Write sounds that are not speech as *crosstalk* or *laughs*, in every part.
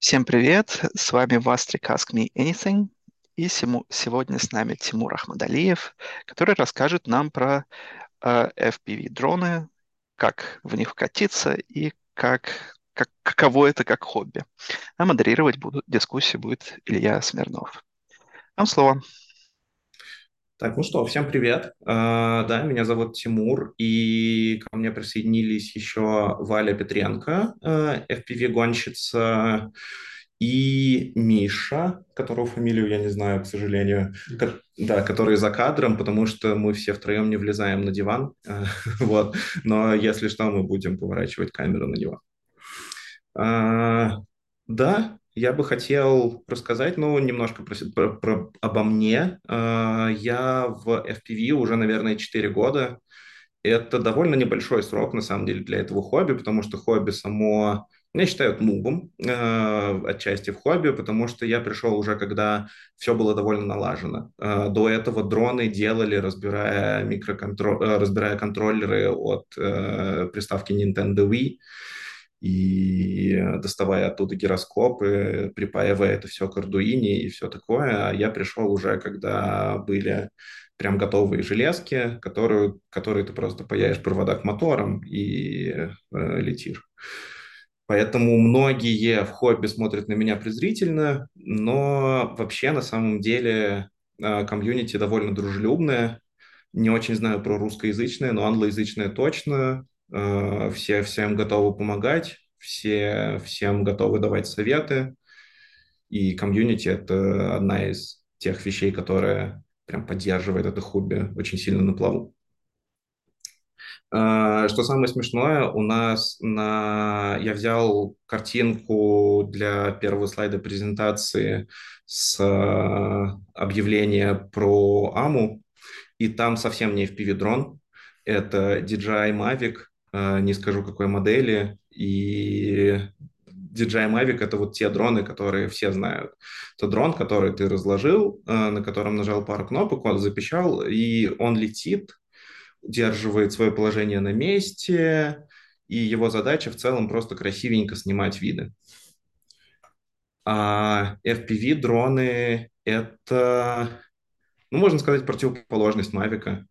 Всем привет! С вами Vastrik Ask Me Anything. И сегодня с нами Тимур Ахмадалиев, который расскажет нам про э, FPV-дроны, как в них катиться и как, как, каково это как хобби. А модерировать буду, дискуссию будет Илья Смирнов. Вам слово. Так, ну что, всем привет. А, да, меня зовут Тимур, и ко мне присоединились еще Валя Петренко, а, FPV-гонщица, и Миша, которого фамилию я не знаю, к сожалению, да, который за кадром, потому что мы все втроем не влезаем на диван, а, *laughs* вот, но если что, мы будем поворачивать камеру на. А, да, я бы хотел рассказать, ну, немножко про, про- про- обо мне. А, я в FPV уже, наверное, 4 года. Это довольно небольшой срок, на самом деле, для этого хобби, потому что хобби само, меня считают нубом э, отчасти в хобби, потому что я пришел уже, когда все было довольно налажено. Э, до этого дроны делали, разбирая, микроконтро... э, разбирая контроллеры от э, приставки Nintendo Wii и доставая оттуда гироскопы, припаивая это все к Arduino и все такое. Я пришел уже, когда были прям готовые железки, которые, которые ты просто паяешь провода к моторам и э, летишь. Поэтому многие в хобби смотрят на меня презрительно, но вообще на самом деле э, комьюнити довольно дружелюбное. Не очень знаю про русскоязычное, но англоязычное точно. Э, Все всем готовы помогать, все всем готовы давать советы. И комьюнити— это одна из тех вещей, которая прям поддерживает это хобби очень сильно на плаву. А, Что самое смешное, у нас на... я взял картинку для первого слайда презентации с а, объявления про АМУ, и там совсем не FPV-дрон, это DJI Mavic, не скажу какой модели, и DJI Mavic— это вот те дроны, которые все знают. Это дрон, который ты разложил, а, на котором нажал пару кнопок, он запищал, и он летит, удерживает свое положение на месте, и его задача в целом просто красивенько снимать виды. А FPV-дроны— это, ну, можно сказать, противоположность Mavic,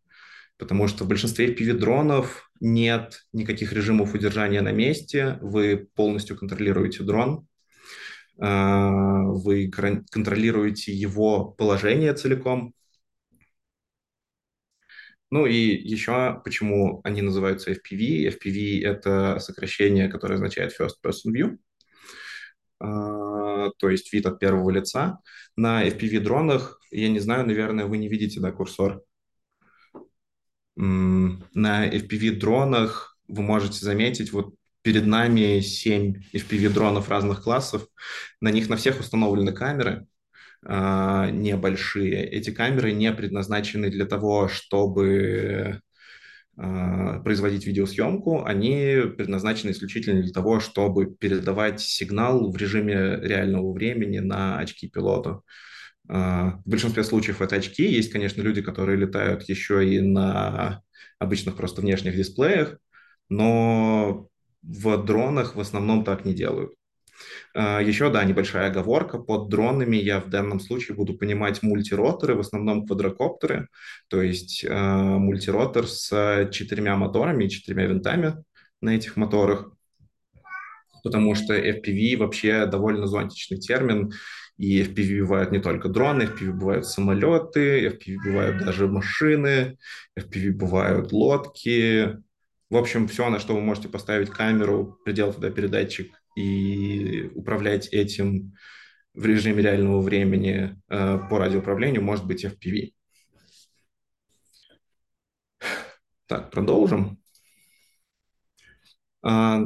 потому что в большинстве FPV-дронов нет никаких режимов удержания на месте, вы полностью контролируете дрон, а, вы контролируете его положение целиком, Ну и еще, почему они называются FPV. FPV— это сокращение, которое означает First Person View, а, то есть вид от первого лица. На FPV-дронах, я не знаю, наверное, вы не видите, да, курсор? На FPV-дронах вы можете заметить, вот перед нами 7 FPV-дронов разных классов. На них на всех установлены камеры, а, небольшие. Эти камеры не предназначены для того, чтобы а, производить видеосъемку, они предназначены исключительно для того, чтобы передавать сигнал в режиме реального времени на очки пилота. А, В большинстве случаев это очки. Есть, конечно, люди, которые летают еще и на обычных просто внешних дисплеях, но в дронах в основном так не делают. А, Еще, да, небольшая оговорка. Под дронами я в данном случае буду понимать мультироторы, в основном квадрокоптеры, то есть э, мультиротор с четырьмя моторами и четырьмя винтами на этих моторах, потому что FPV вообще довольно зонтичный термин, и FPV бывают не только дроны, FPV бывают самолеты, FPV бывают даже машины, FPV бывают лодки, в общем, все, на что вы можете поставить камеру, приделать туда передатчик и управлять этим в режиме реального времени э, по радиоуправлению, может быть FPV. Так, продолжим. А,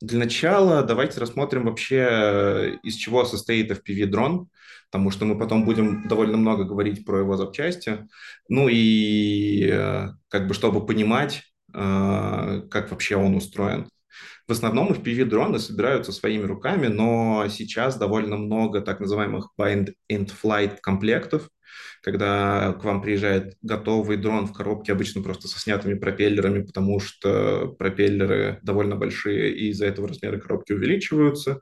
Для начала давайте рассмотрим вообще, из чего состоит FPV-дрон, потому что мы потом будем довольно много говорить про его запчасти. Ну и э, как бы чтобы понимать, э, как вообще он устроен. В основном FPV-дроны собираются своими руками, но сейчас довольно много так называемых bind-and-flight комплектов, когда к вам приезжает готовый дрон в коробке, обычно просто со снятыми пропеллерами, потому что пропеллеры довольно большие, и из-за этого размеры коробки увеличиваются.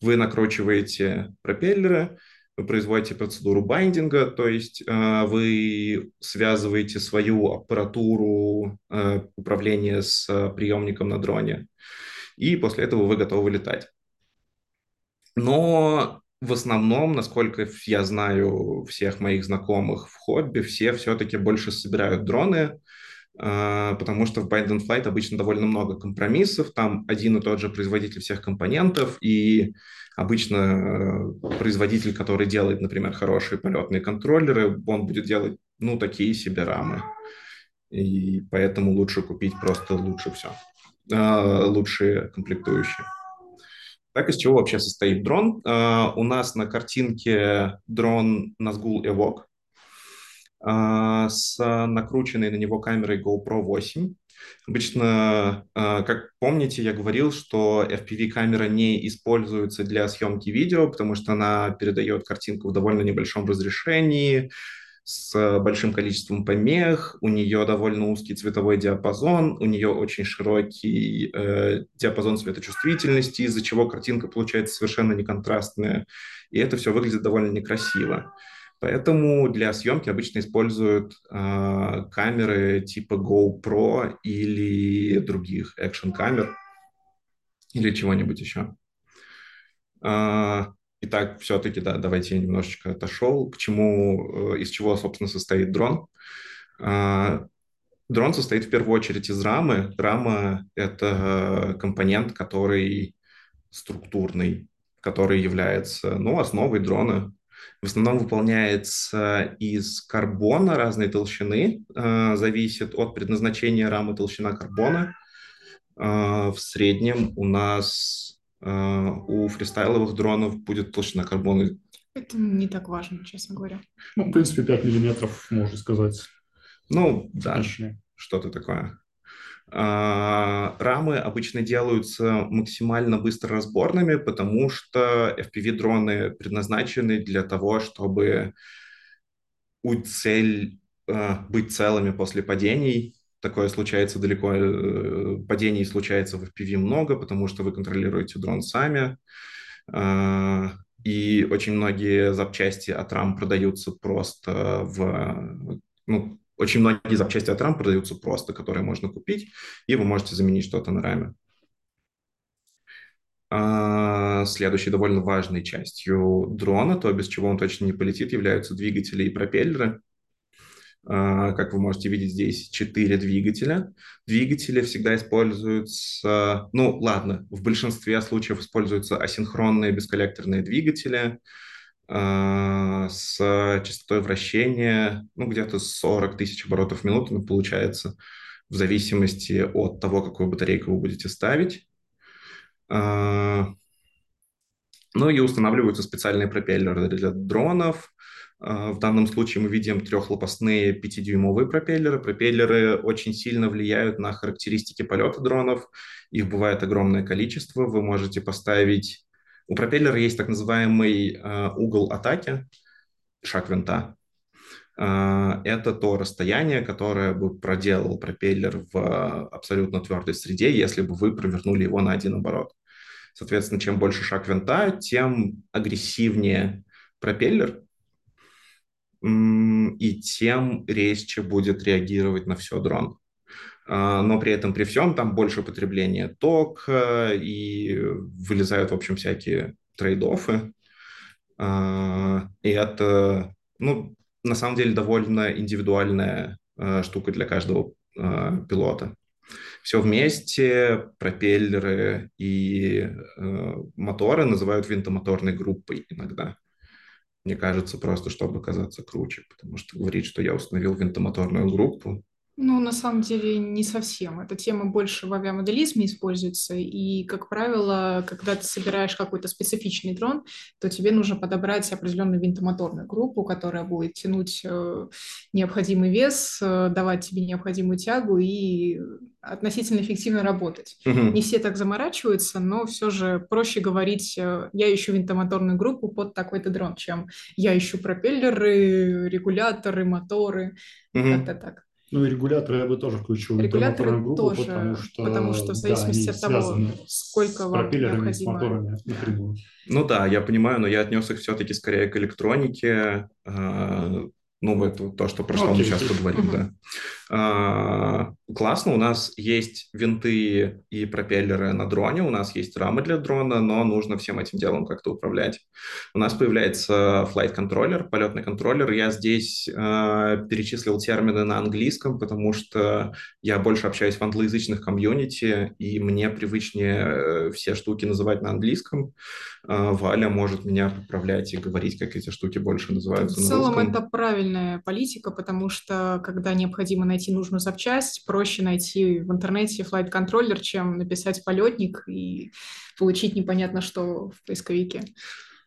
Вы накручиваете пропеллеры, вы производите процедуру байдинга, то есть э, вы связываете свою аппаратуру э, управления с приемником на дроне, и после этого вы готовы летать. Но в основном, насколько я знаю всех моих знакомых в хобби, все все-таки больше собирают дроны, а, потому что в Bind and Flight обычно довольно много компромиссов, там один и тот же производитель всех компонентов, и обычно э, производитель, который делает, например, хорошие полетные контроллеры, он будет делать, ну, такие себе рамы. И поэтому лучше купить просто лучше все, а, лучшие комплектующие. Так, из чего вообще состоит дрон? Uh, у нас на картинке дрон Nazgul Evoque uh, с накрученной на него камерой GoPro 8. Обычно, uh, как помните, я говорил, что FPV-камера не используется для съемки видео, потому что она передает картинку в довольно небольшом разрешении, с большим количеством помех, у нее довольно узкий цветовой диапазон, у нее очень широкий э, диапазон светочувствительности, из-за чего картинка получается совершенно неконтрастная, и это все выглядит довольно некрасиво. Поэтому для съемки обычно используют э, камеры типа GoPro или других экшн-камер или чего-нибудь еще. Э, Итак, все-таки, да, давайте я немножечко отошел. К чему, э, из чего, собственно, состоит дрон? А, дрон состоит в первую очередь из рамы. Рама — это компонент, который структурный, который является, ну, основой дрона. В основном выполняется из карбона разной толщины, э, зависит от предназначения рамы толщина карбона. Э, в среднем у нас а, у фристайловых дронов будет толщина карбона. Это не так важно, честно говоря. Ну, в принципе, 5 миллиметров, можно сказать. Ну, да, что-то такое. А, рамы обычно делаются максимально быстро разборными, потому что FPV-дроны предназначены для того, чтобы у цель а, быть целыми после падений, такое случается далеко, э, падений случается в FPV много, потому что вы контролируете дрон сами, а, и очень многие запчасти от RAM продаются просто в... Ну, очень многие запчасти от RAM продаются просто, которые можно купить, и вы можете заменить что-то на раме. Следующей довольно важной частью дрона, то без чего он точно не полетит, являются двигатели и пропеллеры. А, как вы можете видеть, здесь четыре двигателя. Двигатели всегда используются, ну ладно, в большинстве случаев используются асинхронные бесколлекторные двигатели а, с частотой вращения, ну где-то 40 тысяч оборотов в минуту ну, получается, в зависимости от того, какую батарейку вы будете ставить. А, ну и устанавливаются специальные пропеллеры для дронов, в данном случае мы видим трехлопастные 5-дюймовые пропеллеры. Пропеллеры очень сильно влияют на характеристики полета дронов. Их бывает огромное количество. Вы можете поставить... У пропеллера есть так называемый uh, угол атаки, шаг винта. Uh, это то расстояние, которое бы проделал пропеллер в абсолютно твердой среде, если бы вы провернули его на один оборот. Соответственно, чем больше шаг винта, тем агрессивнее пропеллер, и тем резче будет реагировать на все дрон. А, но при этом, при всем, там больше потребления тока и вылезают, в общем, всякие трейд-оффы. А, и это, ну, на самом деле, довольно индивидуальная а, штука для каждого пилота. Все вместе пропеллеры и моторы называют винтомоторной группой иногда мне кажется, просто чтобы казаться круче, потому что говорить, что я установил винтомоторную группу, ну, на самом деле, не совсем. Эта тема больше в авиамоделизме используется, и, как правило, когда ты собираешь какой-то специфичный дрон, то тебе нужно подобрать определенную винтомоторную группу, которая будет тянуть э, необходимый вес, э, давать тебе необходимую тягу и относительно эффективно работать. Угу. Не все так заморачиваются, но все же проще говорить, э, я ищу винтомоторную группу под такой-то дрон, чем я ищу пропеллеры, регуляторы, моторы, угу. как-то так. Ну и регуляторы я бы тоже включил в Регуляторы группу, тоже, потому что, потому что в да, зависимости они от того, сколько вам пропеллерами, с необходимо. моторами. Ну да, я понимаю, но я отнес их все-таки скорее к электронике. э, Ну, это то, что про Ну, что мы окей, сейчас поговорим, да. А, Классно, у нас есть винты и пропеллеры на дроне, у нас есть рамы для дрона, но нужно всем этим делом как-то управлять. У нас появляется flight контроллер, полетный контроллер. Я здесь э, перечислил термины на английском, потому что я больше общаюсь в англоязычных комьюнити, и мне привычнее э, все штуки называть на английском. Э, Валя может меня поправлять и говорить, как эти штуки больше В называются на целом это правильная политика, потому что когда необходимо найти нужную запчасть, проще найти в интернете флайт-контроллер, чем написать полетник и получить непонятно что в поисковике.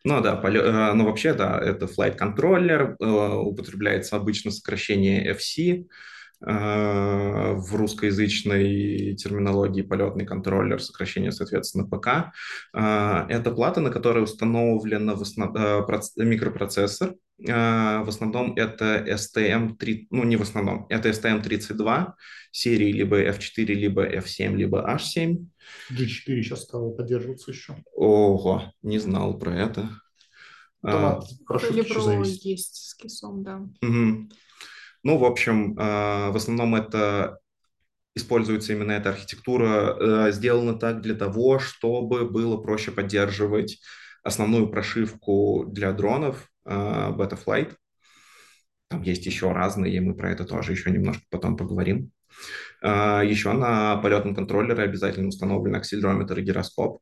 Ну да, поле- э, ну вообще да, это flight контроллер, э, употребляется обычно сокращение FC, в русскоязычной терминологии полетный контроллер, сокращение, соответственно, ПК. Э, Это плата, на которой установлен в основ- э, проц- микропроцессор. Э, В основном это STM3, ну не в основном, это STM32 серии либо F4, либо F7, либо H7. G4 сейчас стало поддерживаться еще. Ого, не знал про это. Там А, от прошивки еще Либро зависит. есть с кисом, да. Мгм. Ну, в общем, э, в основном это используется именно эта архитектура, э, сделана так для того, чтобы было проще поддерживать основную прошивку для дронов э, Betaflight. Там есть еще разные, и мы про это тоже еще немножко потом поговорим. Э, Еще на полетном контроллере обязательно установлен акселерометр и гироскоп.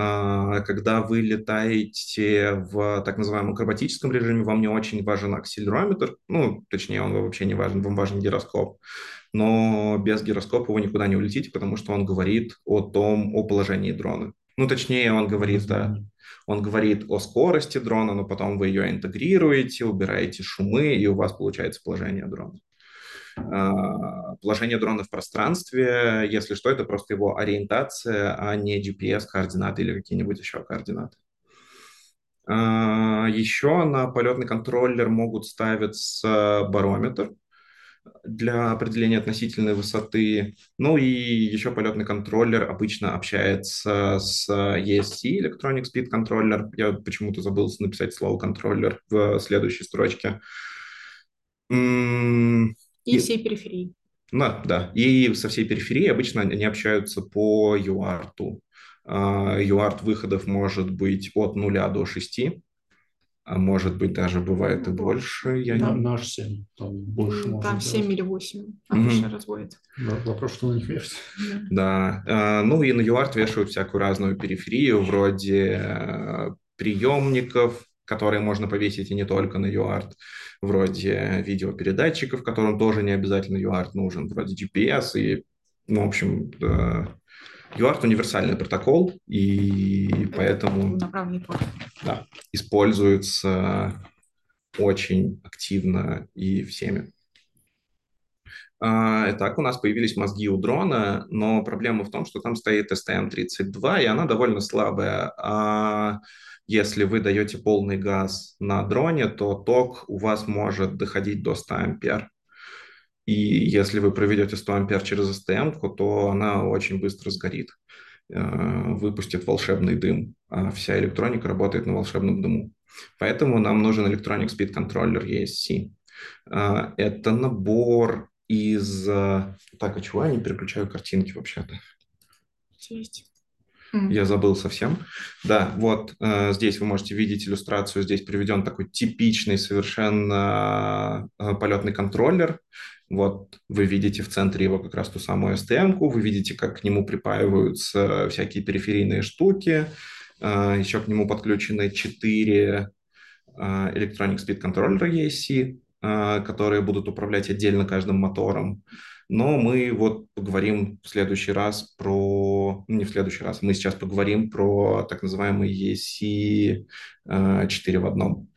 А, Когда вы летаете в так называемом акробатическом режиме, вам не очень важен акселерометр, ну, точнее, он вообще не важен, вам важен гироскоп. Но без гироскопа вы никуда не улетите, потому что он говорит о том, о положении дрона. Ну, точнее, он говорит, да, он говорит о скорости дрона, но потом вы ее интегрируете, убираете шумы, и у вас получается положение дрона. А, Положение дрона в пространстве, если что, это просто его ориентация, а не GPS-координаты или какие-нибудь еще координаты. А, Еще на полетный контроллер могут ставиться барометр для определения относительной высоты. Ну и еще полетный контроллер обычно общается с ESC, Electronic Speed Controller. Я почему-то забыл написать слово контроллер в следующей строчке. И И- всей периферии. да, да. И со всей периферии обычно они общаются по UART. А, UART выходов может быть от 0 до 6, а может быть даже бывает и больше. Я На, не- наш 7, там больше М, можно Там сделать. 7 или 8 Мгм. обычно разводят. Да, вопрос, что на них вешать. Да. Да, а, ну и на UART вешают всякую разную периферию, вроде э, приемников, которые можно повесить и не только на UART, вроде видеопередатчиков, которым тоже не обязательно UART нужен, вроде GPS и, ну, в общем, UART универсальный протокол, и поэтому да, используется очень активно и всеми. А, Итак, у нас появились мозги у дрона, но проблема в том, что там стоит STM-32, и она довольно слабая. А если вы даете полный газ на дроне, то ток у вас может доходить до 100 ампер. И если вы проведете 100 ампер через STM, то она очень быстро сгорит, э, выпустит волшебный дым, а вся электроника работает на волшебном дыму. Поэтому нам нужен Electronic Speed Controller ESC. А, Это набор из... э, Так, а чего я не переключаю картинки вообще-то? Есть. Я забыл совсем. Да, вот э, здесь вы можете видеть иллюстрацию. Здесь приведен такой типичный совершенно э, полетный контроллер. Вот вы видите в центре его как раз ту самую STM-ку, вы видите, как к нему припаиваются всякие периферийные штуки. Э, еще к нему подключены 4 Electronic Speed Controller ESC, которые будут управлять отдельно каждым мотором. Но мы вот поговорим в следующий раз про... Не в следующий раз, мы сейчас поговорим про так называемый ESC э, 4 в одном.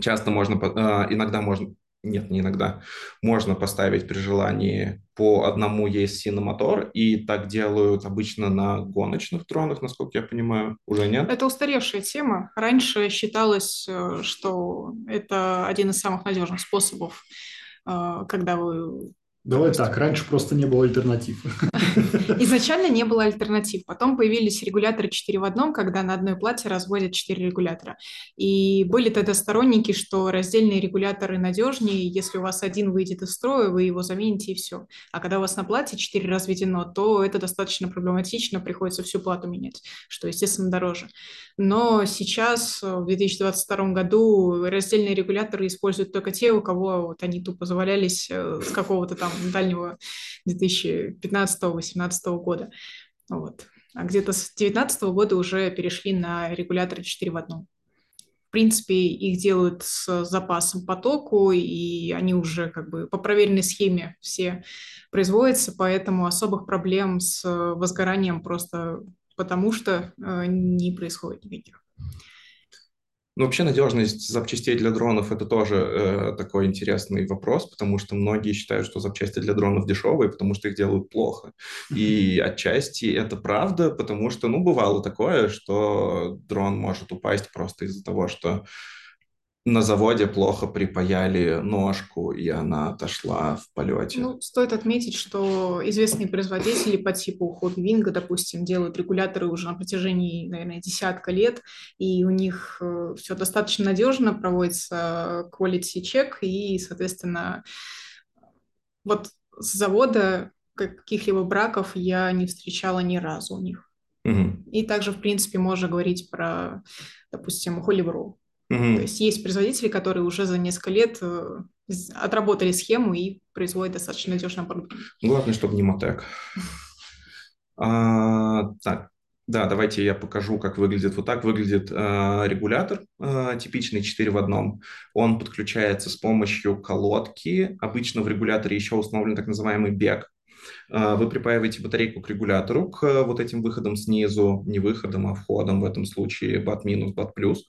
Часто можно, э, иногда можно, нет, не иногда, можно поставить при желании по одному ESC на мотор, и так делают обычно на гоночных дронах, насколько я понимаю, уже нет? Это устаревшая тема. Раньше считалось, э, что это один из самых надежных способов когда вы Давай так, раньше просто не было альтернатив. *laughs* Изначально не было альтернатив. Потом появились регуляторы 4 в одном, когда на одной плате разводят 4 регулятора. И были тогда сторонники, что раздельные регуляторы надежнее, если у вас один выйдет из строя, вы его замените и все. А когда у вас на плате 4 разведено, то это достаточно проблематично, приходится всю плату менять, что, естественно, дороже. Но сейчас, в 2022 году, раздельные регуляторы используют только те, у кого вот они тупо завалялись э, с какого-то там дальнего 2015-2018 года. Вот. А где-то с 2019 года уже перешли на регуляторы 4 в одном. В принципе, их делают с запасом потоку, и они уже как бы по проверенной схеме все производятся, поэтому особых проблем с возгоранием просто потому что э, не происходит никаких. Ну, вообще надежность запчастей для дронов это тоже э, такой интересный вопрос, потому что многие считают, что запчасти для дронов дешевые, потому что их делают плохо. И отчасти это правда, потому что, ну, бывало такое, что дрон может упасть просто из-за того, что на заводе плохо припаяли ножку, и она отошла в полете. Ну, стоит отметить, что известные производители по типу Hotwing, допустим, делают регуляторы уже на протяжении, наверное, десятка лет, и у них э, все достаточно надежно, проводится quality check, и, соответственно, вот с завода каких-либо браков я не встречала ни разу у них. Угу. И также, в принципе, можно говорить про, допустим, Холивру. Угу. То есть есть производители, которые уже за несколько лет э, отработали схему и производят достаточно надежное оборудование. Главное, чтобы не мотек. *laughs* А, так, да, давайте я покажу, как выглядит. Вот так выглядит э, регулятор, э, типичный 4 в одном. Он подключается с помощью колодки. Обычно в регуляторе еще установлен так называемый бег. А, вы припаиваете батарейку к регулятору, к вот этим выходам снизу, не выходом, а входом в этом случае, бат минус, бат плюс.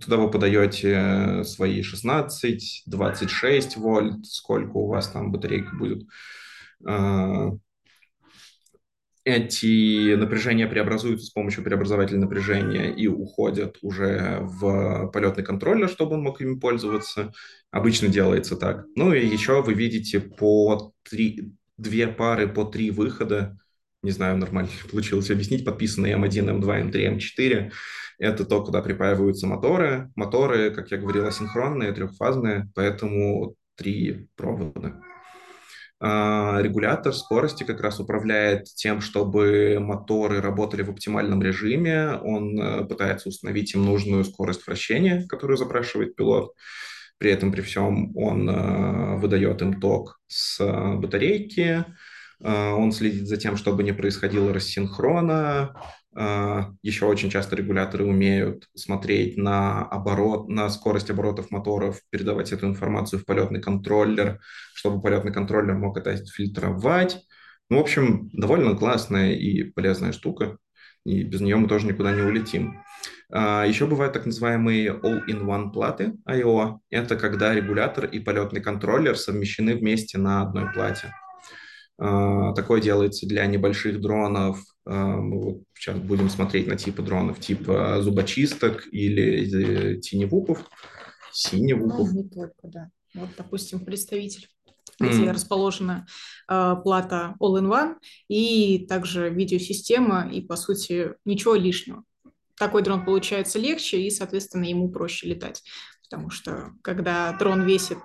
Туда вы подаете свои 16, 26 вольт, сколько у вас там батарейка будет. А, эти напряжения преобразуются с помощью преобразователя напряжения и уходят уже в полетный контроллер, чтобы он мог ими пользоваться. Обычно делается так. Ну и еще вы видите по три, две пары по три выхода, не знаю, нормально получилось объяснить, подписанные М1, М2, М3, М4. Это то, куда припаиваются моторы. Моторы, как я говорил, асинхронные, трехфазные, поэтому три провода. А, регулятор скорости как раз управляет тем, чтобы моторы работали в оптимальном режиме. Он э, пытается установить им нужную скорость вращения, которую запрашивает пилот. При этом, при всем, он э, выдает им ток с э, батарейки, э, он следит за тем, чтобы не происходило рассинхрона. Еще очень часто регуляторы умеют смотреть на оборот, на скорость оборотов моторов, передавать эту информацию в полетный контроллер, чтобы полетный контроллер мог это фильтровать. Ну, в общем, довольно классная и полезная штука, и без нее мы тоже никуда не улетим. А, Еще бывают так называемые all-in-one платы I.O. Это когда регулятор и полетный контроллер совмещены вместе на одной плате. А, такое делается для небольших дронов. А, мы вот сейчас будем смотреть на типы дронов типа зубочисток или э, теневупов. Синевупов. Ну, не только, да. Вот, допустим, представитель где mm. расположена э, плата All-in-One и также видеосистема, и, по сути, ничего лишнего такой дрон получается легче, и, соответственно, ему проще летать. Потому что когда дрон весит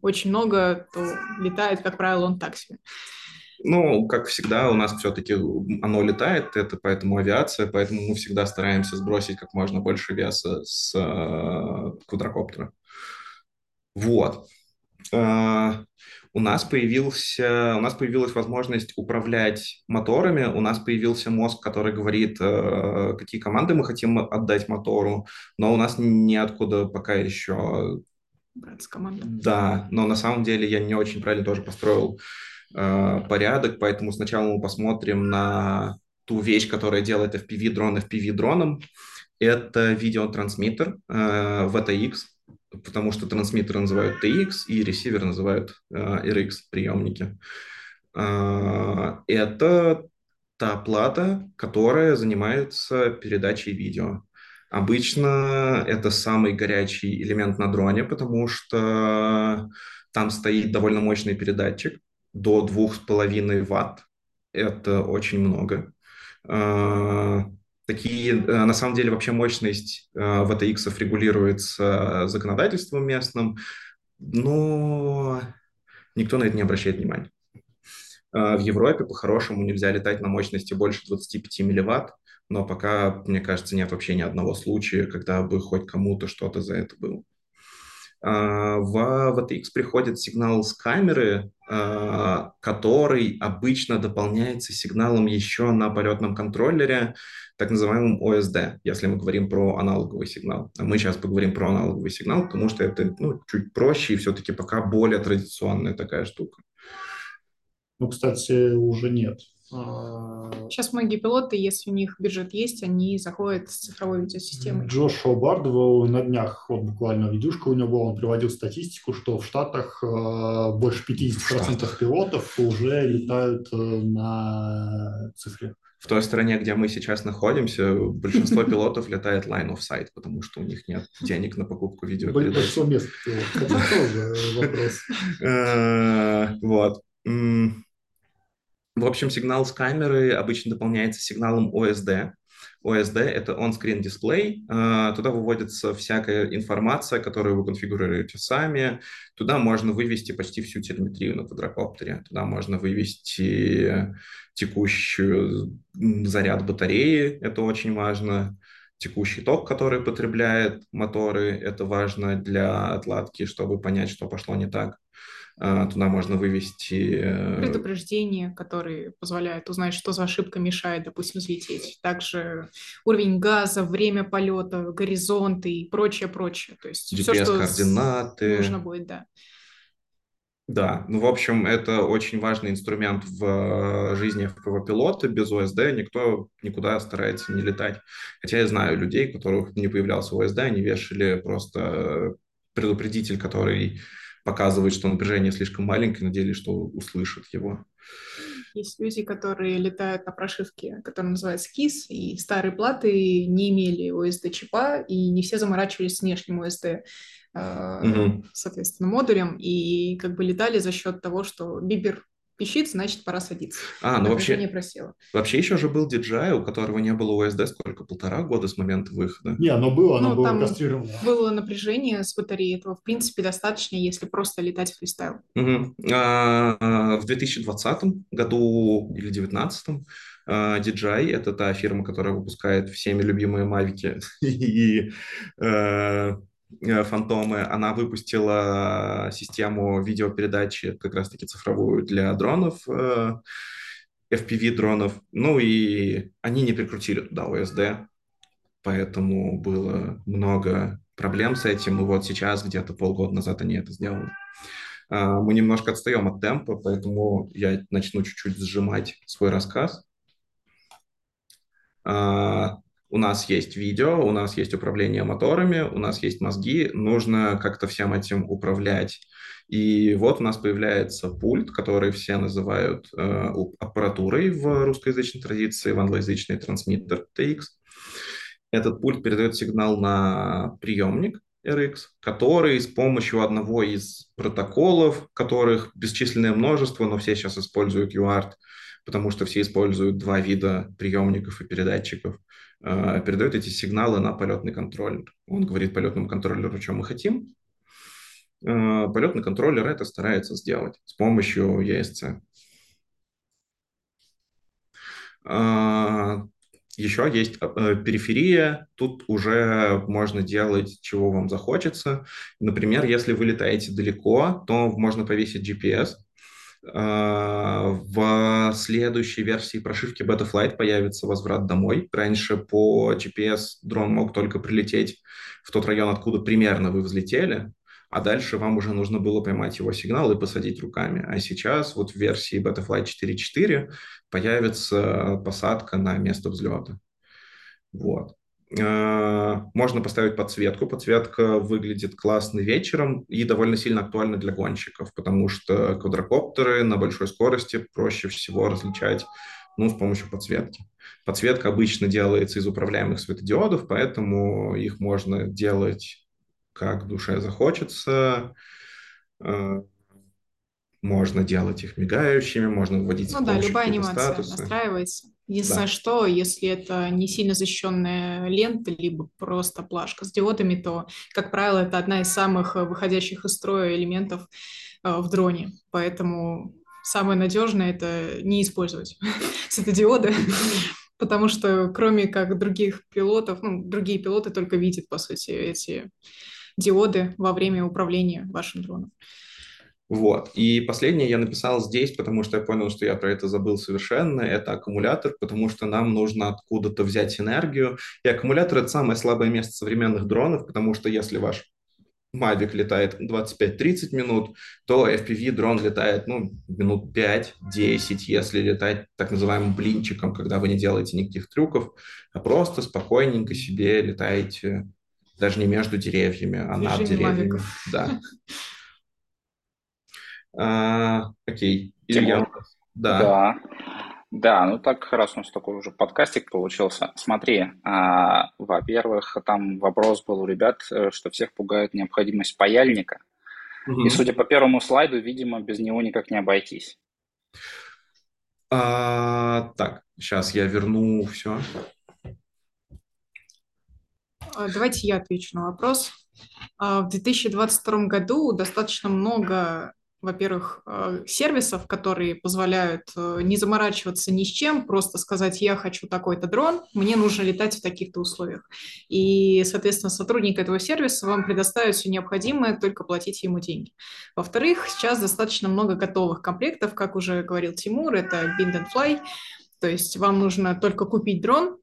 очень много, то летает, как правило, он так себе. Ну, как всегда, у нас все-таки оно летает, это поэтому авиация, поэтому мы всегда стараемся сбросить как можно больше веса с э, квадрокоптера. Вот. Э, у нас появился, у нас появилась возможность управлять моторами, у нас появился мозг, который говорит, э, какие команды мы хотим отдать мотору, но у нас неоткуда пока еще... Браться команда. Да, но на самом деле я не очень правильно тоже построил э, порядок, поэтому сначала мы посмотрим на ту вещь, которая делает FPV-дрон FPV-дроном. Это видеотрансмиттер э, VTX, потому что трансмиттер называют TX и ресивер называют э, RX приемники. Э, это та плата, которая занимается передачей видео. Обычно это самый горячий элемент на дроне, потому что там стоит довольно мощный передатчик до 2,5 ватт. Это очень много. Такие, э, на самом деле, вообще мощность э, VTX регулируется законодательством местным, но никто на это не обращает внимания. В Европе по-хорошему нельзя летать на мощности больше 25 милливатт, но пока, мне кажется, нет вообще ни одного случая, когда бы хоть кому-то что-то за это было. В VTX приходит сигнал с камеры, который обычно дополняется сигналом еще на полетном контроллере, так называемым OSD, если мы говорим про аналоговый сигнал. Мы сейчас поговорим про аналоговый сигнал, потому что это ну, чуть проще и все-таки пока более традиционная такая штука. Ну, кстати, уже нет. Сейчас многие пилоты, если у них бюджет есть, они заходят с цифровой видеосистемой. Джошуа Бардова на днях, вот буквально видюшка у него была, он приводил статистику, что в Штатах э, больше 50% Штатах. пилотов уже летают э, на цифре. В той стране, где мы сейчас находимся, большинство пилотов летает line of sight, потому что у них нет денег на покупку видеопередач. Большинство мест Это тоже вопрос. Э, вот. В общем, сигнал с камеры обычно дополняется сигналом OSD. OSD — это on-screen display. А, туда выводится всякая информация, которую вы конфигурируете сами. Туда можно вывести почти всю телеметрию на квадрокоптере. Туда можно вывести текущую заряд батареи, это очень важно. Текущий ток, который потребляет моторы, это важно для отладки, чтобы понять, что пошло не так. А, туда можно вывести... Э, Предупреждения, которые позволяют узнать, что за ошибка мешает, допустим, взлететь. Также уровень газа, время полета, горизонты и прочее, прочее. То есть все, что координаты. нужно будет, да. Да, ну, в общем, это очень важный инструмент в э, жизни ФПВ-пилота. Без ОСД никто никуда старается не летать. Хотя я знаю людей, у которых не появлялся ОСД, они вешали просто предупредитель, который показывает, что напряжение слишком маленькое, надеялись, что услышат его. Есть люди, которые летают на прошивке, которая называется KISS, и старые платы не имели OSD-чипа, и не все заморачивались с внешним OSD, угу. соответственно, модулем, и как бы летали за счет того, что бибер пищит, значит, пора садиться. А, ну вообще, просело. вообще еще же был DJI, у которого не было USD сколько, полтора года с момента выхода? Не, оно было, оно ну, было там кастрировано. было напряжение с батареей, этого, в принципе, достаточно, если просто летать в фристайл. Угу. А, в 2020 году или 2019 Uh, DJI — это та фирма, которая выпускает всеми любимые мавики *laughs* и Э, фантомы, она выпустила систему видеопередачи, как раз-таки цифровую для дронов, э, FPV-дронов. Ну и они не прикрутили туда OSD, поэтому было много проблем с этим. И вот сейчас, где-то полгода назад они это сделали. А, мы немножко отстаем от темпа, поэтому я начну чуть-чуть сжимать свой рассказ. У нас есть видео, у нас есть управление моторами, у нас есть мозги, нужно как-то всем этим управлять. И вот у нас появляется пульт, который все называют э, аппаратурой в русскоязычной традиции, в англоязычной трансмиттер TX. Этот пульт передает сигнал на приемник RX, который с помощью одного из протоколов, которых бесчисленное множество, но все сейчас используют UART, потому что все используют два вида приемников и передатчиков, передает эти сигналы на полетный контроллер. Он говорит полетному контроллеру, что мы хотим. Э, полетный контроллер это старается сделать с помощью ESC. Э, еще есть периферия. Тут уже можно делать, чего вам захочется. Например, если вы летаете далеко, то можно повесить GPS – в следующей версии прошивки Betaflight появится возврат домой. Раньше по GPS дрон мог только прилететь в тот район, откуда примерно вы взлетели, а дальше вам уже нужно было поймать его сигнал и посадить руками. А сейчас вот в версии Betaflight 4.4 появится посадка на место взлета. Вот. Э, можно поставить подсветку. Подсветка выглядит классно вечером и довольно сильно актуальна для гонщиков, потому что квадрокоптеры на большой скорости проще всего различать Ну, с помощью подсветки. Подсветка обычно делается из управляемых светодиодов, поэтому их можно делать как душе захочется. Э, можно делать их мигающими, можно вводить Ну да, любая анимация статусы. настраивается. Единственное, да. что если это не сильно защищенная лента, либо просто плашка с диодами, то, как правило, это одна из самых выходящих из строя элементов э, в дроне. Поэтому самое надежное – это не использовать *laughs* светодиоды, *laughs* потому что кроме как других пилотов, ну, другие пилоты только видят, по сути, эти диоды во время управления вашим дроном. Вот. И последнее я написал здесь, потому что я понял, что я про это забыл совершенно. Это аккумулятор, потому что нам нужно откуда-то взять энергию. И аккумулятор — это самое слабое место современных дронов, потому что если ваш Mavic летает 25-30 минут, то FPV-дрон летает ну, минут 5-10, если летать так называемым блинчиком, когда вы не делаете никаких трюков, а просто спокойненько себе летаете даже не между деревьями, а над деревьями. Да. *laughs* А, окей. Илья. Да. да. Да, ну так раз у нас такой уже подкастик получился. Смотри, а, во-первых, там вопрос был у ребят, э, что всех пугает необходимость паяльника. Угу. И судя по первому слайду, видимо, без него никак не обойтись. А, так, сейчас я верну все. А, давайте я отвечу на вопрос. А, в 2022 году достаточно много во-первых, э, сервисов, которые позволяют э, не заморачиваться ни с чем, просто сказать, я хочу такой-то дрон, мне нужно летать в таких-то условиях. И, соответственно, сотрудник этого сервиса вам предоставит все необходимое, только платите ему деньги. Во-вторых, сейчас достаточно много готовых комплектов, как уже говорил Тимур, это Bind and Fly, то есть вам нужно только купить дрон,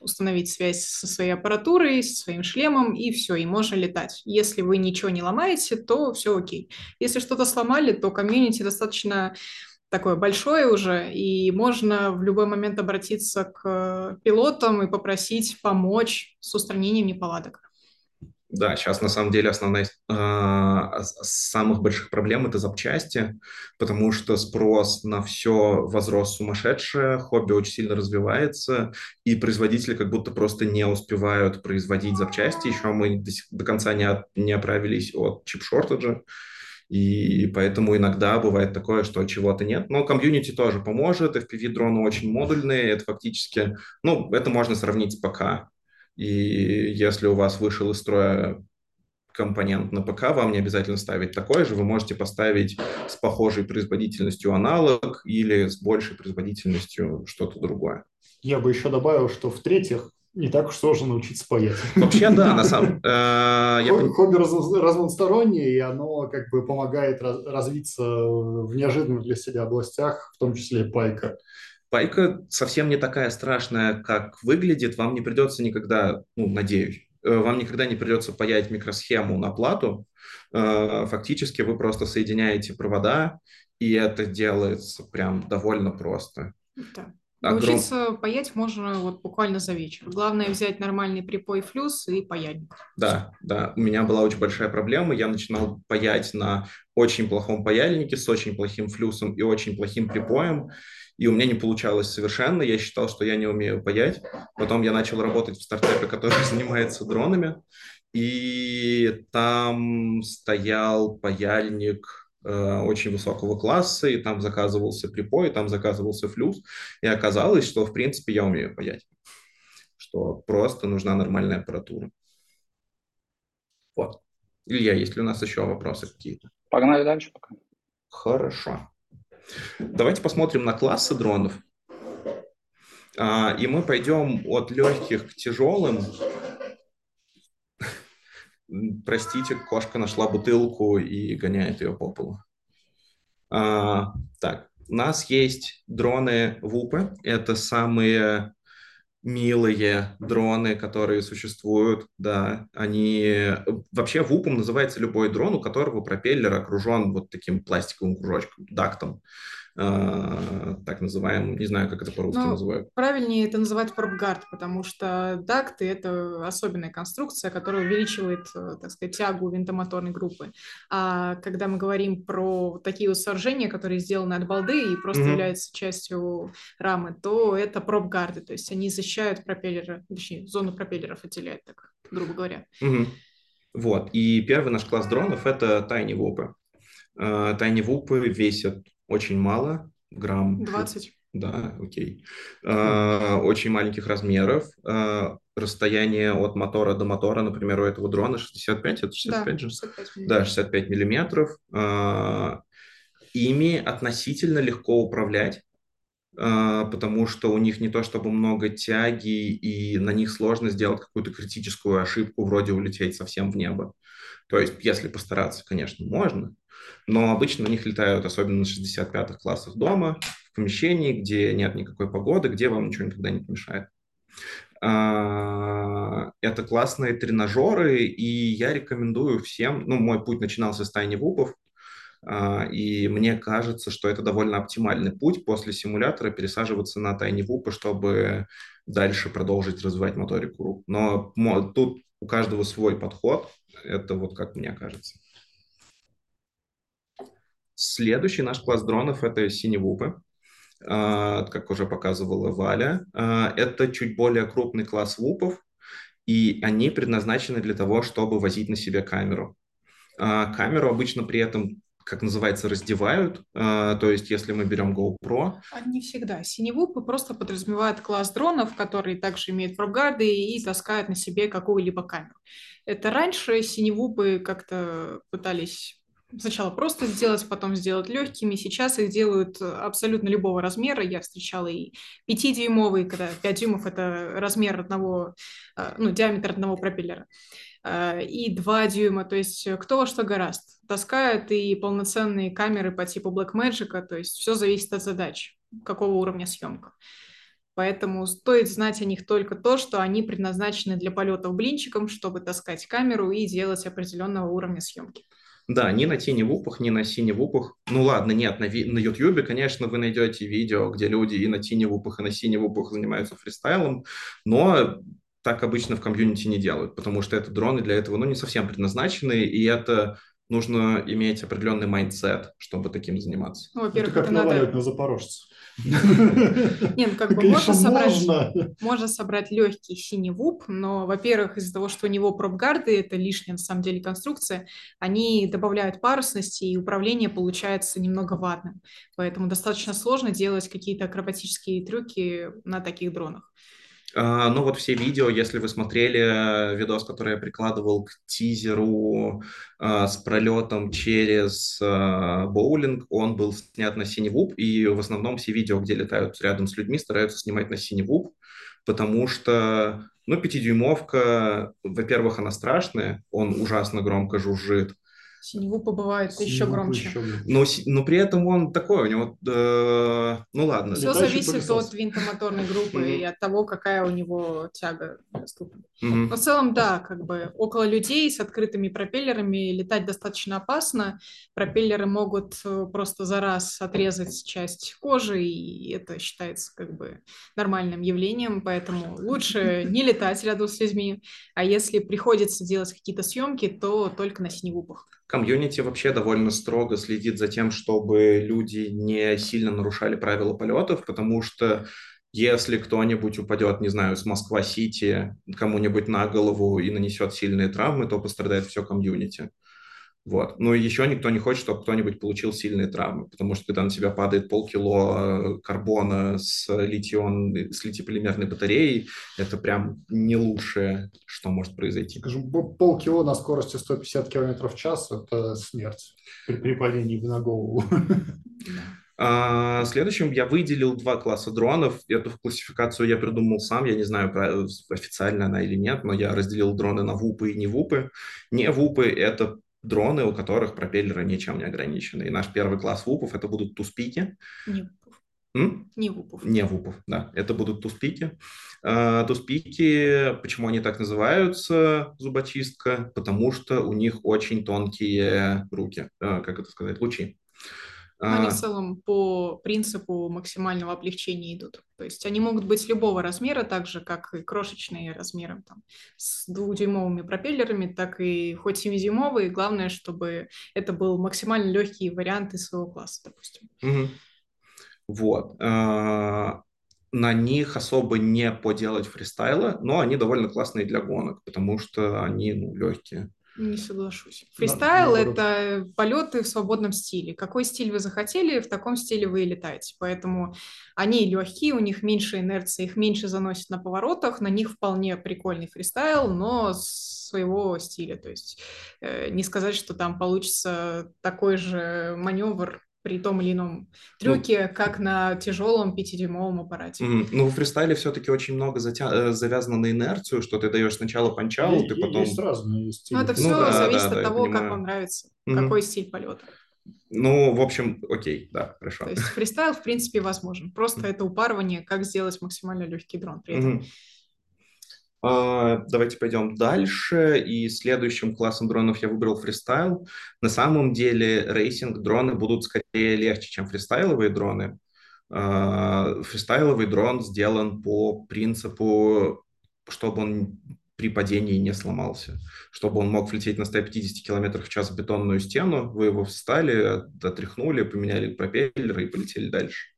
установить связь со своей аппаратурой, со своим шлемом, и все, и можно летать. Если вы ничего не ломаете, то все окей. Если что-то сломали, то комьюнити достаточно такое большое уже, и можно в любой момент обратиться к пилотам и попросить помочь с устранением неполадок. Да, сейчас на самом деле основная из э, самых больших проблем это запчасти, потому что спрос на все возрос сумасшедшее, хобби очень сильно развивается, и производители как будто просто не успевают производить запчасти. Еще мы до, до конца не, от, не оправились от чип-шортеджа, и поэтому иногда бывает такое, что чего-то нет. Но комьюнити тоже поможет, FPV-дроны очень модульные, это фактически, ну, это можно сравнить с ПК. И если у вас вышел из строя компонент на ПК, вам не обязательно ставить такой же, вы можете поставить с похожей производительностью аналог или с большей производительностью что-то другое. Я бы еще добавил, что в-третьих, не так уж сложно научиться паять. Вообще, да, на самом *laughs* деле. Хобби разностороннее, и оно как бы помогает развиться в неожиданных для себя областях, в том числе пайка. Пайка совсем не такая страшная, как выглядит. Вам не придется никогда, ну, надеюсь, э, вам никогда не придется паять микросхему на плату. Э, фактически вы просто соединяете провода, и это делается прям довольно просто. Да. Огром... Научиться паять можно вот буквально за вечер. Главное взять нормальный припой флюс и паяльник. Да, да. У меня была очень большая проблема. Я начинал паять на очень плохом паяльнике с очень плохим флюсом и очень плохим припоем и у меня не получалось совершенно. Я считал, что я не умею паять. Потом я начал работать в стартапе, который *laughs* занимается дронами, и там стоял паяльник э, очень высокого класса, и там заказывался припой, и там заказывался флюс, и оказалось, что, в принципе, я умею паять, что просто нужна нормальная аппаратура. Вот. Илья, есть ли у нас еще вопросы какие-то? Погнали дальше пока. Хорошо. Давайте посмотрим на классы дронов. А, и мы пойдем от легких к тяжелым. Простите, кошка нашла бутылку и гоняет ее по полу. А, так, у нас есть дроны ВУПы. Это самые милые дроны, которые существуют, да, они... Вообще ВУПом называется любой дрон, у которого пропеллер окружен вот таким пластиковым кружочком, дактом. Э, так называемым, не знаю, как это по-русски ну, называют. Правильнее это называть пропгард, потому что дакты – это особенная конструкция, которая увеличивает, э, так сказать, тягу винтомоторной группы. А когда мы говорим про такие вот сооружения, которые сделаны от балды и просто mm-hmm. являются частью рамы, то это пропгарды, то есть они защищают пропеллеры, точнее, зону пропеллеров отделяют, так, грубо говоря. Mm-hmm. Вот, и первый наш класс дронов – это Tiny Whoop. Tiny Whoop весят очень мало, грамм... 20. Да, окей. Uh, очень маленьких размеров. Uh, расстояние от мотора до мотора, например, у этого дрона 65, это 65 да, же? 65 да, 65 миллиметров. Uh, ими относительно легко управлять, потому что у них не то чтобы много тяги, и на них сложно сделать какую-то критическую ошибку, вроде улететь совсем в небо. То есть, если постараться, конечно, можно, но обычно на них летают, особенно на 65-х классах дома, в помещении, где нет никакой погоды, где вам ничего никогда не помешает. А, это классные тренажеры, и я рекомендую всем, ну, мой путь начинался с тайни вупов, а, и мне кажется, что это довольно оптимальный путь после симулятора пересаживаться на тайни вупы, чтобы дальше продолжить развивать моторику рук. Но тут у каждого свой подход, это вот как мне кажется. Следующий наш класс дронов – это синевупы, а, как уже показывала Валя. А, это чуть более крупный класс вупов, и они предназначены для того, чтобы возить на себе камеру. А, камеру обычно при этом как называется, раздевают. то есть, если мы берем GoPro... Не всегда. Синевупы просто подразумевают класс дронов, которые также имеют пробгарды и таскают на себе какую-либо камеру. Это раньше синевупы как-то пытались сначала просто сделать, потом сделать легкими. Сейчас их делают абсолютно любого размера. Я встречала и 5-дюймовые, когда 5 дюймов – это размер одного, э, ну, диаметр одного пропеллера, э, и 2 дюйма, то есть кто во что гораст. Таскают и полноценные камеры по типу Blackmagic, то есть все зависит от задач, какого уровня съемка. Поэтому стоит знать о них только то, что они предназначены для полетов блинчиком, чтобы таскать камеру и делать определенного уровня съемки. Да, ни на тени вупах, ни на сине вупах. Ну ладно, нет, на, на YouTube, конечно, вы найдете видео, где люди и на тени вупах, и на сине вупах занимаются фристайлом, но так обычно в комьюнити не делают, потому что это дроны для этого, ну, не совсем предназначены, и это нужно иметь определенный mindset, чтобы таким заниматься. Ну, во-первых, это, как это надо... на запорожцев. *laughs* Нет, ну как бы можно собрать, можно собрать легкий cinewhoop, но, во-первых, из-за того, что у него prop guard ы, это лишняя на самом деле конструкция, они добавляют парусности, и управление получается немного ватным. Поэтому достаточно сложно делать какие-то акробатические трюки на таких дронах. А, ну вот все видео, если вы смотрели э, видос, который я прикладывал к тизеру а, с пролетом через а, боулинг, он был снят на синевуп, и в основном все видео, где летают рядом с людьми, стараются снимать на синевуп, потому что, ну, пятидюймовка, во-первых, она страшная, он ужасно громко жужжит, Синеву побывает Синеву еще громче. Еще... Но, но при этом он такой, у него, э, ну ладно. Все зависит пылесос. от винтомоторной группы mm-hmm. и от того, какая у него тяга доступна. Mm-hmm. Но в целом, да, как бы около людей с открытыми пропеллерами летать достаточно опасно. Пропеллеры могут э, просто за раз отрезать часть кожи, и это считается как бы нормальным явлением, поэтому лучше *laughs* не летать рядом с людьми, а если приходится делать какие-то съемки, то только на синевупах. Комьюнити вообще довольно строго следит за тем, чтобы люди не сильно нарушали правила полетов, потому что если кто-нибудь упадет, не знаю, с Москва-Сити кому-нибудь на голову и нанесет сильные травмы, то пострадает все комьюнити. Вот. Ну и еще никто не хочет, чтобы кто-нибудь получил сильные травмы, потому что когда на тебя падает полкило карбона с, литион, с литиполимерной батареей, это прям не лучшее, что может произойти. Скажем, полкило на скорости 150 км в час – это смерть при, при падении на голову. *laughs* А, следующим я выделил два класса дронов. Эту классификацию я придумал сам, я не знаю, официально она или нет, но я разделил дроны на ВУПы и не ВУПы. Не ВУПы — это дроны, у которых пропеллеры ничем не ограничены. И наш первый класс вупов это будут туспики. Не вупов. М? Не вупов. Не вупов, да. Это будут туспики. А, туспики, почему они так называются, зубочистка? Потому что у них очень тонкие руки, а, как это сказать, лучи. Они в а. целом по принципу максимального облегчения идут. То есть они могут быть любого размера, так же, как и крошечные размеры, там, с двухдюймовыми пропеллерами, так и хоть семидюймовые. Главное, чтобы это был максимально легкий вариант из своего класса, допустим. Угу. Вот. А, на них особо не поделать фристайла, но они довольно классные для гонок, потому что они ну, легкие. Не соглашусь. Фристайл – это полеты в свободном стиле. Какой стиль вы захотели, в таком стиле вы и летаете. Поэтому они легкие, у них меньше инерции, их меньше заносит на поворотах, на них вполне прикольный фристайл, но своего стиля. То есть э, не сказать, что там получится такой же маневр при том или ином трюке, ну, как на тяжелом пятидюймовом аппарате. Ну, в фристайле все-таки очень много затя... Э, завязано на инерцию, что ты даешь сначала punch out, и, ты потом... Есть разные стили. Ну, это все ну, да, зависит да, от да, того, как вам нравится, mm-hmm. какой стиль полета. Ну, в общем, окей, да, хорошо. То есть фристайл, в принципе, возможен. Просто mm-hmm. это упарывание, как сделать максимально легкий дрон при этом. Mm-hmm. А, давайте пойдем дальше. И следующим классом дронов я выбрал фристайл. На самом деле racing дроны будут скорее легче, чем фристайловые дроны. А, фристайловый дрон сделан по принципу, чтобы он при падении не сломался, чтобы он мог влететь на 150 км в час в бетонную стену, вы его встали, отряхнули, поменяли пропеллеры и полетели дальше.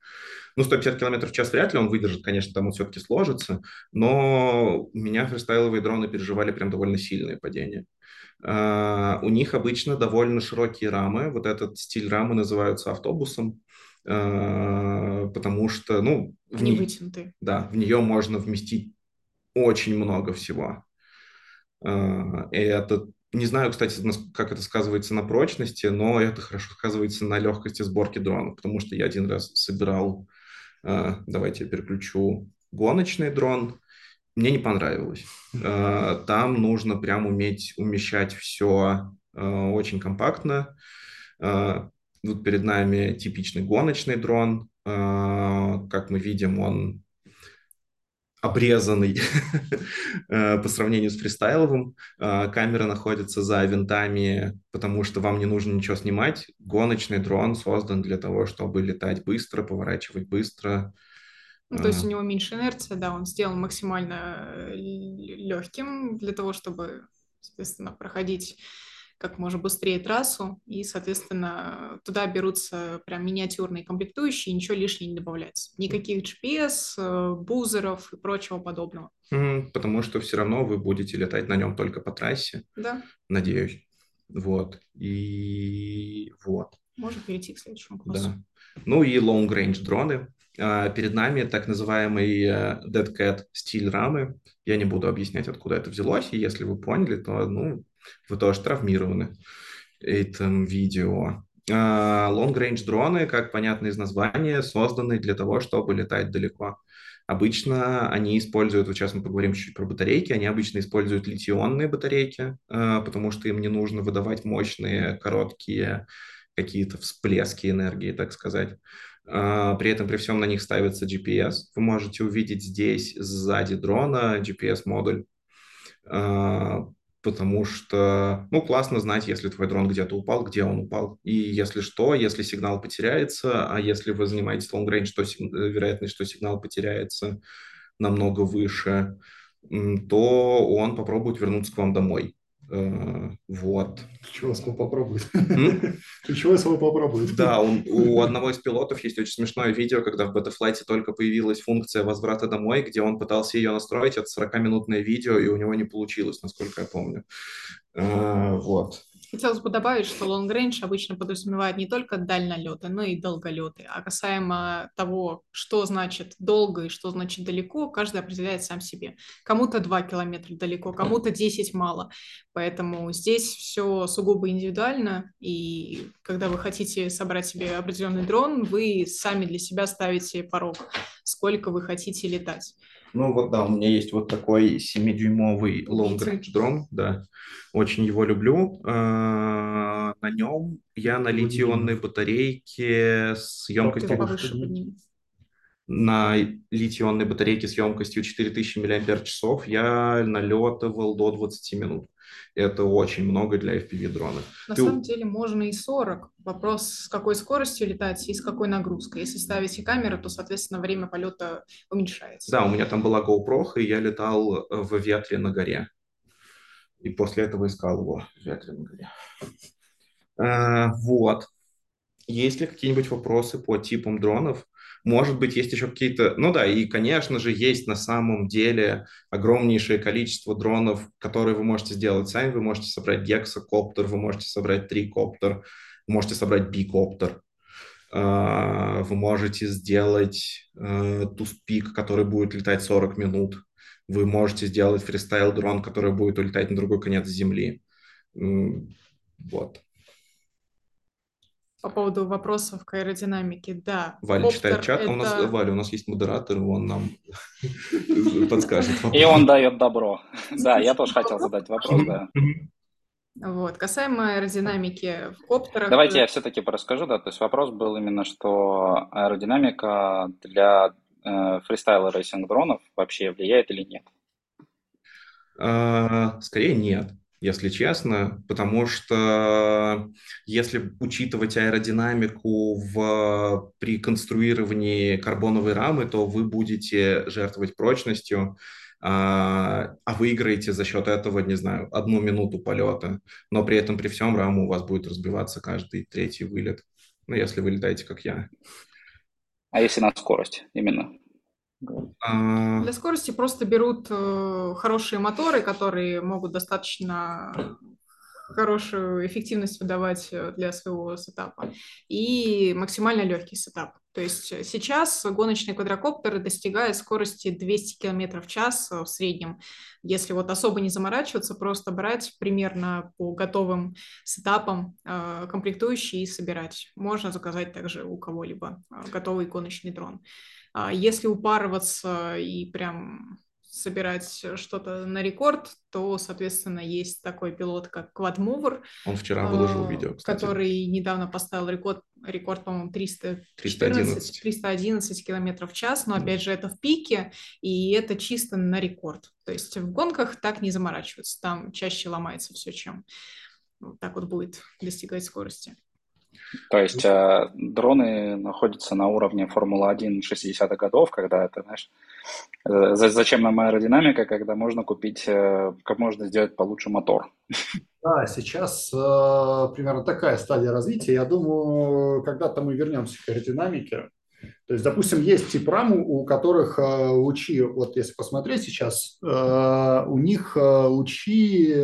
Ну, 150 км в час вряд ли он выдержит, конечно, там он все-таки сложится, но у меня фристайловые дроны переживали прям довольно сильные падения. Uh, у них обычно довольно широкие рамы. Вот этот стиль рамы называются автобусом, uh, потому что, ну... В вытянутые. Да, в нее можно вместить очень много всего. Uh, и это не знаю, кстати, как это сказывается на прочности, но это хорошо сказывается на легкости сборки дрона, потому что я один раз собирал а, давайте я переключу гоночный дрон. Мне не понравилось. А, там нужно прям уметь умещать все а, очень компактно. Вот перед нами типичный гоночный дрон. Как мы видим, он обрезанный *laughs* э, по сравнению с фристайловым. Э, камера находится за винтами, потому что вам не нужно ничего снимать. Гоночный дрон создан для того, чтобы летать быстро, поворачивать быстро. Ну, то есть у него меньше инерция, да, он сделан максимально э, легким для того, чтобы, соответственно, проходить как можно быстрее трассу, и, соответственно, туда берутся прям миниатюрные комплектующие, ничего лишнего не добавляется. Никаких GPS, э, бузеров и прочего подобного. потому что все равно вы будете летать на нем только по трассе. Да. Надеюсь. Вот. И вот. Можно перейти к следующему классу. Да. Ну и long range дроны. А, перед нами так называемый э, Dead Cat стиль рамы. Я не буду объяснять, откуда это взялось, и если вы поняли, то ну, вы тоже травмированы этим видео. А, long-range дроны, как понятно из названия, созданы для того, чтобы летать далеко. Обычно они используют, вот сейчас мы поговорим чуть-чуть про батарейки, они обычно используют литионные батарейки, а, потому что им не нужно выдавать мощные, короткие какие-то всплески энергии, так сказать. А, при этом при всем на них ставится GPS. Вы можете увидеть здесь сзади дрона GPS-модуль потому что, ну, классно знать, если твой дрон где-то упал, где он упал. И если что, если сигнал потеряется, а если вы занимаетесь long range, то э, вероятность, что сигнал потеряется намного выше, то он попробует вернуться к вам домой. Э, вот. Свой попробует? Чего свой попробует? *laughs* Да, он, у одного из пилотов есть очень смешное видео, когда в Betaflight только появилась функция возврата домой, где он пытался ее настроить. Это 40-минутное видео, и у него не получилось, насколько я помню. Э, вот. Хотелось бы добавить, что long range обычно подразумевает не только дальнолеты, но и долголеты. А касаемо того, что значит долго и что значит далеко, каждый определяет сам себе. Кому-то 2 километра далеко, кому-то 10 мало. Поэтому здесь все сугубо индивидуально. И когда вы хотите собрать себе определенный дрон, вы сами для себя ставите порог, сколько вы хотите летать. Ну вот да, у меня есть вот такой 7-дюймовый long range дрон, да, очень его люблю. А, на нем я на литионной батарейке с емкостью... на литий-ионной батарейке с емкостью 4000 мАч я налетывал до 20 минут. Это очень много для FPV-дрона. На Ты... самом деле можно и 40. Вопрос, с какой скоростью летать и с какой нагрузкой. Если ставите камеру, то, соответственно, время полета уменьшается. Да, у меня там была GoPro, и я летал в ветре на горе. И после этого искал его в ветре на горе. А, вот. Есть ли какие-нибудь вопросы по типам дронов? Может быть, есть еще какие-то... Ну да, и, конечно же, есть на самом деле огромнейшее количество дронов, которые вы можете сделать сами. Вы можете собрать гексакоптер, вы можете собрать трикоптер, вы можете собрать бикоптер. А, вы можете сделать э, туспик, который будет летать 40 минут. Вы можете сделать фристайл-дрон, который будет улетать на другой конец Земли. Вот. По поводу вопросов к аэродинамике, да. Валя Коптер читает чат, это... а у нас, Валя, у нас есть модератор, он нам *laughs* подскажет. И он дает добро. Да, я тоже хотел задать вопрос, да. Вот. Касаемо аэродинамики в коптерах... Давайте я все-таки расскажу, да, то есть вопрос был именно, что аэродинамика для э, фристайла racing дронов вообще влияет или нет? А, скорее нет если честно, потому что если учитывать аэродинамику в, при конструировании карбоновой рамы, то вы будете жертвовать прочностью, а, а выиграете за счет этого, не знаю, одну минуту полета, но при этом при всем раму у вас будет разбиваться каждый третий вылет, ну, если вы летаете, как я. А если на скорость именно? А. Для скорости просто берут э, хорошие моторы, которые могут достаточно хорошую эффективность выдавать э, для своего setup а и максимально легкий setup. То есть сейчас гоночные квадрокоптеры достигают скорости 200 км в час в среднем. Если вот особо не заморачиваться, просто брать примерно по готовым setup ам э, комплектующие и собирать. Можно заказать также у кого-либо готовый гоночный дрон. А если упарываться и прям собирать что-то на рекорд, то, соответственно, есть такой пилот, как Quadmover. Он вчера выложил а, видео, кстати. Который недавно поставил рекорд, рекорд по-моему, 314, 311. 311 километров в час, но, опять же, это в пике, и это чисто на рекорд. То есть в гонках так не заморачиваются, там чаще ломается все, чем вот так вот будет достигать скорости. То есть э, дроны находятся на уровне Формулы-1 60-х годов, когда это, знаешь, э, зачем нам аэродинамика, когда можно купить, э, как можно сделать получше мотор. Да, сейчас э, примерно такая стадия развития. Я думаю, когда-то мы вернемся к аэродинамике. То есть, допустим, есть тип раму, у которых э, лучи, вот если посмотреть сейчас, э, у них э, лучи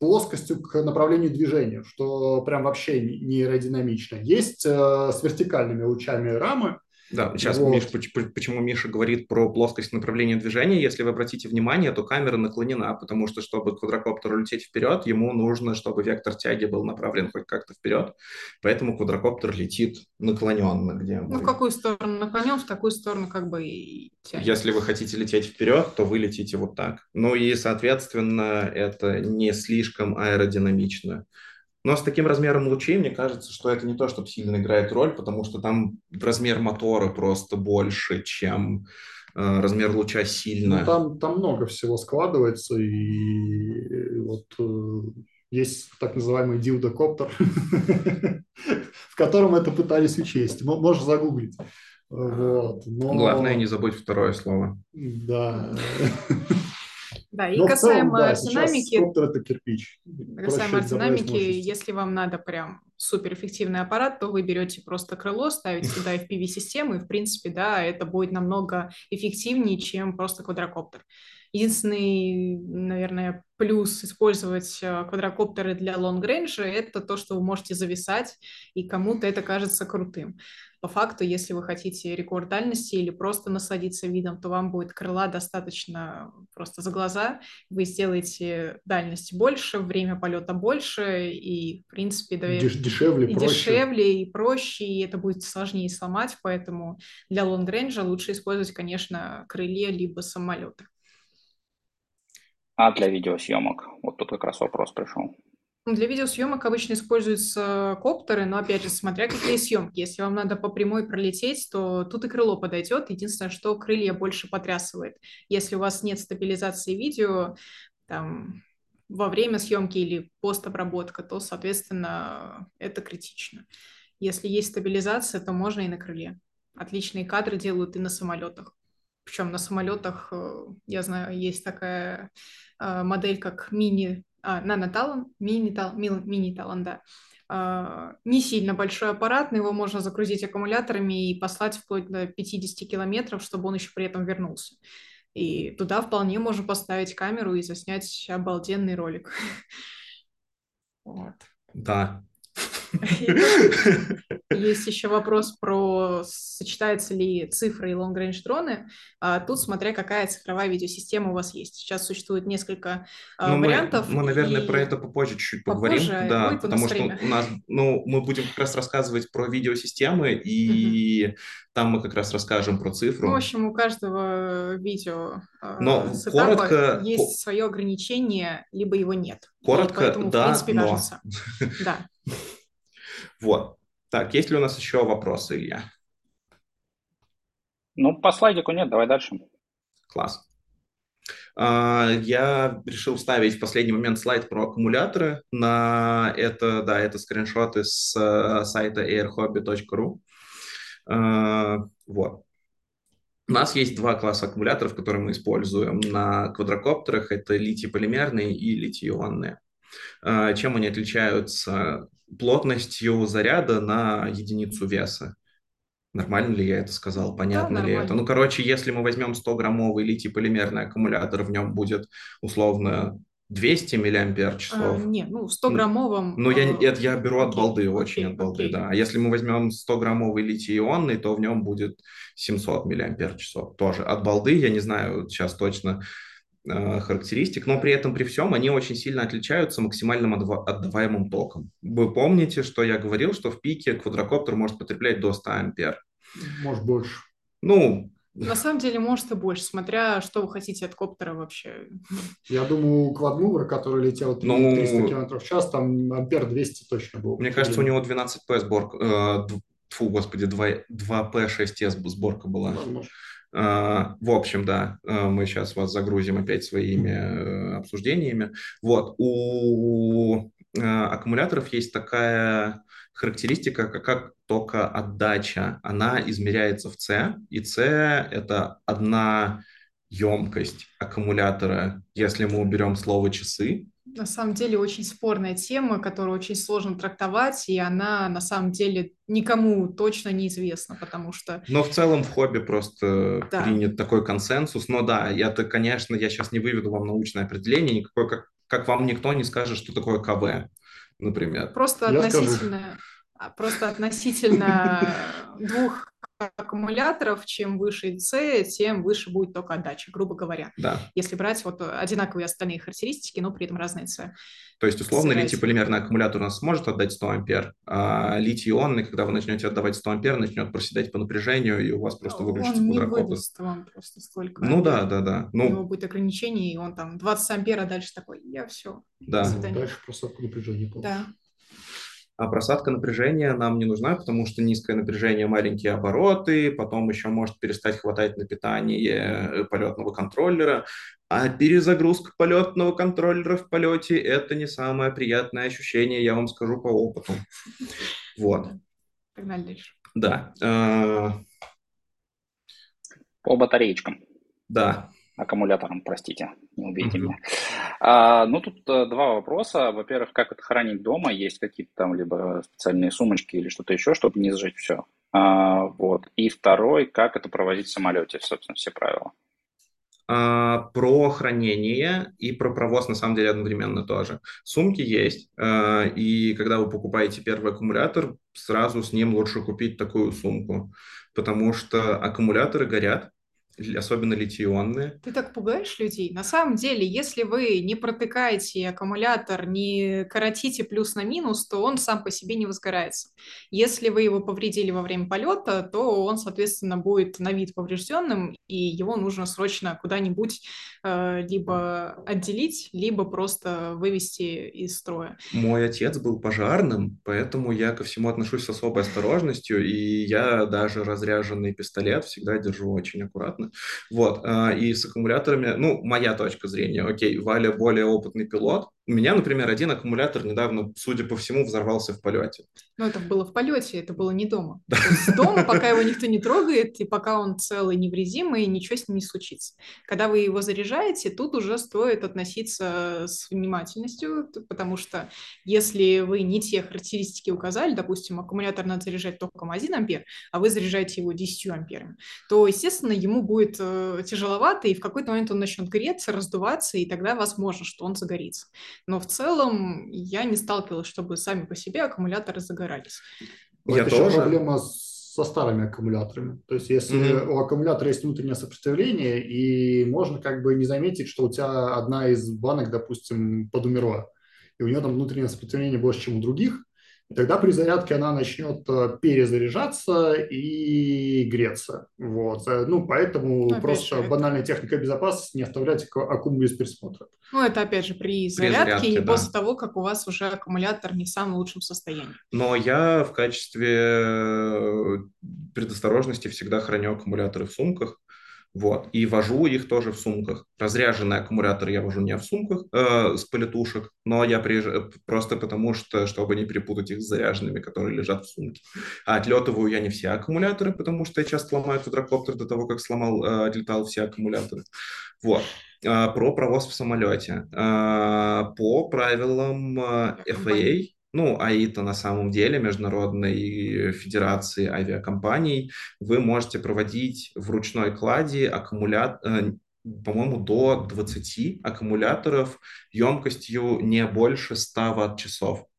плоскостью к направлению движения, что прям вообще не аэродинамично. Есть э, с вертикальными лучами рамы, да, сейчас вот. Миш, почему Миша говорит про плоскость направления движения. Если вы обратите внимание, то камера наклонена, потому что, чтобы квадрокоптер улететь вперед, ему нужно, чтобы вектор тяги был направлен хоть как-то вперед. Поэтому квадрокоптер летит наклоненно. Где ну, в какую сторону наклонен, в такую сторону как бы и тянет. Если вы хотите лететь вперед, то вы летите вот так. Ну и, соответственно, это не слишком аэродинамично. Но с таким размером лучей, мне кажется, что это не то, чтобы сильно играет роль, потому что там размер мотора просто больше, чем э, размер луча сильно. Ну, там, там много всего складывается, и вот э, есть так называемый дилдокоптер, *laughs* в котором это пытались учесть. Можешь загуглить. Вот, но... Главное, не забудь второе слово. Да. *laughs* Да, и Но касаемо целом, да, динамики, это кирпич. Касаемо динамики, если вам надо прям суперэффективный аппарат, то вы берете просто крыло, ставите сюда FPV-систему, и, в принципе, да, это будет намного эффективнее, чем просто квадрокоптер. Единственный, наверное, плюс использовать э, квадрокоптеры для лонг-рейнджа – это то, что вы можете зависать, и кому-то это кажется крутым по факту, если вы хотите рекорд дальности или просто насладиться видом, то вам будет крыла достаточно просто за глаза. Вы сделаете дальность больше, время полета больше, и, в принципе, Деш дешевле, и проще. дешевле, и проще, и это будет сложнее сломать, поэтому для long range а лучше использовать, конечно, крылья либо самолеты. А для видеосъемок? Вот тут как раз вопрос пришел. Ну, для видеосъемок обычно используются коптеры, но, опять же, смотря какие съемки. Если вам надо по прямой пролететь, то тут и крыло подойдет. Единственное, что крылья больше потрясывает. Если у вас нет стабилизации видео, там, во время съемки или постобработка, то, соответственно, это критично. Если есть стабилизация, то можно и на крыле. Отличные кадры делают и на самолетах. Причем на самолетах, э, я знаю, есть такая модель, как мини а, наноталон, мини-талон, мини-талон, да. А, не сильно большой аппарат, но его можно загрузить аккумуляторами и послать вплоть до 50 километров, чтобы он еще при этом вернулся. И туда вполне можно поставить камеру и заснять обалденный ролик. *laughs* Вот. Да, *laughs* есть еще вопрос про сочетаются ли цифры и long-range дроны. А тут смотря какая цифровая видеосистема у вас есть. Сейчас существует несколько а, ну, вариантов. Мы, мы наверное, и... про это попозже чуть-чуть поговорим. Попозже, да, потому что время. у нас, ну, мы будем как раз рассказывать про видеосистемы, и угу. там мы как раз расскажем про цифру. Ну, в общем, у каждого видео а, но коротко есть свое ограничение, либо его нет. Коротко, поэтому, да, в принципе, но... кажется. *laughs* Да. Вот. Так, есть ли у нас еще вопросы, Илья? Ну, по слайдику нет, давай дальше. Класс. А, я решил вставить в последний момент слайд про аккумуляторы. На это, да, это скриншоты с э, сайта airhobby.ru. А, вот. У нас есть два класса аккумуляторов, которые мы используем на квадрокоптерах. Это литий-полимерные и литий-ионные. А, чем они отличаются? Плотностью заряда на единицу веса. Нормально ли я это сказал? Понятно да, ли это? Ну, короче, если мы возьмем 100-граммовый литий-полимерный аккумулятор, в нем будет условно 200 миллиампер часов. А, нет, ну, в 100-граммовом... Ну, я, а, это я беру от балды, окей, очень окей, от балды, окей. да. А если мы возьмем 100-граммовый литий-ионный, то в нем будет 700 миллиампер часов. Тоже от балды, я не знаю сейчас точно характеристик, но при этом, при всем, они очень сильно отличаются максимальным отдаваемым током. Вы помните, что я говорил, что в пике квадрокоптер может потреблять до 100 ампер? Может, больше. Ну, на самом деле, может и больше, смотря что вы хотите от коптера вообще. Я думаю, у который летел 300 ну, км в час, там ампер 200 точно был. Мне кажется, у него 12P сборка, э, фу, господи, 2, 2P6S сборка была. Возможно. А, в общем, да, а, мы сейчас вас загрузим опять своими э, обсуждениями. Вот, у а, аккумуляторов есть такая характеристика, как только отдача. Она измеряется в C, и C – это одна емкость аккумулятора, если мы уберем слово «часы», на самом деле очень спорная тема, которую очень сложно трактовать, и она на самом деле никому точно неизвестна, потому что... Но в целом в хобби просто да. принят такой консенсус. Но да, я-то, конечно, я сейчас не выведу вам научное определение, никакое, как, как вам никто не скажет, что такое КВ, например. Просто я относительно... Скажу. Просто относительно двух аккумуляторов, чем выше C, тем выше будет только отдача, грубо говоря. Да. Если брать вот одинаковые остальные характеристики, но при этом разные C. То есть, условно, литий-полимерный аккумулятор у нас сможет отдать 100 ампер, а литий-ионный, когда вы начнете отдавать 100 ампер, начнет проседать по напряжению, и у вас просто выключится Он не выдаст вам просто столько. Ну да, да, да. Ну, у него будет ограничение, и он там 20 ампер, а дальше такой, я все. Да. Дальше просто напряжение. Да. А просадка напряжения нам не нужна, потому что низкое напряжение, маленькие обороты, потом еще может перестать хватать на питание э, полетного контроллера. А перезагрузка полетного контроллера в полете – это не самое приятное ощущение, я вам скажу по опыту. Вот. Погнали дальше. Да. Э, по батареечкам. Да аккумулятором, простите, убейте mm-hmm. А, ну, тут а, два вопроса. Во-первых, как это хранить дома? Есть какие-то там либо специальные сумочки или что-то еще, чтобы не сжечь все. А, вот. И второй, как это проводить в самолете, собственно, все правила. А, про хранение и про провоз на самом деле одновременно тоже. Сумки есть, а, и когда вы покупаете первый аккумулятор, сразу с ним лучше купить такую сумку, потому что аккумуляторы горят, особенно литий-ионные. Ты так пугаешь людей. На самом деле, если вы не протыкаете аккумулятор, не коротите плюс на минус, то он сам по себе не возгорается. Если вы его повредили во время полета, то он, соответственно, будет на вид поврежденным, и его нужно срочно куда-нибудь э, либо отделить, либо просто вывести из строя. Мой отец был пожарным, поэтому я ко всему отношусь с особой осторожностью, и я даже разряженный пистолет всегда держу очень аккуратно. Вот, а, и с аккумуляторами, ну, моя точка зрения, окей, Валя более опытный пилот, у меня, например, один аккумулятор недавно, судя по всему, взорвался в полете. Ну, это было в полете, это было не дома. То есть дома, пока его никто не трогает, и пока он целый, невредимый, ничего с ним не случится. Когда вы его заряжаете, тут уже стоит относиться с внимательностью, потому что если вы не те характеристики указали, допустим, аккумулятор надо заряжать током 1 ампер, а вы заряжаете его 10 амперами, то, естественно, ему будет э, тяжеловато, и в какой-то момент он начнет греться, раздуваться, и тогда возможно, что он загорится. Но в целом я не сталкивалась, чтобы сами по себе аккумуляторы загорались. Я это тоже. проблема со старыми аккумуляторами. То есть если mm-hmm. у аккумулятора есть внутреннее сопротивление, и можно как бы не заметить, что у тебя одна из банок, допустим, подумерла, и у нее там внутреннее сопротивление больше, чем у других, и тогда при зарядке она начнет э, перезаряжаться и греться. Вот. Э, ну, поэтому опять просто же, банальная это... техника безопасности не оставлять аккум без присмотра. Ну, это опять же при зарядке, при зарядке и да. после того, как у вас уже аккумулятор не в самом лучшем состоянии. Но я в качестве э, предосторожности всегда храню аккумуляторы в сумках. Вот. И вожу их тоже в сумках. Разряженный аккумулятор я вожу не в сумках э, с полетушек, но я приезж... просто потому, что, чтобы не перепутать их с заряженными, которые лежат в сумке. А отлетываю я не все аккумуляторы, потому что я часто ломаю квадрокоптер до того, как сломал, э, отлетал все аккумуляторы. Вот. Э, про провоз в самолете. Э, по правилам э, FAA, ну, АИТа на самом деле, Международной Федерации Авиакомпаний, вы можете проводить в ручной кладе аккумулятор, э, по-моему, до 20 аккумуляторов емкостью не больше 100 ватт-часов.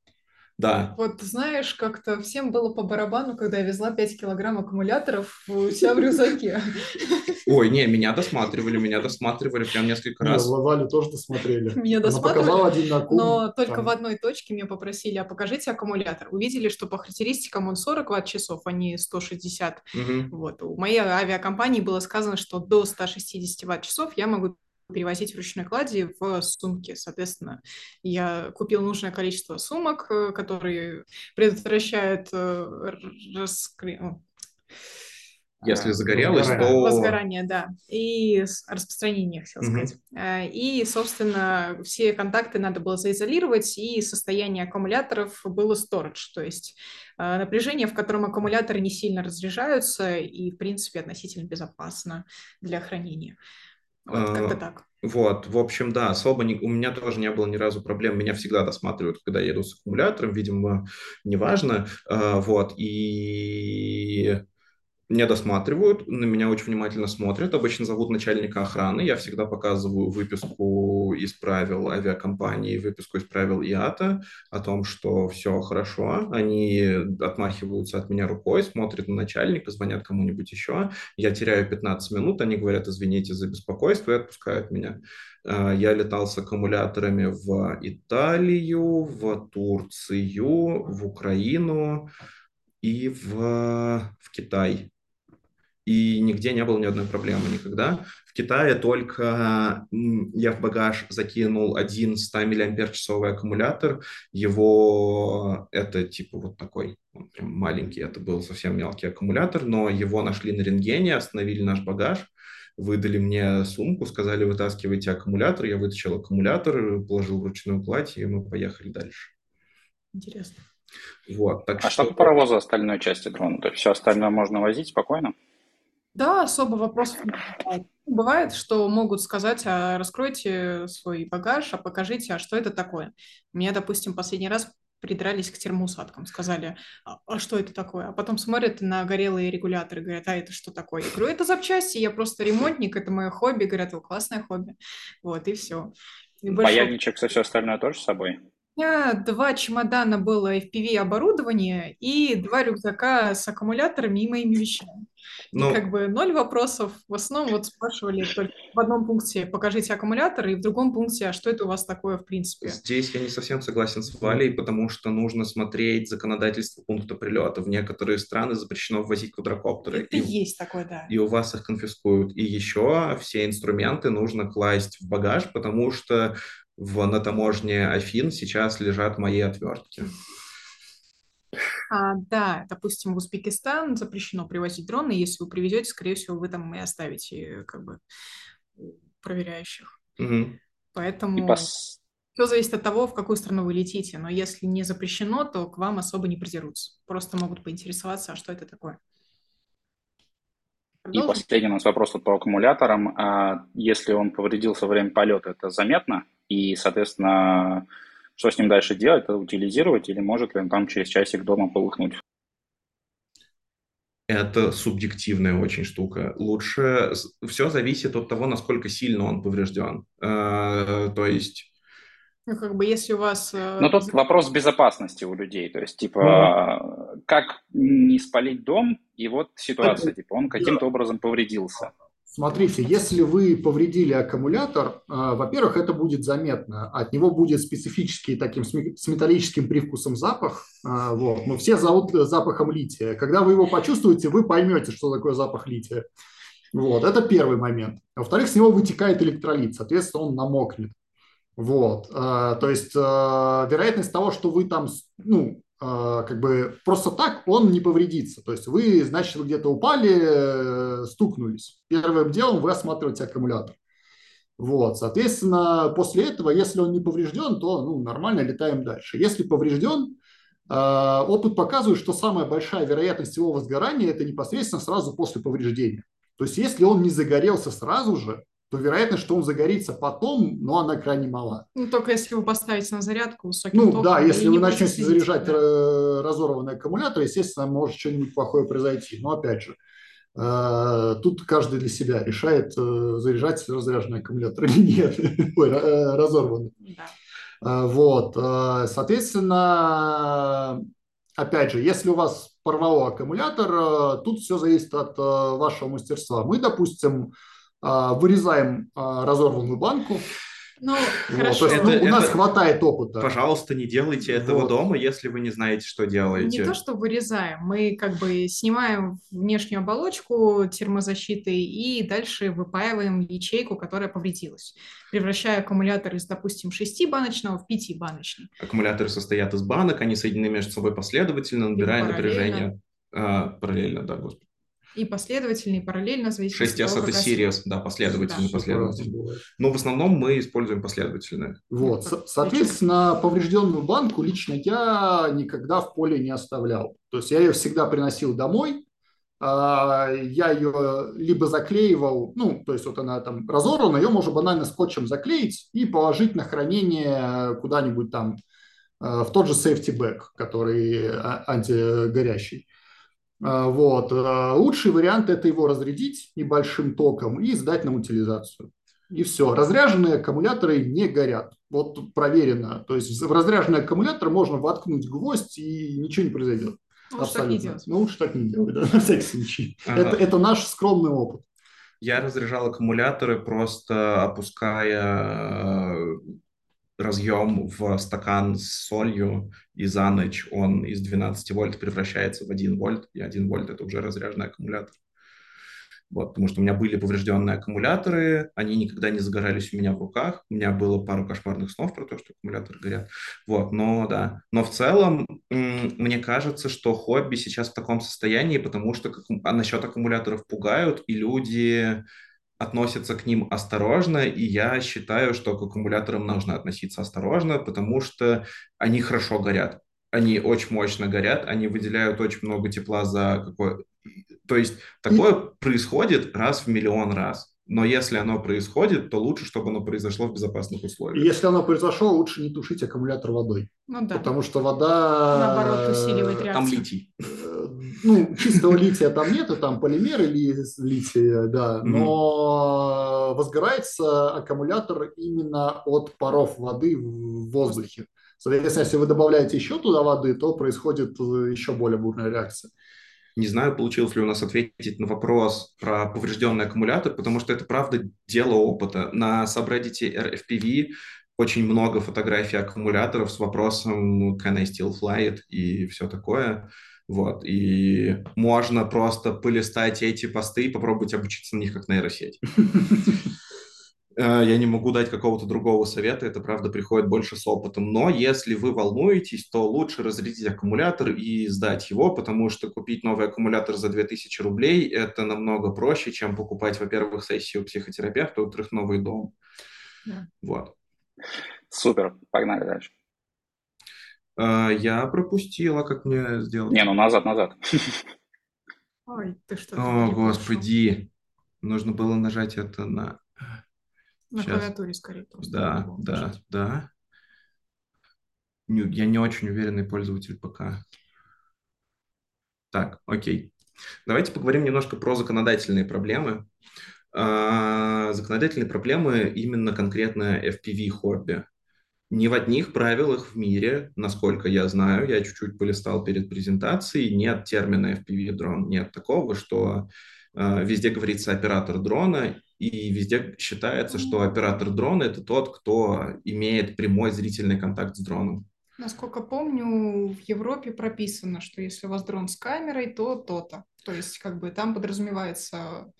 Да. Вот знаешь, как-то всем было по барабану, когда я везла 5 килограмм аккумуляторов у себя в рюкзаке. *laughs* Ой, не, меня досматривали, меня досматривали прям несколько раз. Не, Валю тоже досмотрели. Меня досматривали, один аккум, но только там. в одной точке меня попросили, а покажите аккумулятор. Увидели, что по характеристикам он 40 ватт-часов, а не 160. Угу. Вот. У моей авиакомпании было сказано, что до 160 ватт-часов я могу перевозить в ручной кладе в сумке. Соответственно, я купил нужное количество сумок, э, которые предотвращают э, раскры... Если загорелось, то... Возгорание, да. И распространение, хотел сказать. Угу. И, собственно, все контакты надо было заизолировать, и состояние аккумуляторов было storage, то есть напряжение, в котором аккумуляторы не сильно разряжаются и, в принципе, относительно безопасно для хранения. Вот, как-то так. Вот, в общем, да, особо не, у меня тоже не было ни разу проблем. Меня всегда досматривают, когда я еду с аккумулятором, видимо, неважно. Вот, и меня досматривают, на меня очень внимательно смотрят. Обычно зовут начальника охраны. Я всегда показываю выписку из правил авиакомпании, выписку из правил ИАТа о том, что все хорошо. Они отмахиваются от меня рукой, смотрят на начальника, звонят кому-нибудь еще. Я теряю 15 минут, они говорят, извините за беспокойство и отпускают меня. А, я летал с аккумуляторами в Италию, в Турцию, в Украину и в, в Китай и нигде не было ни одной проблемы никогда. В Китае только я в багаж закинул один 100 мАч аккумулятор, его это типа вот такой, он прям маленький, это был совсем мелкий аккумулятор, но его нашли на рентгене, остановили наш багаж, выдали мне сумку, сказали, вытаскивайте аккумулятор, я вытащил аккумулятор, положил в ручную кладь, и мы поехали дальше. Интересно. Вот, так а что, что по паровозу остальной части дрона? То есть все остальное можно возить спокойно? Да, особо вопросов не бывает. Бывает, что могут сказать, а раскройте свой багаж, а покажите, а что это такое. Меня, допустим, последний раз придрались к термоусадкам, сказали, а, а что это такое? А потом смотрят на горелые регуляторы, говорят, а это что такое? Я говорю, это запчасти, я просто ремонтник, это мое хобби. Говорят, о, классное хобби. Вот, и все. И Паяльничек, все остальное тоже с собой? У меня два чемодана было FPV оборудования и два рюкзака с аккумуляторами и моими вещами. Ну, и как бы ноль вопросов. В основном вот спрашивали только в одном пункте покажите аккумулятор, и в другом пункте, а что это у вас такое в принципе? Здесь я не совсем согласен с Валей, потому что нужно смотреть законодательство пункта прилета. В некоторые страны запрещено ввозить квадрокоптеры. Это и, есть такое, да. И у вас их конфискуют. И еще все инструменты нужно класть в багаж, потому что в, на таможне Афин сейчас лежат мои отвертки. А, да, допустим, в Узбекистан запрещено привозить дроны. Если вы привезете, скорее всего, вы там и оставите как бы проверяющих. Угу. Поэтому пос... все зависит от того, в какую страну вы летите. Но если не запрещено, то к вам особо не придерутся. Просто могут поинтересоваться, а что это такое. Продолжим? И последний у нас вопрос вот по аккумуляторам. А если он повредился во время полета, это заметно? И, соответственно, что с ним дальше делать? Это утилизировать или может ли он там через часик дома полыхнуть? Это субъективная очень штука. Лучше все зависит от того, насколько сильно он поврежден. Э, то есть ну, как бы, если у вас... Э, Но тут вопрос безопасности у людей, то есть, типа, mm как не спалить дом, и вот ситуация, типа, он каким-то образом повредился. Смотрите, если вы повредили аккумулятор, э, во-первых, это будет заметно. От него будет специфический таким с металлическим привкусом запах. Э, вот. Мы все зовут запахом лития. Когда вы его почувствуете, вы поймете, что такое запах лития. Вот, это первый момент. Во-вторых, с него вытекает электролит, соответственно, он намокнет. Вот, э, то есть вероятность того, что вы там, ну, а, как бы просто так он не повредится. То есть вы, значит, вы где-то упали, э, стукнулись. Первым делом вы осматриваете аккумулятор. Вот, соответственно, после этого, если он не поврежден, то ну, нормально летаем дальше. Если поврежден, а, опыт показывает, что самая большая вероятность его возгорания – это непосредственно сразу после повреждения. То есть если он не загорелся сразу же, то вероятность, что он загорится потом, но она крайне мала. Ну, только если вы поставите на зарядку высоким Ну, током, да, если вы начнете заряжать да. Э, разорванный аккумулятор, естественно, может что-нибудь плохое произойти. Но, опять же, э, тут каждый для себя решает, э, заряжать разряженный аккумулятор или нет, *laughs* Ой, разорванный. Да. Вот, соответственно, опять же, если у вас порвало аккумулятор, тут все зависит от вашего мастерства. Мы, допустим, вырезаем а, разорванную банку. Ну, вот, хорошо. есть, ну, у нас хватает опыта. Пожалуйста, не делайте этого вот. дома, если вы не знаете, что делаете. Не то, что вырезаем. Мы как бы снимаем внешнюю оболочку термозащиты и дальше выпаиваем ячейку, которая повредилась, превращая аккумулятор из, допустим, 6-баночного в 5-баночный. Аккумуляторы состоят из банок, они соединены между собой последовательно, набирая напряжение. А, параллельно, да, господи. И последовательно, и параллельно. 6S – это series, да, последовательно, да. последовательно. Но в основном мы используем последовательно. Вот, ну, соответственно, поврежденную банку лично я никогда в поле не оставлял. То есть я ее всегда приносил домой, а, я ее либо заклеивал, ну, то есть вот она там разорвана, ее можно банально скотчем заклеить и положить на хранение куда-нибудь там э, в тот же safety bag, который а, антигорящий. А, вот. А, лучший вариант – это его разрядить небольшим током и сдать на утилизацию. И все. Разряженные аккумуляторы не горят. Вот проверено. То есть в разряженный аккумулятор можно воткнуть гвоздь и ничего не произойдет. Лучше Абсолютно. так не делать. Ну, лучше так не делать, да, *laughs* на всякий случай. Ага. Это, это наш скромный опыт. Я разряжал аккумуляторы, просто опуская разъем в стакан с солью, и за ночь он из 12 вольт превращается в 1 вольт, и 1 вольт – это уже разряженный аккумулятор. Вот, потому что у меня были поврежденные аккумуляторы, они никогда не загорались у меня в руках. У меня было пару кошмарных снов про то, что аккумуляторы горят. Вот, но да. Но в целом, мне кажется, что хобби сейчас в таком состоянии, потому что как, а насчет аккумуляторов пугают, и люди относятся к ним осторожно, и я считаю, что к аккумуляторам нужно относиться осторожно, потому что они хорошо горят. Они очень мощно горят, они выделяют очень много тепла за какой... То есть такое и... происходит раз в миллион раз. Но если оно происходит, то лучше, чтобы оно произошло в безопасных условиях. Если оно произошло, лучше не тушить аккумулятор водой. Ну да. Потому что вода... Наоборот, усиливает реакцию. Там литий. Ну, чистого лития там нету, там полимеры лития, да. Но возгорается аккумулятор именно от паров воды в воздухе. Соответственно, если вы добавляете еще туда воды, то происходит э, еще более бурная реакция. Не знаю, получилось ли у нас ответить на вопрос про поврежденный аккумулятор, потому что это, правда, дело опыта. На subreddit RFPV очень много фотографий аккумуляторов с вопросом «Can I still fly it?» и все такое. Вот. И можно просто полистать эти посты и попробовать обучиться на них как нейросеть. *laughs* Э, я не могу дать какого-то другого совета, это, правда, приходит больше с опытом. Но если вы волнуетесь, то лучше разрядить аккумулятор и сдать его, потому что купить новый аккумулятор за 2000 рублей – это намного проще, чем покупать, во-первых, сессию психотерапевта, во-вторых, новый дом. Да. Вот. Супер, погнали дальше. Э, я пропустила, как мне сделать. Не, ну назад, назад. Ой, ты что? О, господи. Нужно было нажать это на... На Сейчас. клавиатуре скорее. Да, да, нажать. да. Я не очень уверенный пользователь пока. Так, окей. Давайте поговорим немножко про законодательные проблемы. А, законодательные проблемы именно конкретно FPV-хобби. Ни в одних правилах в мире, насколько я знаю, я чуть-чуть полистал перед презентацией, нет термина FPV-дрон, нет такого, что э, везде говорится оператор дрона, и везде считается, что оператор дрона – это тот, кто имеет прямой зрительный контакт с дроном. Насколько помню, в Европе прописано, что если у вас дрон с камерой, то то-то. То есть как бы там подразумевается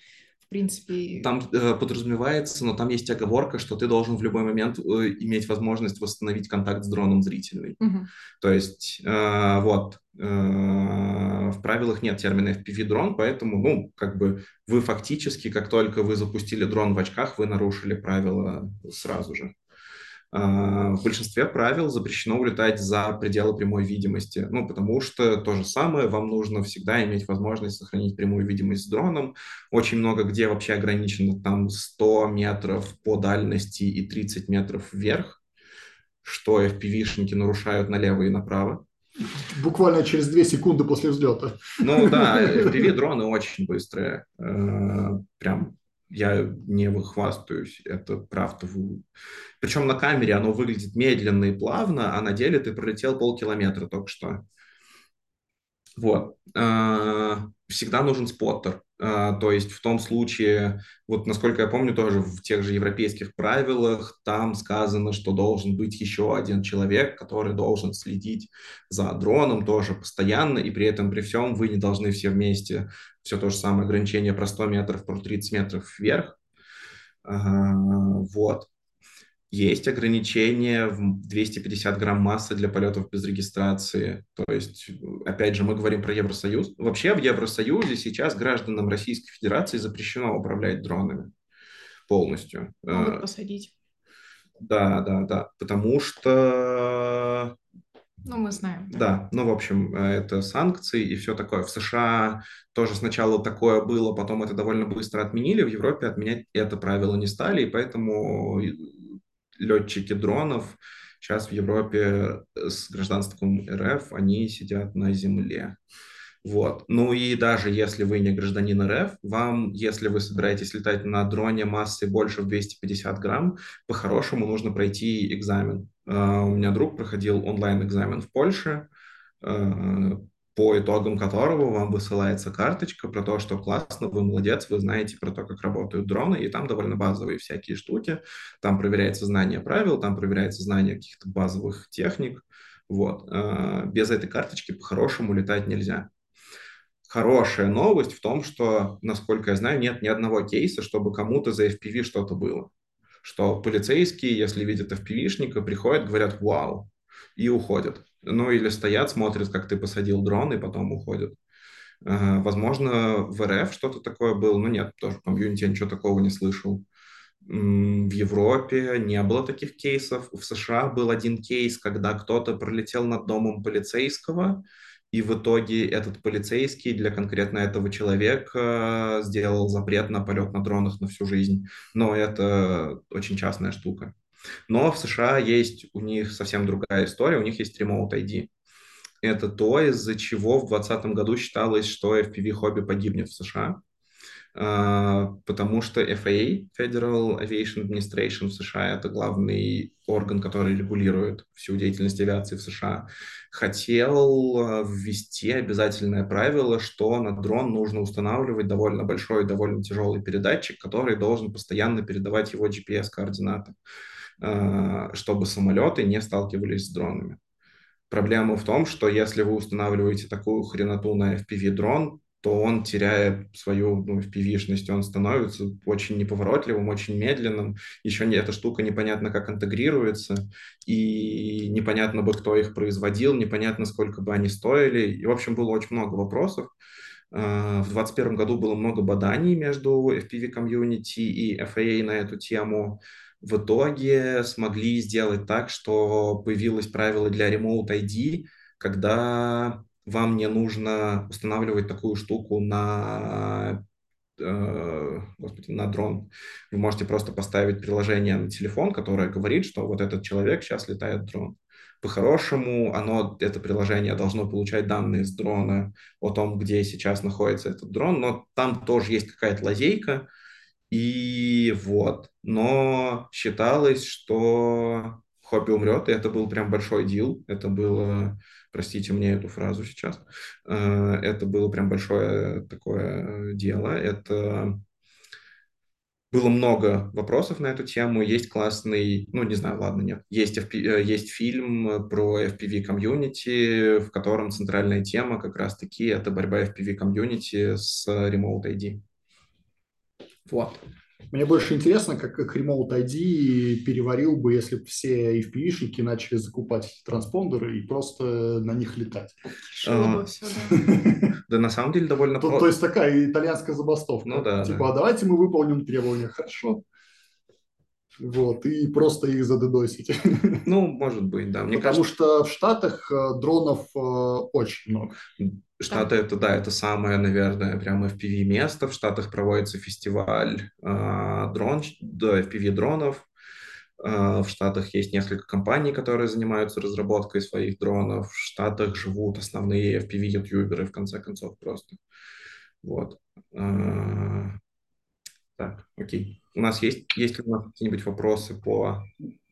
принципе... Там э, подразумевается, но там есть оговорка, что ты должен в любой момент э, иметь возможность восстановить контакт с дроном зрительный. Угу. То есть, э, вот, э, в правилах нет термина FPV-дрон, поэтому, ну, как бы вы фактически, как только вы запустили дрон в очках, вы нарушили правила сразу же. А, в большинстве правил запрещено улетать за пределы прямой видимости, ну, потому что то же самое, вам нужно всегда иметь возможность сохранить прямую видимость с дроном. Очень много где вообще ограничено там 100 метров по дальности и 30 метров вверх, что FPV-шники нарушают налево и направо. Буквально через 2 секунды после взлета. Ну да, *laughs* FPV-дроны очень быстрые. Э, прям я не выхвастаюсь, это правда. Причем на камере оно выглядит медленно и плавно, а на деле ты пролетел полкилометра только что. Вот. А, всегда нужен споттер. А, то есть в том случае, вот насколько я помню, тоже в тех же европейских правилах там сказано, что должен быть еще один человек, который должен следить за дроном тоже постоянно, и при этом при всем вы не должны все вместе, все то же самое ограничение про 100 метров, про 30 метров вверх. Вот есть ограничение в 250 грамм массы для полетов без регистрации. То есть, опять же, мы говорим про Евросоюз. Вообще в Евросоюзе сейчас гражданам Российской Федерации запрещено управлять дронами полностью. Могут э, посадить. Да, да, да. Потому что... Ну, мы знаем. Да. да, ну, в общем, э, это санкции и все такое. В США тоже сначала такое было, потом это довольно быстро отменили. В Европе отменять это правило не стали, и поэтому летчики дронов сейчас в Европе с гражданством РФ, они сидят на земле. Вот. Ну и даже если вы не гражданин РФ, вам, если вы собираетесь летать на дроне массой больше в 250 грамм, по-хорошему нужно пройти экзамен. Uh, у меня друг проходил онлайн-экзамен в Польше, uh, по итогам которого вам высылается карточка про то, что классно, вы молодец, вы знаете про то, как работают дроны, и там довольно базовые всякие штуки. Там проверяется знание правил, там проверяется знание каких-то базовых техник. Вот. А, без этой карточки по-хорошему летать нельзя. Хорошая новость в том, что, насколько я знаю, нет ни одного кейса, чтобы кому-то за FPV что-то было. Что полицейские, если видят FPV-шника, приходят, говорят «Вау!» и уходят. Ну или стоят, смотрят, как ты посадил дрон, и потом уходят. Возможно, в РФ что-то такое было, но нет, тоже в комьюнити я ничего такого не слышал. В Европе не было таких кейсов. В США был один кейс, когда кто-то пролетел над домом полицейского, и в итоге этот полицейский для конкретно этого человека сделал запрет на полет на дронах на всю жизнь. Но это очень частная штука. Но в США есть у них совсем другая история, у них есть Remote ID. Это то, из-за чего в 2020 году считалось, что FPV-хобби погибнет в США. а, потому что FAA, Federal Aviation Administration в США, это главный орган, который регулирует всю деятельность авиации в США, хотел а, ввести обязательное правило, что на дрон нужно устанавливать довольно большой и довольно тяжелый передатчик, который должен постоянно передавать его GPS-координаты, чтобы самолеты не сталкивались с дронами. Проблема в том, что если вы устанавливаете такую хреноту на FPV-дрон, то он теряет свою ну, FPV-шность, он становится очень неповоротливым, очень медленным. Еще не, эта штука непонятно как интегрируется, и непонятно бы, кто их производил, непонятно, сколько бы они стоили. И, в общем, было очень много вопросов. А, в 2021 году было много баданий между FPV-комьюнити и FAA на эту тему в итоге смогли сделать так, что появилось правило для Remote ID, когда вам не нужно устанавливать такую штуку на, э, господи, на дрон. Вы можете просто поставить приложение на телефон, которое говорит, что вот этот человек сейчас летает дрон. По-хорошему, оно, это приложение должно получать данные с дрона о том, где сейчас находится этот дрон, но там тоже есть какая-то лазейка, и вот. Но считалось, что Хобби умрет, и это был прям большой дил. Это было, простите мне эту фразу сейчас, э, это было прям большое такое дело. Это было много вопросов на эту тему. Есть классный, ну, не знаю, ладно, нет. Есть, FP, э, есть фильм про FPV комьюнити, в котором центральная тема как раз-таки это борьба FPV комьюнити с Remote ID. Вот. Мне больше интересно, как, как Remote ID переварил бы, если бы все FPV-шники начали закупать транспондеры и просто на них летать. А, *laughs* да. на самом деле довольно то, то есть такая итальянская забастовка. Ну да. Типа, а давайте мы выполним требования, хорошо. Вот, и просто их задедосить. Ну, может быть, да. Мне Потому кажется... что в Штатах э, дронов э, очень много. Штаты это, да, это самое, наверное, прямо FPV место. В Штатах проводится фестиваль э, дрон, да, FPV дронов. Э, в Штатах есть несколько компаний, которые занимаются разработкой своих дронов. В Штатах живут основные FPV-ютуберы, в конце концов, просто. Вот. Э, так, окей. У нас есть, есть ли у нас какие-нибудь вопросы по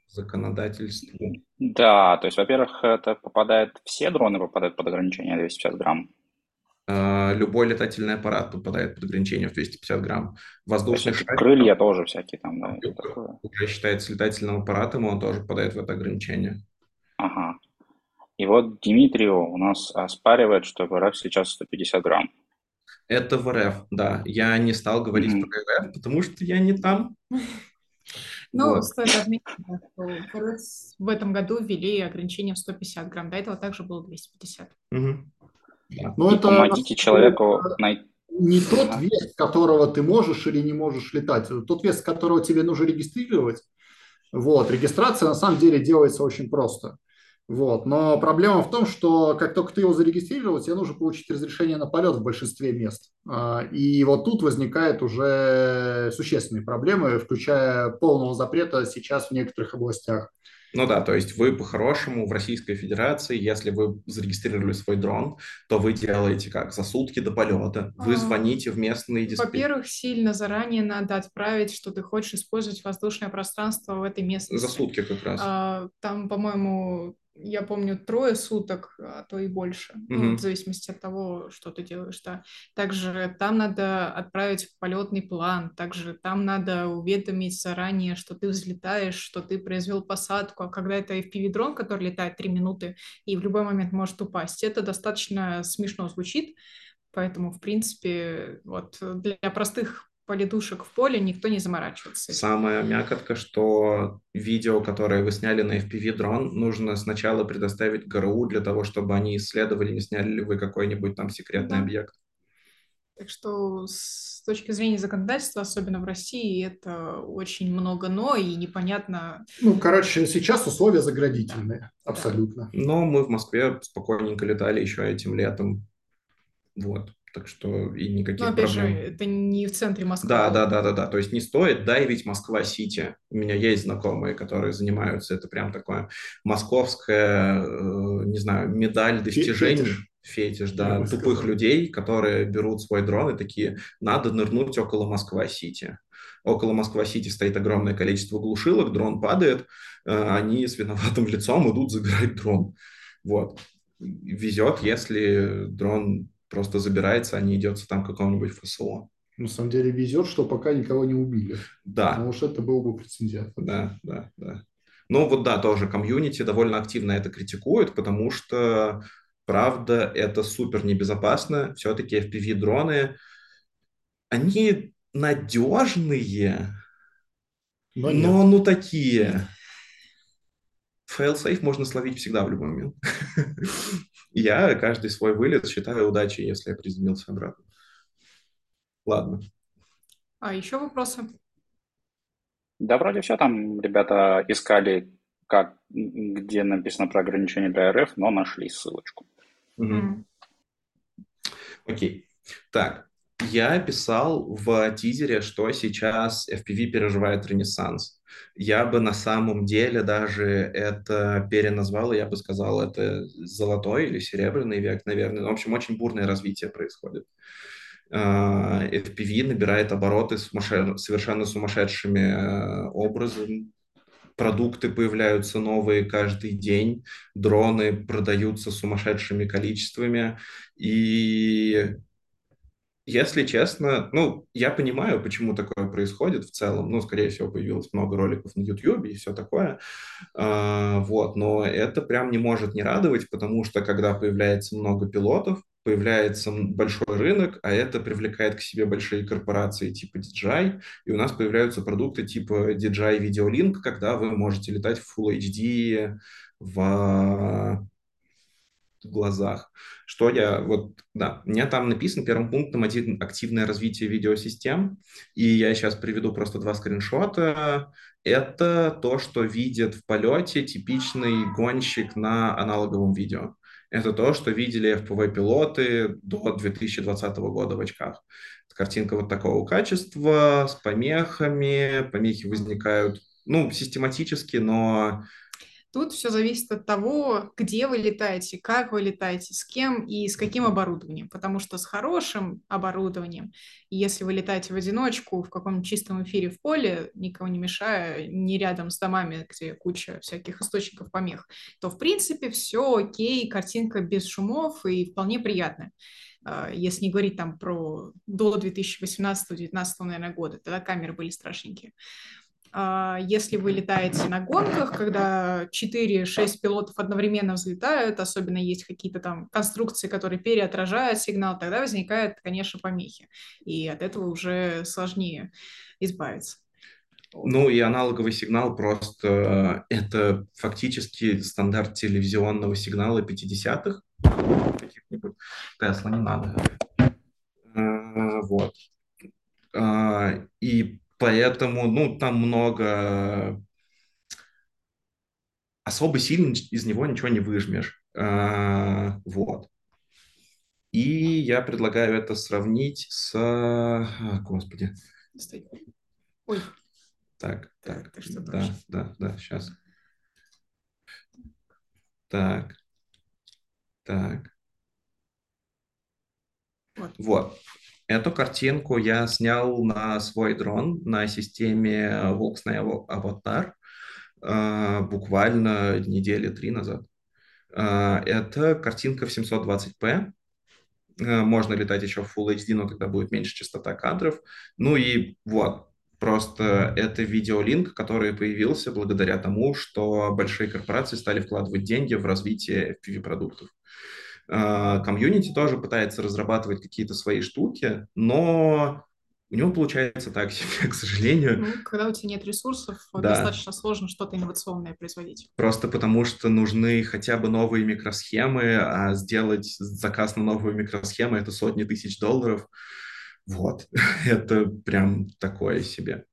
законодательству? Да, то есть, во-первых, это попадает, все дроны попадают под ограничение 250 грамм. А, любой летательный аппарат попадает под ограничение в 250 грамм. Воздушный шар, крылья тоже всякие там, да, уже считается летательным аппаратом, он тоже попадает в это ограничение. Ага. И вот Дмитрию у нас оспаривает, что в РФ сейчас 150 грамм. Это в РФ, да. Я не стал говорить mm-hmm. про РФ, потому что я не там. *laughs* Ну, вот. стоит отметить, что в этом году ввели ограничение в 150 грамм. До этого также было 250. Угу. Но это помогите человеку найти. Не тот вес, которого ты можешь или не можешь летать, тот вес, которого тебе нужно регистрировать. Вот. Регистрация на самом деле делается очень просто. Вот. Но проблема в том, что как только ты его зарегистрировал, тебе нужно получить разрешение на полет в большинстве мест. А, и вот тут возникают уже существенные проблемы, включая полного запрета сейчас в некоторых областях. Ну да, то есть вы по-хорошему в Российской Федерации, если вы зарегистрировали свой дрон, то вы делаете как? За сутки до полета. Вы а, звоните в местный диспетчер. Во-первых, сильно заранее надо отправить, что ты хочешь использовать воздушное пространство в этой местности. За сутки как раз. А, там, по-моему, я помню, трое суток, а то и больше, mm-hmm. ну, в зависимости от того, что ты делаешь, да. Также там надо отправить полетный план, также там надо уведомить заранее, что ты взлетаешь, что ты произвел посадку, а когда это FPV-дрон, который летает 3 минуты и в любой момент может упасть, это достаточно смешно звучит, поэтому, в принципе, вот для простых полидушек в поле никто не заморачивается. Самая мякотка, что видео, которое вы сняли на FPV-дрон, нужно сначала предоставить ГРУ для того, чтобы они исследовали, не сняли ли вы какой-нибудь там секретный да. объект. Так что с точки зрения законодательства, особенно в России, это очень много «но» и непонятно... Ну, короче, сейчас условия заградительные, да. абсолютно. Но мы в Москве спокойненько летали еще этим летом. Вот. Так что и никаких Но, опять проблем. же, это не в центре Москвы. Да, да, да, да, да. То есть не стоит дайвить Москва-Сити. У меня есть знакомые, которые занимаются. Это прям такое московское, э, не знаю, медаль достижений. Фетиш. фетиш, да, тупых сказал. людей, которые берут свой дрон и такие, надо нырнуть около Москва-Сити. Около Москва-Сити стоит огромное количество глушилок, дрон падает, э, они с виноватым лицом идут забирать дрон. Вот. Везет, если дрон просто забирается, а не идет там какому-нибудь ФСО. На самом деле везет, что пока никого не убили. Да. Потому что это был бы прецедент. Да, да, да. Ну вот да, тоже комьюнити довольно активно это критикует, потому что, правда, это супер небезопасно. Все-таки FPV-дроны, они надежные, но, но ну такие. Fail-safe можно словить всегда в любой момент. *laughs* Я каждый свой вылет считаю удачей, если я приземлился обратно. Ладно. А еще вопросы? Да, вроде все. Там ребята искали, как, где написано про ограничение для РФ, но нашли ссылочку. Угу. Окей. Так, я писал в тизере, что сейчас FPV переживает ренессанс. Я бы на самом деле даже это переназвал, я бы сказал, это золотой или серебряный век, наверное. В общем, очень бурное развитие происходит. А, FPV набирает обороты совершенно сумасшедшими э, образом. Продукты появляются новые каждый день, дроны продаются сумасшедшими количествами. И если честно, ну, я понимаю, почему такое происходит в целом. Ну, скорее всего, появилось много роликов на YouTube и все такое. А, вот, но это прям не может не радовать, потому что когда появляется много пилотов, появляется большой рынок, а это привлекает к себе большие корпорации типа DJI, и у нас появляются продукты типа DJI Video Link, когда вы можете летать в Full HD в глазах. Что я, вот, да, у меня там написано первым пунктом один активное развитие видеосистем, и я сейчас приведу просто два скриншота. Это то, что видит в полете типичный гонщик на аналоговом видео это то, что видели FPV-пилоты до 2020 года в очках. Картинка вот такого качества, с помехами. Помехи возникают, ну, систематически, но Тут все зависит от того, где вы летаете, как вы летаете, с кем и с каким оборудованием. Потому что с хорошим оборудованием, если вы летаете в одиночку в каком-нибудь чистом эфире в поле, никого не мешая, не рядом с домами, где куча всяких источников помех, то в принципе все окей, картинка без шумов и вполне приятная а, если не говорить там про до 2018-2019, наверное, года, тогда камеры были страшненькие. А, если вы летаете на гонках, когда 4-6 пилотов одновременно взлетают, особенно есть какие-то там конструкции, которые переотражают сигнал, тогда возникают, конечно, помехи. И от этого уже сложнее избавиться. Ну и аналоговый сигнал просто это фактически стандарт телевизионного сигнала 50-х. Тесла не надо. Э, вот. А, и Поэтому, ну, там много... Особо сильно из него ничего не выжмешь. А, вот. И я предлагаю это сравнить с... А, господи. Ой. Так, так, так да, да, да, сейчас. Так, так. Вот. вот. Эту картинку я снял на свой дрон на системе Volkswagen Avatar э, буквально недели три назад. Э, это картинка в 720p. Э, можно летать еще в Full HD, но тогда будет меньше частота кадров. Ну и вот, Просто это видеолинк, который появился благодаря тому, что большие корпорации стали вкладывать деньги в развитие FPV-продуктов. А, комьюнити тоже пытается разрабатывать какие-то свои штуки, но у него получается так себе, *laughs* к сожалению. Ну, когда у тебя нет ресурсов, да. достаточно сложно что-то инновационное производить. Просто потому что нужны хотя бы новые микросхемы, а сделать заказ на новую микросхему – это сотни тысяч долларов. Вот, *laughs* это прям такое себе.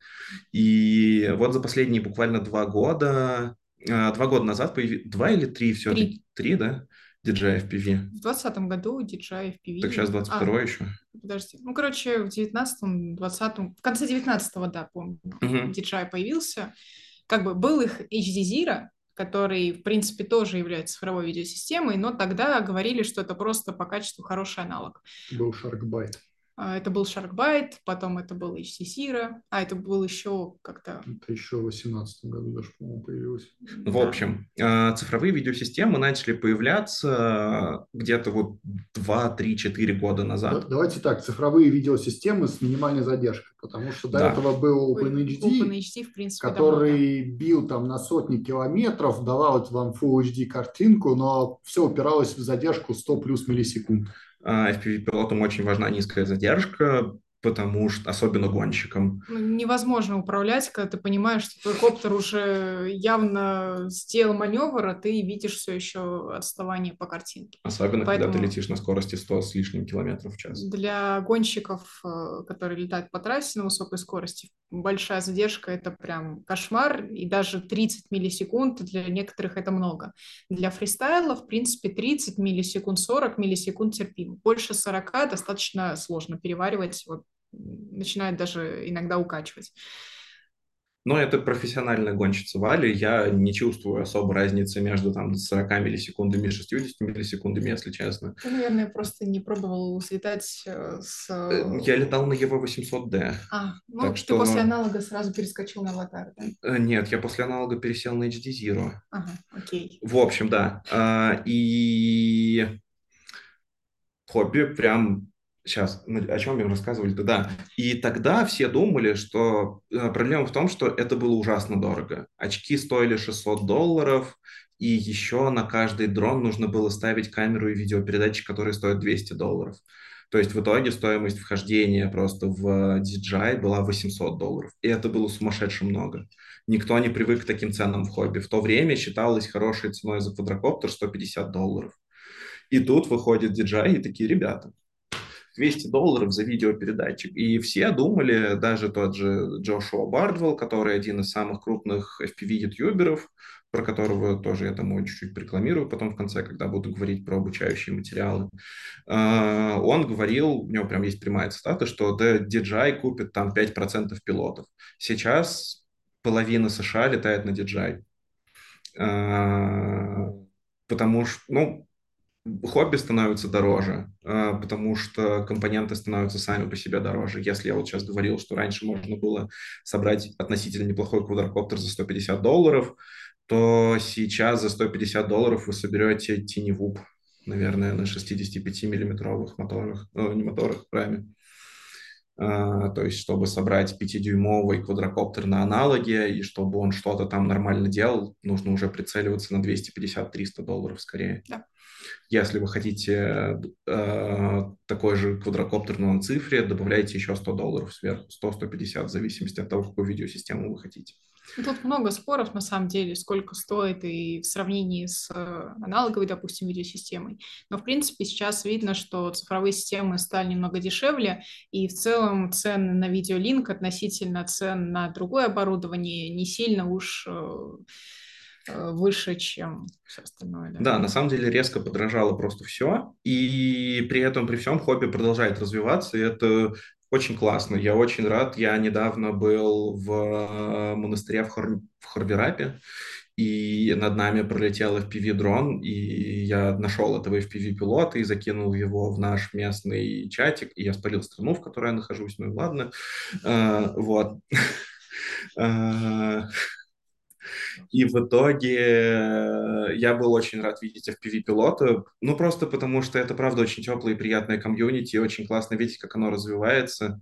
И вот за последние буквально два года, а, два года назад появилось, два или три все-таки? Три. три, да? DJI FPV? В 2020 году DJI FPV. Так сейчас 22 а, еще? Подожди. Ну, короче, в 19-м, 20-м, в конце 19-го, да, помню, uh-huh. DJI появился. Как бы был их HD Zero, который, в принципе, тоже является цифровой видеосистемой, но тогда говорили, что это просто по качеству хороший аналог. Был Sharkbite. А, это был Sharkbite, потом это был HC а это был еще как-то... Это еще в 2018 году даже, по-моему, появилось. В да. общем, а, цифровые видеосистемы начали появляться где-то вот 2, 3, 4 года назад. Давайте так, цифровые видеосистемы с минимальной задержкой, потому что до да. этого был OpenHD, OpenHD в принципе, который давно, да. бил там на сотни километров, давал вам Full HD картинку, но все упиралось в задержку 100 плюс миллисекунд. FPV-пилотам очень важна низкая задержка, потому что, особенно гонщикам. Ну, невозможно управлять, когда ты понимаешь, что твой коптер уже явно сделал маневр, а ты видишь все еще отставание по картинке. Особенно, Поэтому когда ты летишь на скорости 100 с лишним километров в час. Для гонщиков, э, которые летают по трассе на высокой скорости, большая задержка – это прям кошмар, и даже 30 миллисекунд для некоторых это много. Для фристайла, в принципе, 30 миллисекунд, 40 миллисекунд терпимо. Больше 40 достаточно сложно переваривать вот начинает даже иногда укачивать. Но это профессиональная гонщица Вали, я не чувствую особо разницы между там 40 миллисекундами и 60 миллисекундами, если честно. Ты, наверное, просто не пробовал слетать э, с... Э, я летал на EVO 800D. А, ну так ты что... после аналога сразу перескочил на аватар, да? Э, нет, я после аналога пересел на HD Zero. Ага, окей. В общем, да. А, и хобби прям Сейчас, о чем им рассказывали тогда? И тогда все думали, что э, проблема в том, что это было ужасно дорого. Очки стоили 600 долларов, и еще на каждый дрон нужно было ставить камеру и видеопередатчик, которые стоят 200 долларов. То есть в итоге стоимость вхождения просто в DJI была 800 долларов. И это было сумасшедше много. Никто не привык к таким ценам в хобби. В то время считалось хорошей ценой за квадрокоптер 150 долларов. И тут выходит DJI и такие ребята – 200 долларов за видеопередатчик. И все думали, даже тот же Джошуа Бардвелл, который один из самых крупных FPV-ютуберов, про которого тоже я там чуть-чуть рекламирую потом в конце, когда буду говорить про обучающие материалы. А, он говорил, у него прям есть прямая цитата, что DJI купит там 5% пилотов. Сейчас половина США летает на DJI. А, потому что, ну, хобби становится дороже, а, потому что компоненты становятся сами по себе дороже. Если я вот сейчас говорил, что раньше можно было собрать относительно неплохой квадрокоптер за 150 долларов, то сейчас за 150 долларов вы соберете теневуп, наверное, на 65-миллиметровых моторах, ну, не моторах, прайме. Uh, то есть, чтобы собрать 5-дюймовый квадрокоптер на аналоге, и чтобы он что-то там нормально делал, нужно уже прицеливаться на 250-300 долларов скорее. Да. Если вы хотите э, такой же квадрокоптер, но на цифре, добавляйте еще 100 долларов сверху, 100-150, в зависимости от того, какую видеосистему вы хотите. Ну, тут много споров, на самом деле, сколько стоит и в сравнении с э, аналоговой, допустим, видеосистемой. Но, в принципе, сейчас видно, что цифровые системы стали немного дешевле, и в целом цены на видеолинк относительно цен на другое оборудование не сильно уж э, выше, чем все остальное. Да? да, на самом деле резко подорожало просто все, и при этом, при всем, хобби продолжает развиваться, и это очень классно. Я очень рад. Я недавно был в э, монастыре в, Хор... в Хорверапе, и над нами пролетел FPV-дрон, и я нашел этого FPV-пилота и закинул его в наш местный чатик, и я спалил страну, в которой я нахожусь, ну и ладно. Uh, вот. *laughs* И в итоге э, я был очень рад видеть FPV-пилота, ну просто потому что это, правда, очень теплое и приятное комьюнити, и очень классно видеть, как оно развивается.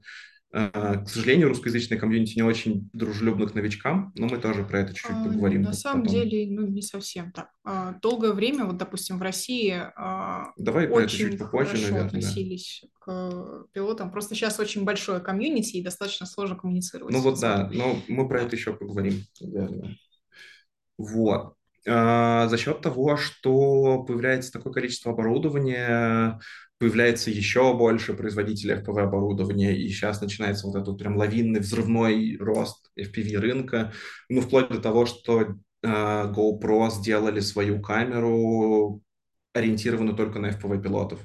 Э, к сожалению, русскоязычное комьюнити не очень дружелюбно к новичкам, но мы тоже про это чуть-чуть а, поговорим. На самом потом. деле, ну, не совсем так. А, долгое время, вот, допустим, в России а, Давай очень чуть попозже, хорошо наверное, относились да. к пилотам. Просто сейчас очень большое комьюнити, и достаточно сложно коммуницировать. Ну вот да, но мы про это еще поговорим. Наверное. Вот. А, за счет того, что появляется такое количество оборудования, появляется еще больше производителей FPV оборудования, и сейчас начинается вот этот прям лавинный взрывной рост FPV рынка, ну, вплоть до того, что э, GoPro сделали свою камеру, ориентированную только на FPV пилотов.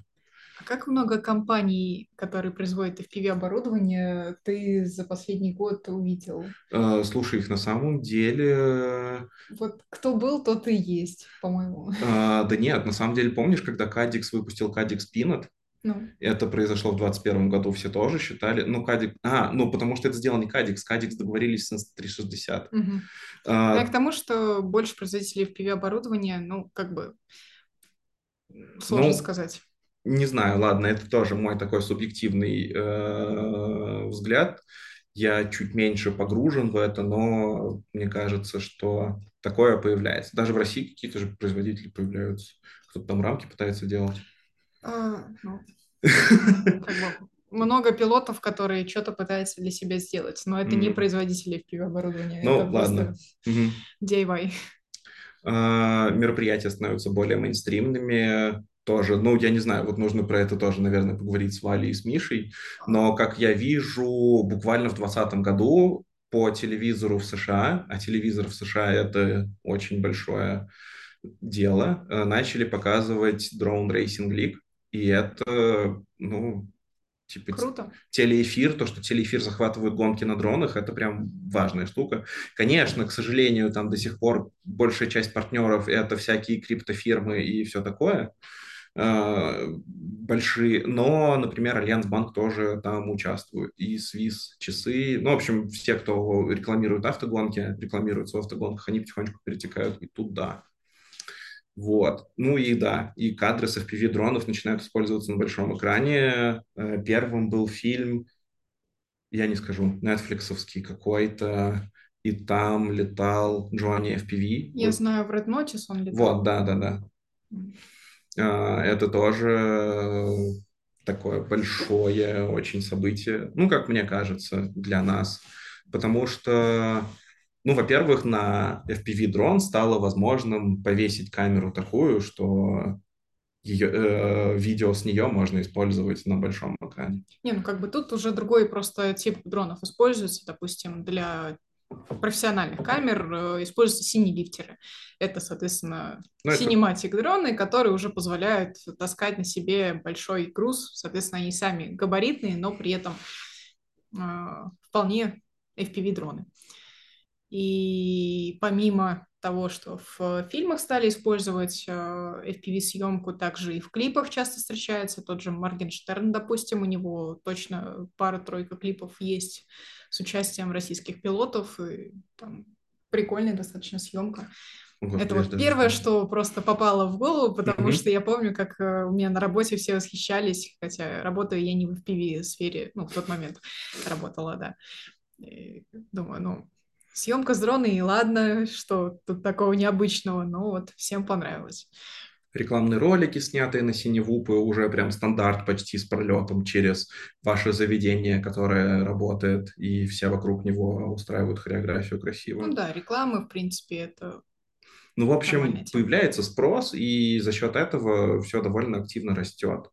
А как много компаний, которые производят FPV-оборудование, ты за последний год увидел? Э, слушай, их на самом деле... Вот кто был, тот и есть, по-моему. А, да нет, на самом деле, помнишь, когда Кадикс выпустил Кадикс Peanut? Ну. Это произошло в 2021 году, все тоже считали. Ну, Кадик... А, ну, потому что это сделал не Кадикс. Кадикс договорились с Insta360. Угу. А... Я к тому, что больше производителей FPV-оборудования, ну, как бы, сложно ну, сказать. Не знаю, ладно, это тоже мой такой субъективный э, взгляд. Я чуть меньше погружен в это, но мне кажется, что такое появляется. Даже в России какие-то же производители появляются. Кто-то там рамки пытается делать. А, ну, *laughs* много пилотов, которые что-то пытаются для себя сделать, но это mm. не производители FPV-оборудования. Ну, это ладно. DIY. А, мероприятия становятся более мейнстримными, тоже, ну, я не знаю, вот нужно про это тоже, наверное, поговорить с Валей и с Мишей, но, как я вижу, буквально в 2020 году по телевизору в США, а телевизор в США — это очень большое дело, э, начали показывать Drone Racing League, и это, ну, типа Круто. телеэфир, то, что телеэфир захватывает гонки на дронах, это прям важная штука. Конечно, к сожалению, там до сих пор большая часть партнеров это всякие криптофирмы и все такое, большие, но, например, Альянс Банк тоже там участвует, и Свис, часы, ну, в общем, все, кто рекламирует автогонки, рекламируют в автогонках, они потихонечку перетекают и туда. Вот. Ну и да, и кадры с FPV-дронов начинают использоваться на большом экране. Э, первым был фильм, я не скажу, нетфликсовский какой-то, и там летал Джонни FPV. Я вот. знаю, в Red Notice он летал. Вот, да, да, да. Mm. Это тоже такое большое очень событие, ну, как мне кажется, для нас, потому что ну, во-первых, на FPV-дрон стало возможным повесить камеру такую, что ее, э, видео с нее можно использовать на большом экране. Не, ну как бы тут уже другой просто тип дронов используется, допустим, для профессиональных камер э, используются синие лифтеры. Это, соответственно, ну, синематик дроны, которые уже позволяют таскать на себе большой груз. Соответственно, они сами габаритные, но при этом э, вполне FPV-дроны. И помимо того, что в фильмах стали использовать э, FPV-съемку, также и в клипах часто встречается. Тот же Моргенштерн, допустим, у него точно пара-тройка клипов есть с участием российских пилотов, и там прикольная достаточно съемка. Господи, это вот первое, что просто попало в голову, потому mm-hmm. что я помню, как э, у меня на работе все восхищались, хотя работаю я не в FPV-сфере, ну, в тот момент работала, да. И думаю, ну, съемка с дрона, и ладно, что тут такого необычного, но вот всем понравилось. Рекламные ролики, снятые на синевупы, уже прям стандарт почти с пролетом через ваше заведение, которое работает, и все вокруг него устраивают хореографию красиво. Ну да, рекламы, в принципе, это ну, в общем, появляется спрос, и за счет этого все довольно активно растет.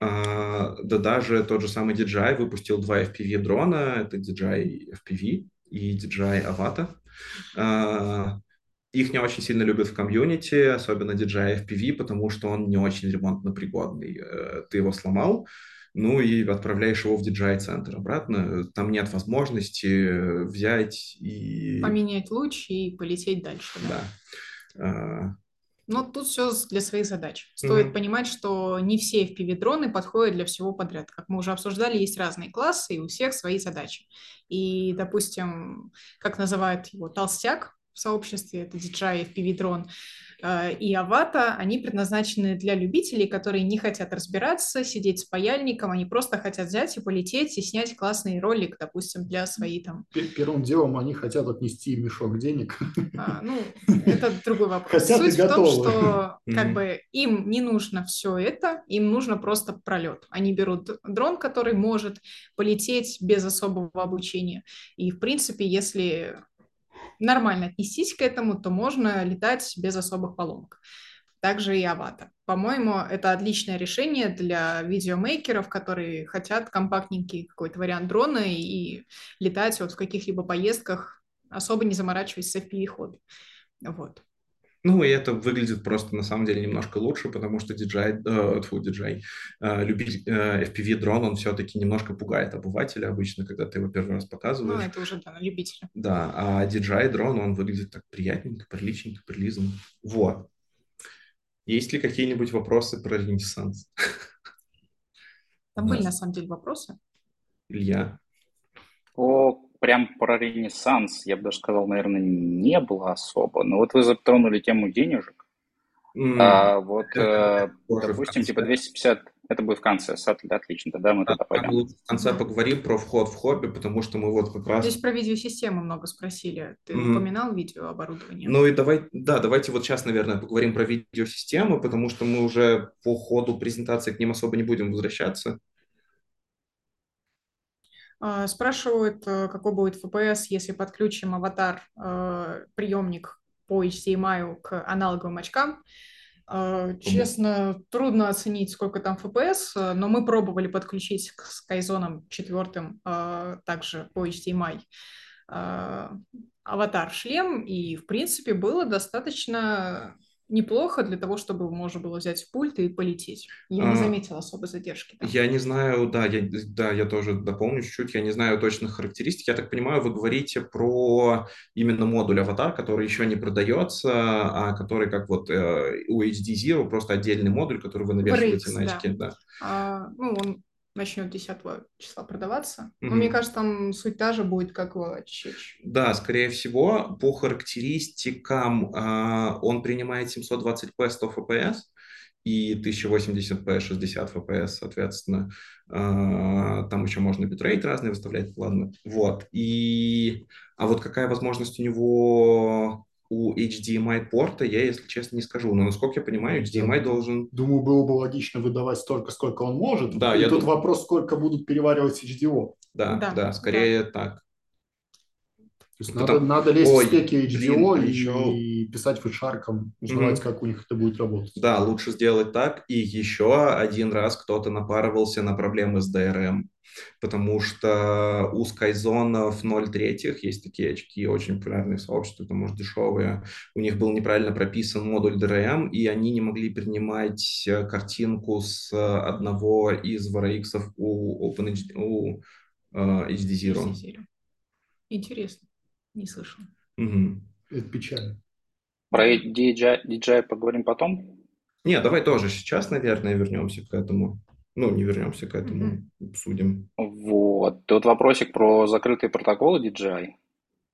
А, да даже тот же самый DJI выпустил два FPV дрона, это DJI FPV, и DJI Avata. А, их не очень сильно любят в комьюнити, особенно DJI FPV, потому что он не очень ремонтно-пригодный. Э, ты его сломал, ну и отправляешь его в DJI-центр обратно. Там нет возможности взять и... Поменять луч и полететь дальше. Да. да. А, но тут все для своих задач. Стоит mm-hmm. понимать, что не все FPV-дроны подходят для всего подряд. Как мы уже обсуждали, есть разные классы, и у всех свои задачи. И, допустим, как называют его толстяк в сообществе, это DJI FPV-дрон, Э, и Авата, они предназначены для любителей, которые не хотят разбираться, сидеть с паяльником, они просто хотят взять и полететь и снять классный ролик, допустим, для своей там... Первым делом они хотят отнести мешок денег. А, *laughs* ну, это другой вопрос. Хотят Суть в том, что *laughs* как бы им не нужно все это, им нужно просто пролет. Они берут дрон, который может полететь без особого обучения. И, в принципе, если нормально отнестись к этому, то можно летать без особых поломок. Также и Авата. По-моему, это отличное решение для видеомейкеров, которые хотят компактненький какой-то вариант дрона и летать вот в каких-либо поездках, особо не заморачиваясь с FPV-хобби. Вот. Ну, и это выглядит просто на самом деле немножко лучше, потому что DJI, э, тьфу, DJI, э, любитель э, FPV-дрон, он все-таки немножко пугает обывателя обычно, когда ты его первый раз показываешь. Ну, это уже, да, на любителя. Да, а DJI-дрон, он выглядит так приятненько, приличненько, прилизанно. Вот. Есть ли какие-нибудь вопросы про Ренессанс? Там были, на самом деле, вопросы. Илья? О, прям про Ренессанс, я бы даже сказал, наверное, не было особо. Но вот вы затронули тему денежек. Mm, а, вот, э, допустим, типа 250, это будет в конце, отлично, тогда мы туда пойдем. В конце поговорим про вход в хобби, потому что мы вот как раз... Здесь про видеосистему много спросили. Ты mm-hmm. упоминал видеооборудование? Ну и давай, да, давайте вот сейчас, наверное, поговорим про видеосистемы, потому что мы уже по ходу презентации к ним особо не будем возвращаться. А, спрашивают, э, какой будет FPS, если подключим аватар э, приемник по HDMI к аналоговым очкам. А, честно, трудно оценить, сколько там FPS, но мы пробовали подключить к Skyzone 4 а, также по HDMI аватар-шлем, и, в принципе, было достаточно неплохо для того, чтобы можно было взять пульт и полететь. Я не а, заметила особой задержки. Там. Я не знаю, да я, да, я тоже дополню чуть-чуть, я не знаю точных характеристик. Я так понимаю, вы говорите про именно модуль аватар, который еще не продается, а который как вот э, у HD Zero, просто отдельный модуль, который вы навешиваете на очки. Да. Да. А, ну, он начнет 10 числа продаваться. Mm-hmm. Но мне кажется, там суть та же будет, как в Чеч. Да, скорее всего, по характеристикам э, он принимает 720p 100 fps и 1080p 60 fps, соответственно. Э, там еще можно битрейт разные выставлять, ладно. Вот. И... А вот какая возможность у него у HDMI порта я, если честно, не скажу. Но, насколько я понимаю, HDMI я должен... Думаю, было бы логично выдавать столько, сколько он может. Да, И я тут дум... вопрос, сколько будут переваривать HDO. Да, да, да скорее да. так. То есть Потом... надо, надо лезть Ой, в спеки HDO блин, и, еще... и писать фэшарком, узнавать, mm-hmm. как у них это будет работать. Да, лучше сделать так. И еще один раз кто-то напарывался на проблемы с DRM потому что у скайзонов 0.3 есть такие очки, очень популярные в сообществе, потому что дешевые. У них был неправильно прописан модуль DRM, и они не могли принимать э, картинку с одного из VRX у OpenHD, у uh, HD Zero. Интересно, не слышал. Угу. Это печально. Про DJI, DJI поговорим потом? Не, давай тоже сейчас, наверное, вернемся к этому ну, не вернемся к этому, mm-hmm. обсудим. Вот. Тут вопросик про закрытые протоколы DJI.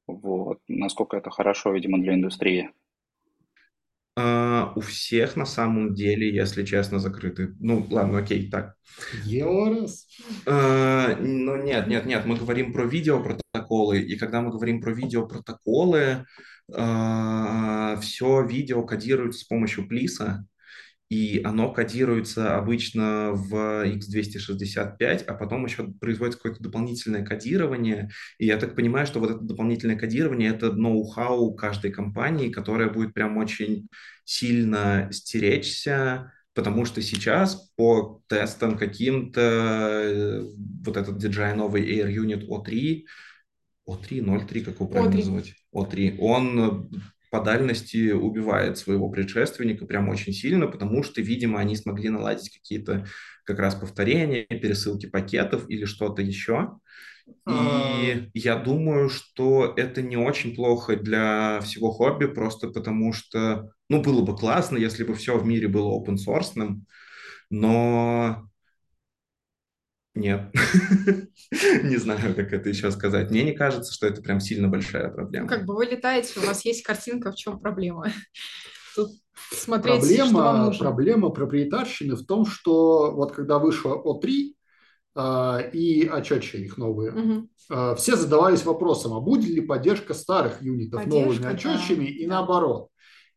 Вот. Насколько это хорошо, видимо, для индустрии. Uh, у всех на самом деле, если честно, закрыты. Ну, ладно, окей, так. Елорас. Uh, ну, нет, нет, нет, мы говорим про видеопротоколы, и когда мы говорим про видеопротоколы, uh, все видео кодируется с помощью плиса, и оно кодируется обычно в x265, а потом еще производится какое-то дополнительное кодирование. И я так понимаю, что вот это дополнительное кодирование — это ноу-хау каждой компании, которая будет прям очень сильно стеречься, потому что сейчас по тестам каким-то вот этот DJI новый Air Unit O3, O3, 0.3, как его правильно O3. называть? O3. Он по дальности убивает своего предшественника прям очень сильно, потому что, видимо, они смогли наладить какие-то как раз повторения, пересылки пакетов или что-то еще. И а. я думаю, что это не очень плохо для всего хобби, просто потому что, ну, было бы классно, если бы все в мире было open source, но нет. *laughs* Не знаю, как это еще сказать. Мне не кажется, что это прям сильно большая проблема. Ну, как бы вы летаете, у вас есть картинка, в чем проблема? *laughs* Тут смотреть, проблема, что вам нужно. Проблема проприетарщины в том, что вот когда вышло О3 э, а, и очечи их новые, угу. э, все задавались вопросом, а будет ли поддержка старых юнитов поддержка, новыми очечами да. и наоборот.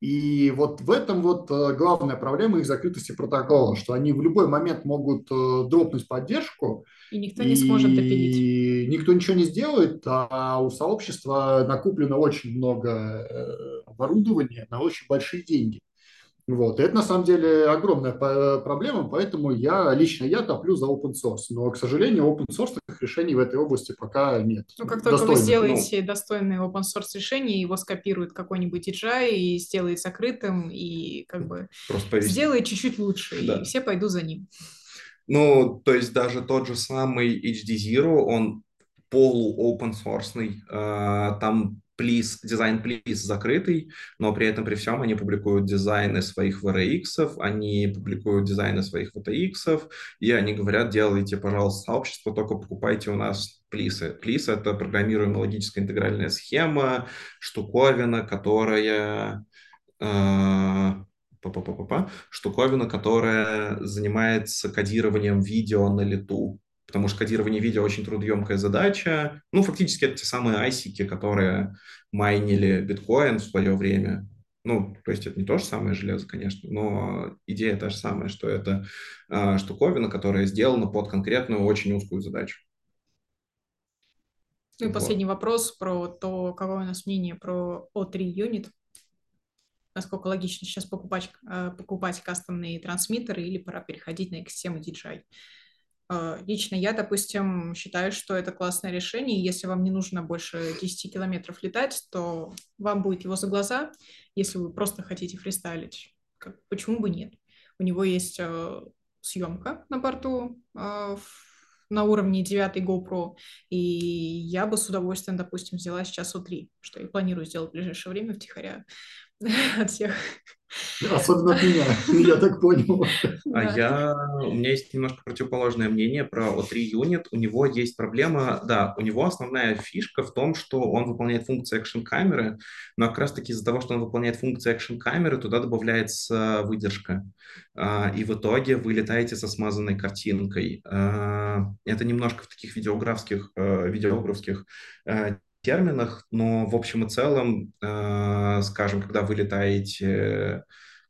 И вот в этом вот э, главная проблема их закрытости протокола, что они в любой момент могут э, дропнуть поддержку, и никто не сможет допилить. И никто ничего не сделает, а у сообщества накоплено очень много э, оборудования на очень большие деньги. Вот. И это на самом деле огромная проблема, поэтому я лично я топлю за open source. Но, к сожалению, open source решений в этой области пока нет. Ну, как только Достойных. вы сделаете ну, достойное open source решение, его скопирует какой-нибудь DJI и сделает закрытым, и как бы сделает чуть-чуть лучше, да. и все пойдут за ним. Ну, то есть даже тот же самый HD Zero, он полу-open source, а, там Please, дизайн Please закрытый, но при этом при всем они публикуют дизайны своих VRX, они публикуют дизайны своих VTX, и они говорят, делайте, пожалуйста, сообщество, только покупайте у нас Please. Please — это программируемая логическая интегральная схема, штуковина, которая э, штуковина, которая занимается кодированием видео на лету потому что кодирование видео очень трудоемкая задача. Ну, фактически это те самые айсики, которые майнили биткоин в свое время. Ну, то есть это не то же самое железо, конечно, но идея та же самая, что это э, штуковина, которая сделана под конкретную очень узкую задачу. Ну и вот. последний вопрос про то, какое у нас мнение про O3 юнит. Насколько логично сейчас покупать, э, покупать кастомные трансмиттеры или пора переходить на экосистему DJI. А, лично я, допустим, считаю, что это классное решение. Если вам не нужно больше 10 километров летать, то вам будет его за глаза. Если вы просто хотите фристайлить, почему бы нет? У него есть э, съемка на борту э, на уровне 9 GoPro, и я бы с удовольствием, допустим, взяла сейчас У3, что я планирую сделать в ближайшее время втихаря *laughs* от всех. Особенно от меня, *laughs* я так понял. А я, у меня есть немножко противоположное мнение про O3 Unit. У него есть проблема, да, у него основная фишка в том, что он выполняет функцию экшн камеры, но как раз таки из-за того, что он выполняет функцию экшн камеры, туда добавляется выдержка. А, и в итоге вы летаете со смазанной картинкой. А, это немножко в таких видеографских, э, видеографских э, терминах, но в общем и целом, э, скажем, когда вы летаете,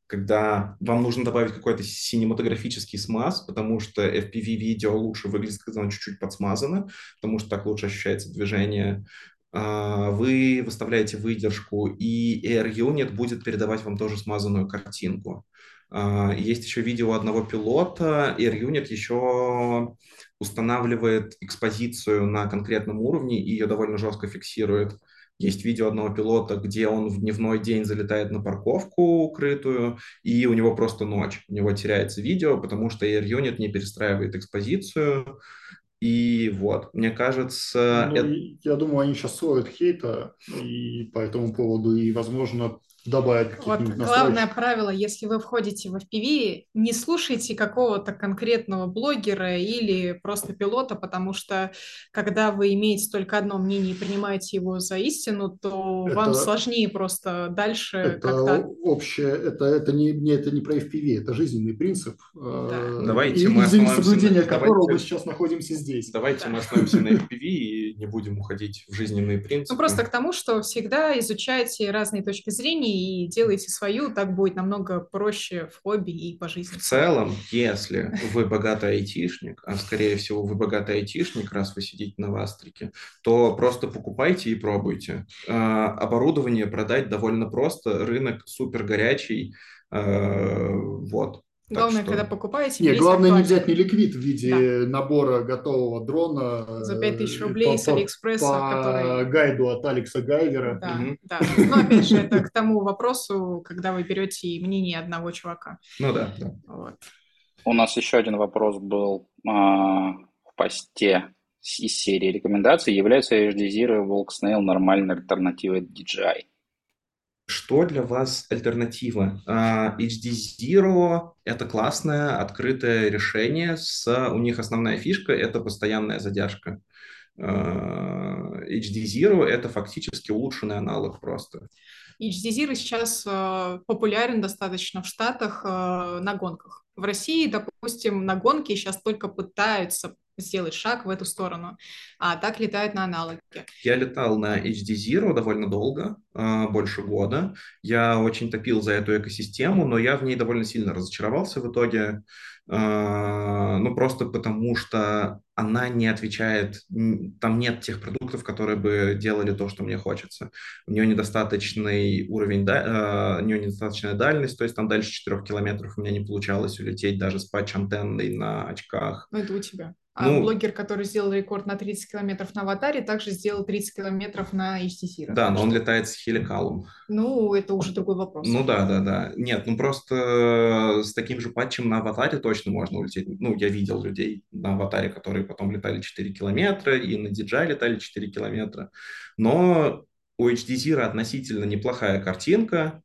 когда вам нужно добавить какой-то синематографический смаз, потому что FPV-видео лучше выглядит, когда оно чуть-чуть подсмазано, потому что так лучше ощущается движение, э, вы выставляете выдержку, и Air Unit будет передавать вам тоже смазанную картинку. Э, есть еще видео одного пилота, Air Unit еще устанавливает экспозицию на конкретном уровне и ее довольно жестко фиксирует. Есть видео одного пилота, где он в дневной день залетает на парковку укрытую, и у него просто ночь. У него теряется видео, потому что Air Unit не перестраивает экспозицию. И вот, мне кажется... Ну, это... Я думаю, они сейчас стоят хейта и по этому поводу, и, возможно, добавить вот главное правило, если вы входите в FPV, не слушайте какого-то конкретного блогера или просто пилота, потому что когда вы имеете только одно мнение и принимаете его за истину, то это, вам сложнее просто дальше это как-то... общее, это, это, не, не, это не про FPV, это жизненный принцип, да. э, давайте и, мы соблюдения на... которого давайте, мы сейчас находимся здесь. Давайте да. мы остановимся на FPV и не будем уходить в жизненные принципы. Ну просто к тому, что всегда изучайте разные точки зрения и делайте свою, так будет намного проще в хобби и по жизни. В целом, если вы богатый айтишник, а скорее всего вы богатый айтишник, раз вы сидите на Вастрике, то просто покупайте и пробуйте. А, оборудование продать довольно просто, рынок супер горячий, а, вот. Главное, что... когда покупаете... Нет, главное не взять не ликвид в виде да. набора готового дрона. За 5000 рублей по, с Алиэкспресса, по который... гайду от Алекса Гайвера. Да, угу. да. Но опять же, это к тому вопросу, когда вы берете мнение одного чувака. Ну да. да. Вот. У нас еще один вопрос был а, в посте из серии рекомендаций. Является HD Zero Volk Snail нормальной альтернативой DJI? Что для вас альтернатива? Uh, HD Zero – это классное открытое решение. С, у них основная фишка – это постоянная задержка. Uh, HD Zero – это фактически улучшенный аналог просто. HD Zero сейчас uh, популярен достаточно в Штатах на гонках. В России, допустим, на гонке сейчас только пытаются сделать шаг в эту сторону, а так летают на аналоге. Я летал на HD Zero довольно долго, а, больше года. Я очень топил за эту экосистему, но я в ней довольно сильно разочаровался в итоге. А, ну, просто потому что она не отвечает, там нет тех продуктов, которые бы делали то, что мне хочется. У нее недостаточный уровень, да, у нее недостаточная дальность, то есть там дальше 4 километров у меня не получалось улететь даже с патч-антенной на очках. Ну, это у тебя. А ну, блогер, который сделал рекорд на 30 километров на аватаре, также сделал 30 километров на HTC. Да, но он летает с хеликалом. Ну, это уже другой вопрос. Ну да, да, да. Нет, ну просто с таким же патчем на аватаре точно можно улететь. Ну, я видел людей на аватаре, которые потом летали 4 километра, и на DJI летали 4 километра. Но у HDZ относительно неплохая картинка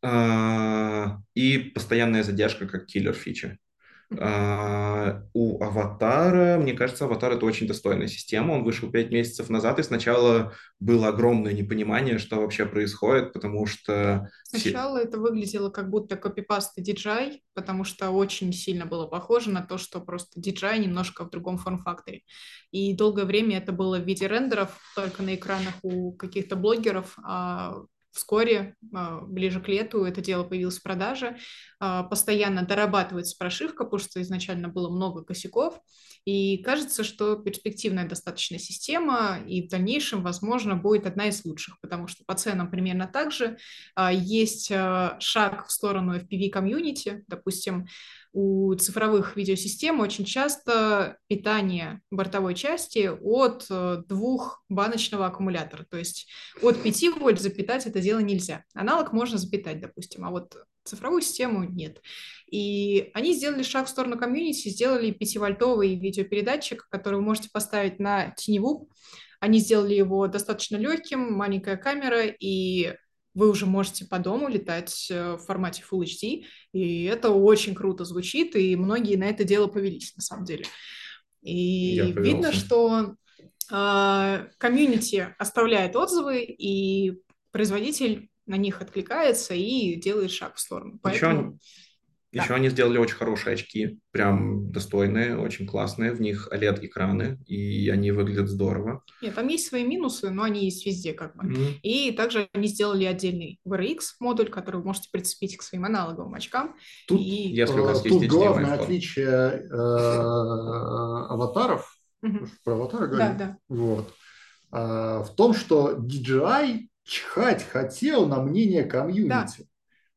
а, и постоянная задержка как киллер фича. А, у Аватара, мне кажется, Аватар это очень достойная система. Он вышел пять месяцев назад, и сначала было огромное непонимание, что вообще происходит, потому что... Сначала это выглядело как будто копипаст DJI, потому что очень сильно было похоже на то, что просто DJI немножко в другом форм-факторе. И долгое время это было в виде рендеров, только на экранах у каких-то блогеров, а Вскоре, а, ближе к лету, это дело появилось в продаже. А, постоянно дорабатывается прошивка, потому что изначально было много косяков. И кажется, что перспективная достаточная система и в дальнейшем, возможно, будет одна из лучших, потому что по ценам примерно так же. А, есть шаг в сторону FPV-комьюнити. Допустим, у цифровых видеосистем очень часто питание бортовой части от э, двух баночного аккумулятора. То есть от 5 вольт запитать это дело нельзя. Аналог можно запитать, допустим, а вот цифровую систему нет. И они сделали шаг в сторону комьюнити, сделали 5-вольтовый видеопередатчик, который вы можете поставить на теневу. Они сделали его достаточно легким, маленькая камера, и вы уже можете по дому летать э, в формате Full HD, и это очень круто звучит, и многие на это дело повелись, на самом деле. И видно, что э, комьюнити оставляет отзывы, и производитель на них откликается и делает шаг в сторону. Поэтому... Еще они сделали очень хорошие очки, прям достойные, очень классные. В них OLED-экраны, и они выглядят здорово. Нет, там есть свои минусы, но они есть везде как бы. Mm-hmm. И также они сделали отдельный VRX модуль, который вы можете прицепить к своим аналоговым очкам. Тут, и... если у вас тут есть главное отличие э, *laughs* аватаров, про аватары говорим, да, да. Вот, э, в том, что DJI чихать хотел на мнение комьюнити. Да.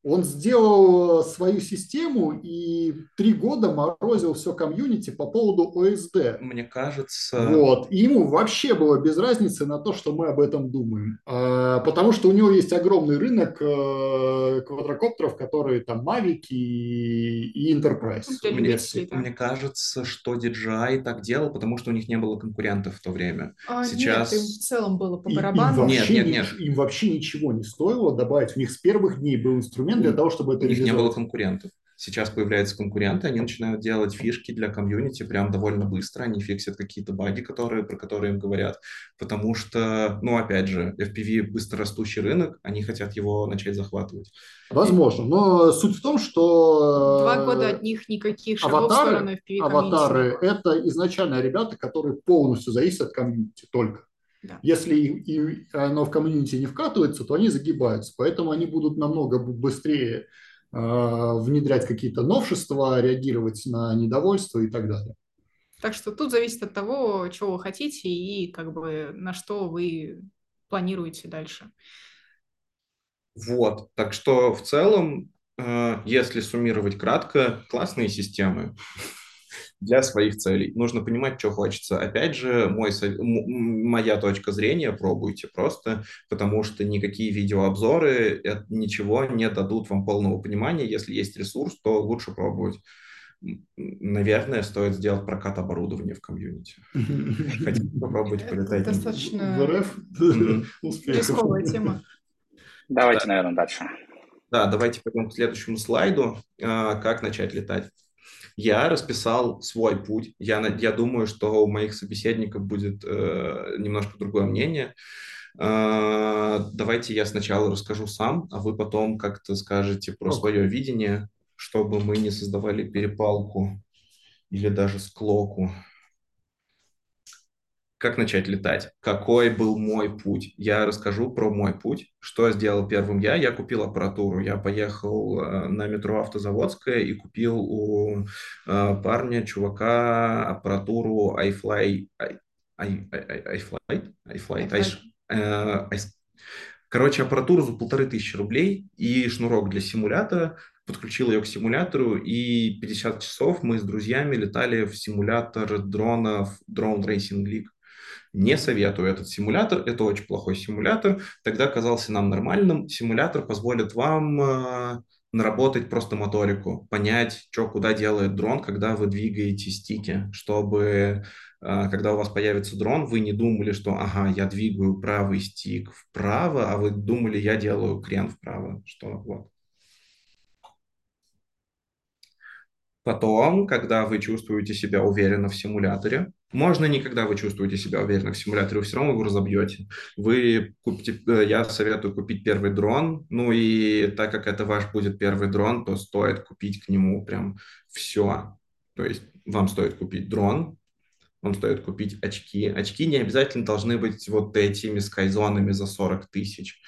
Он сделал свою систему и три года морозил все комьюнити по поводу ОСД. Мне кажется... Вот. И ему вообще было без разницы на то, что мы об этом думаем. А, потому что у него есть огромный рынок э, квадрокоптеров, которые там Mavic и, и Enterprise. Мне, мне кажется, что DJI так делал, потому что у них не было конкурентов в то время. А, Сейчас... Нет, им в целом было по барабану. Им, им, вообще, нет, нет, нет. им вообще ничего не стоило добавить. У них с первых дней был инструмент инструмент для того, чтобы это У них не было конкурентов. Сейчас появляются конкуренты, они начинают делать фишки для комьюнити прям довольно быстро, они фиксят какие-то баги, которые, про которые им говорят, потому что, ну, опять же, FPV быстрорастущий рынок, они хотят его начать захватывать. Возможно, но суть в том, что... Два года от них никаких шагов аватары, в сторону FPV Аватары – это изначально ребята, которые полностью зависят от комьюнити только. Да. Если и, и оно в комьюнити не вкатывается, то они загибаются. Поэтому они будут намного быстрее э, внедрять какие-то новшества, реагировать на недовольство и так далее. Так что тут зависит от того, чего вы хотите и как бы на что вы планируете дальше. Вот, так что в целом, э, если суммировать кратко, классные системы для своих целей. Нужно понимать, что хочется. Опять же, мой, моя точка зрения, пробуйте просто, потому что никакие видеообзоры ничего не дадут вам полного понимания. Если есть ресурс, то лучше пробовать. Наверное, стоит сделать прокат оборудования в комьюнити. *laughs* Хотите попробовать полетать? Достаточно *laughs* рисковая тема. Давайте, наверное, дальше. Да, давайте пойдем к следующему слайду. А, как начать летать? Я расписал свой путь. Я, я думаю, что у моих собеседников будет э, немножко другое мнение. Э, давайте я сначала расскажу сам, а вы потом как-то скажете про свое видение, чтобы мы не создавали перепалку или даже склоку. Как начать летать? Какой был мой путь? Я расскажу про мой путь. Что сделал первым я? Я купил аппаратуру. Я поехал э, на метро Автозаводская и купил у э, парня, чувака, аппаратуру iFly, iFly, iFly, iFly, Короче, аппаратуру за полторы тысячи рублей и шнурок для симулятора. Подключил ее к симулятору, и 50 часов мы с друзьями летали в симулятор дронов Drone Racing League. Не советую этот симулятор, это очень плохой симулятор. Тогда казался нам нормальным. Симулятор позволит вам э, наработать просто моторику, понять, что куда делает дрон, когда вы двигаете стики, чтобы а, когда у вас появится дрон, вы не думали, что, ага, я двигаю правый стик вправо, а вы думали, я делаю крен вправо, что вот. Потом, когда вы чувствуете себя уверенно в симуляторе, можно не когда вы чувствуете себя уверенно в симуляторе, вы все равно его разобьете. Вы купите, э, я советую купить первый дрон, ну и так как это ваш будет первый дрон, то стоит купить к нему прям все. То есть вам стоит купить дрон, вам стоит купить очки. Очки не обязательно должны быть вот этими скайзонами за 40 тысяч.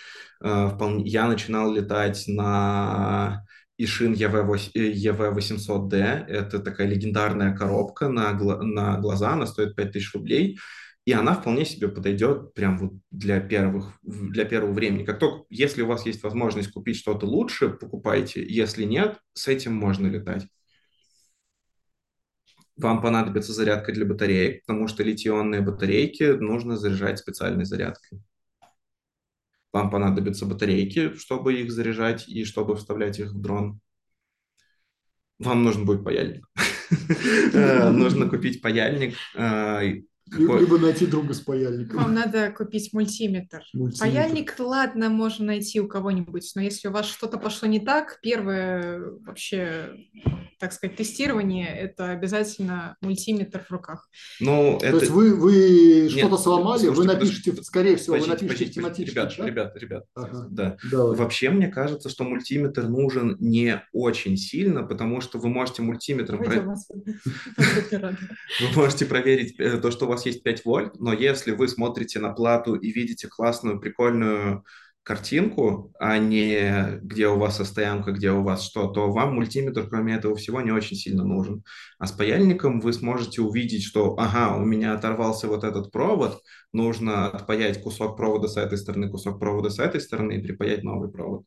Э, я начинал летать на Ишин EV800D. Это такая легендарная коробка на, на глаза, она стоит 5000 рублей. И она вполне себе подойдет прям вот для, первых, для первого времени. Как только, если у вас есть возможность купить что-то лучше, покупайте. Если нет, с этим можно летать вам понадобится зарядка для батареек, потому что литионные батарейки нужно заряжать специальной зарядкой. Вам понадобятся батарейки, чтобы их заряжать и чтобы вставлять их в дрон. Вам нужен будет паяльник. *laughs* Нужно купить паяльник, Либо найти друга с паяльником. Вам надо купить мультиметр. мультиметр. Паяльник, ладно, можно найти у кого-нибудь, но если у вас что-то пошло не так, первое вообще, так сказать, тестирование – это обязательно мультиметр в руках. Ну, То это... есть вы, вы что-то сломали, вы напишите, подожди, скорее всего, подожди, вы напишите подожди, тематический ребят, чат. Ребят, ребят, ага. да. Давай. Вообще, мне кажется, что мультиметр нужен не очень сильно, потому что вы можете мультиметром... Про... *laughs* *laughs* Вы можете проверить э, то, что у вас есть 5 вольт, но если вы смотрите на плату и видите классную, прикольную картинку, а не где у вас состоянка, где у вас что, то вам мультиметр, кроме этого всего, не очень сильно нужен. А с паяльником вы сможете увидеть, что, ага, у меня оторвался вот этот провод, нужно отпаять кусок провода с этой стороны, кусок провода с этой стороны и припаять новый провод.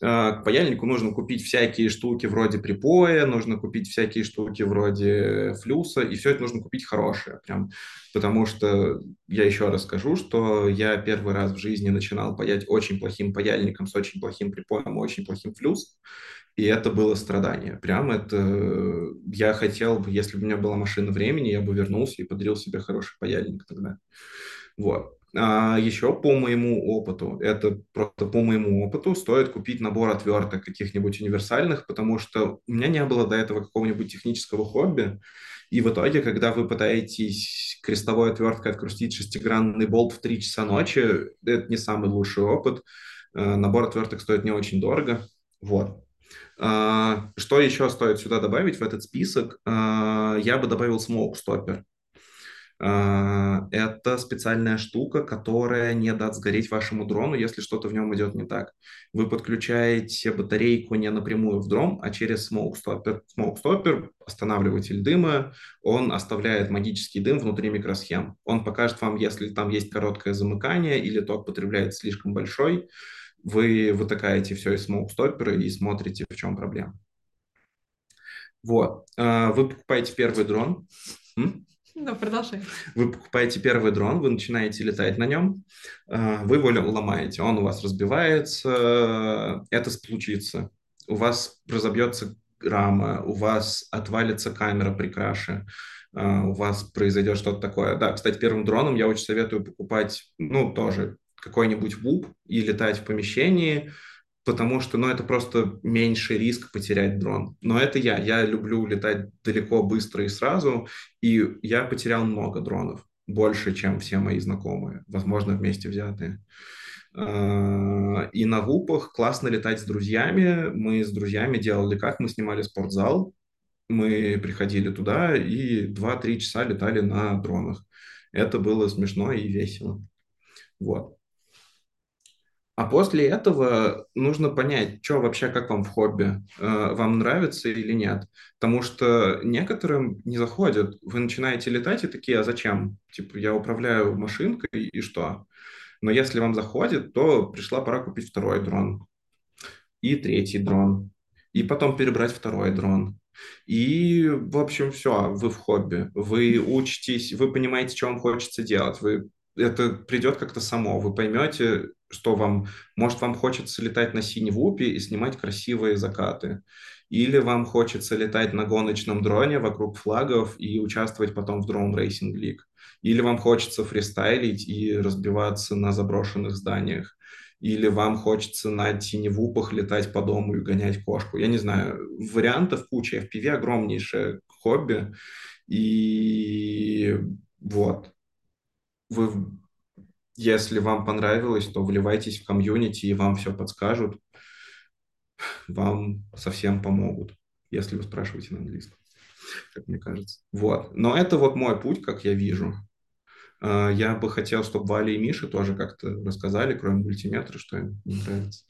А, к паяльнику нужно купить всякие штуки вроде припоя, нужно купить всякие штуки вроде флюса, и все это нужно купить хорошее, прям, потому что я еще раз скажу, что я первый раз в жизни начинал паять очень плохим паяльником с очень плохим припоем очень плохим флюсом, и это было страдание. Прям это... Я хотел бы, если бы у меня была машина времени, я бы вернулся и подарил себе хороший паяльник тогда. Вот. А еще по моему опыту, это просто по моему опыту, стоит купить набор отверток каких-нибудь универсальных, потому что у меня не было до этого какого-нибудь технического хобби, и в итоге, когда вы пытаетесь крестовой отверткой открутить шестигранный болт в 3 часа ночи, это не самый лучший опыт. Э, набор отверток стоит не очень дорого. Вот. А, что еще стоит сюда добавить в этот список? А, я бы добавил. А, это специальная штука, которая не даст сгореть вашему дрону, если что-то в нем идет не так. Вы подключаете батарейку не напрямую в дрон, а через. Smoke stopper, останавливатель дыма, он оставляет магический дым внутри микросхем. Он покажет вам, если там есть короткое замыкание или ток потребляется слишком большой, вы вытыкаете все из stopper и смотрите, в чем проблема. Вот. А, вы покупаете первый дрон. Да, продолжай. Вы покупаете первый дрон, вы начинаете летать на нем, а, вы его ломаете, он у вас разбивается, это случится. У вас разобьется рама, у вас отвалится камера при краше, а, у вас произойдет что-то такое. Да, кстати, первым дроном я очень советую покупать, ну, тоже какой-нибудь ВУП и летать в помещении, потому что, ну, это просто меньший риск потерять дрон. Но это я. Я люблю летать далеко, быстро и сразу, и я потерял много дронов, больше, чем все мои знакомые, возможно, вместе взятые. А, и на ВУПах классно летать с друзьями. Мы с друзьями делали как? Мы снимали спортзал, Мы приходили туда и 2-3 часа летали на дронах. Это было смешно и весело. Вот. А после этого нужно понять, что вообще, как вам в хобби, э, вам нравится или нет. Потому что некоторым не заходят. Вы начинаете летать и такие, а зачем? Типа, я управляю машинкой и что? Но если вам заходит, то пришла пора купить второй дрон и третий дрон, и потом перебрать второй дрон. И, в общем, все, вы в хобби, вы учитесь, вы понимаете, что вам хочется делать, вы это придет как-то само. Вы поймете, что вам, может, вам хочется летать на синевупе и снимать красивые закаты. Или вам хочется летать на гоночном дроне вокруг флагов и участвовать потом в Drone Racing League. Или вам хочется фристайлить и разбиваться на заброшенных зданиях. Или вам хочется на теневупах летать по дому и гонять кошку. Я не знаю, вариантов куча. FPV огромнейшее хобби. И вот вы, если вам понравилось, то вливайтесь в комьюнити, и вам все подскажут, вам совсем помогут, если вы спрашиваете на английском, как мне кажется. Вот. Но это вот мой путь, как я вижу. А, я бы хотел, чтобы Валя и Миша тоже как-то рассказали, кроме мультиметра, что им нравится.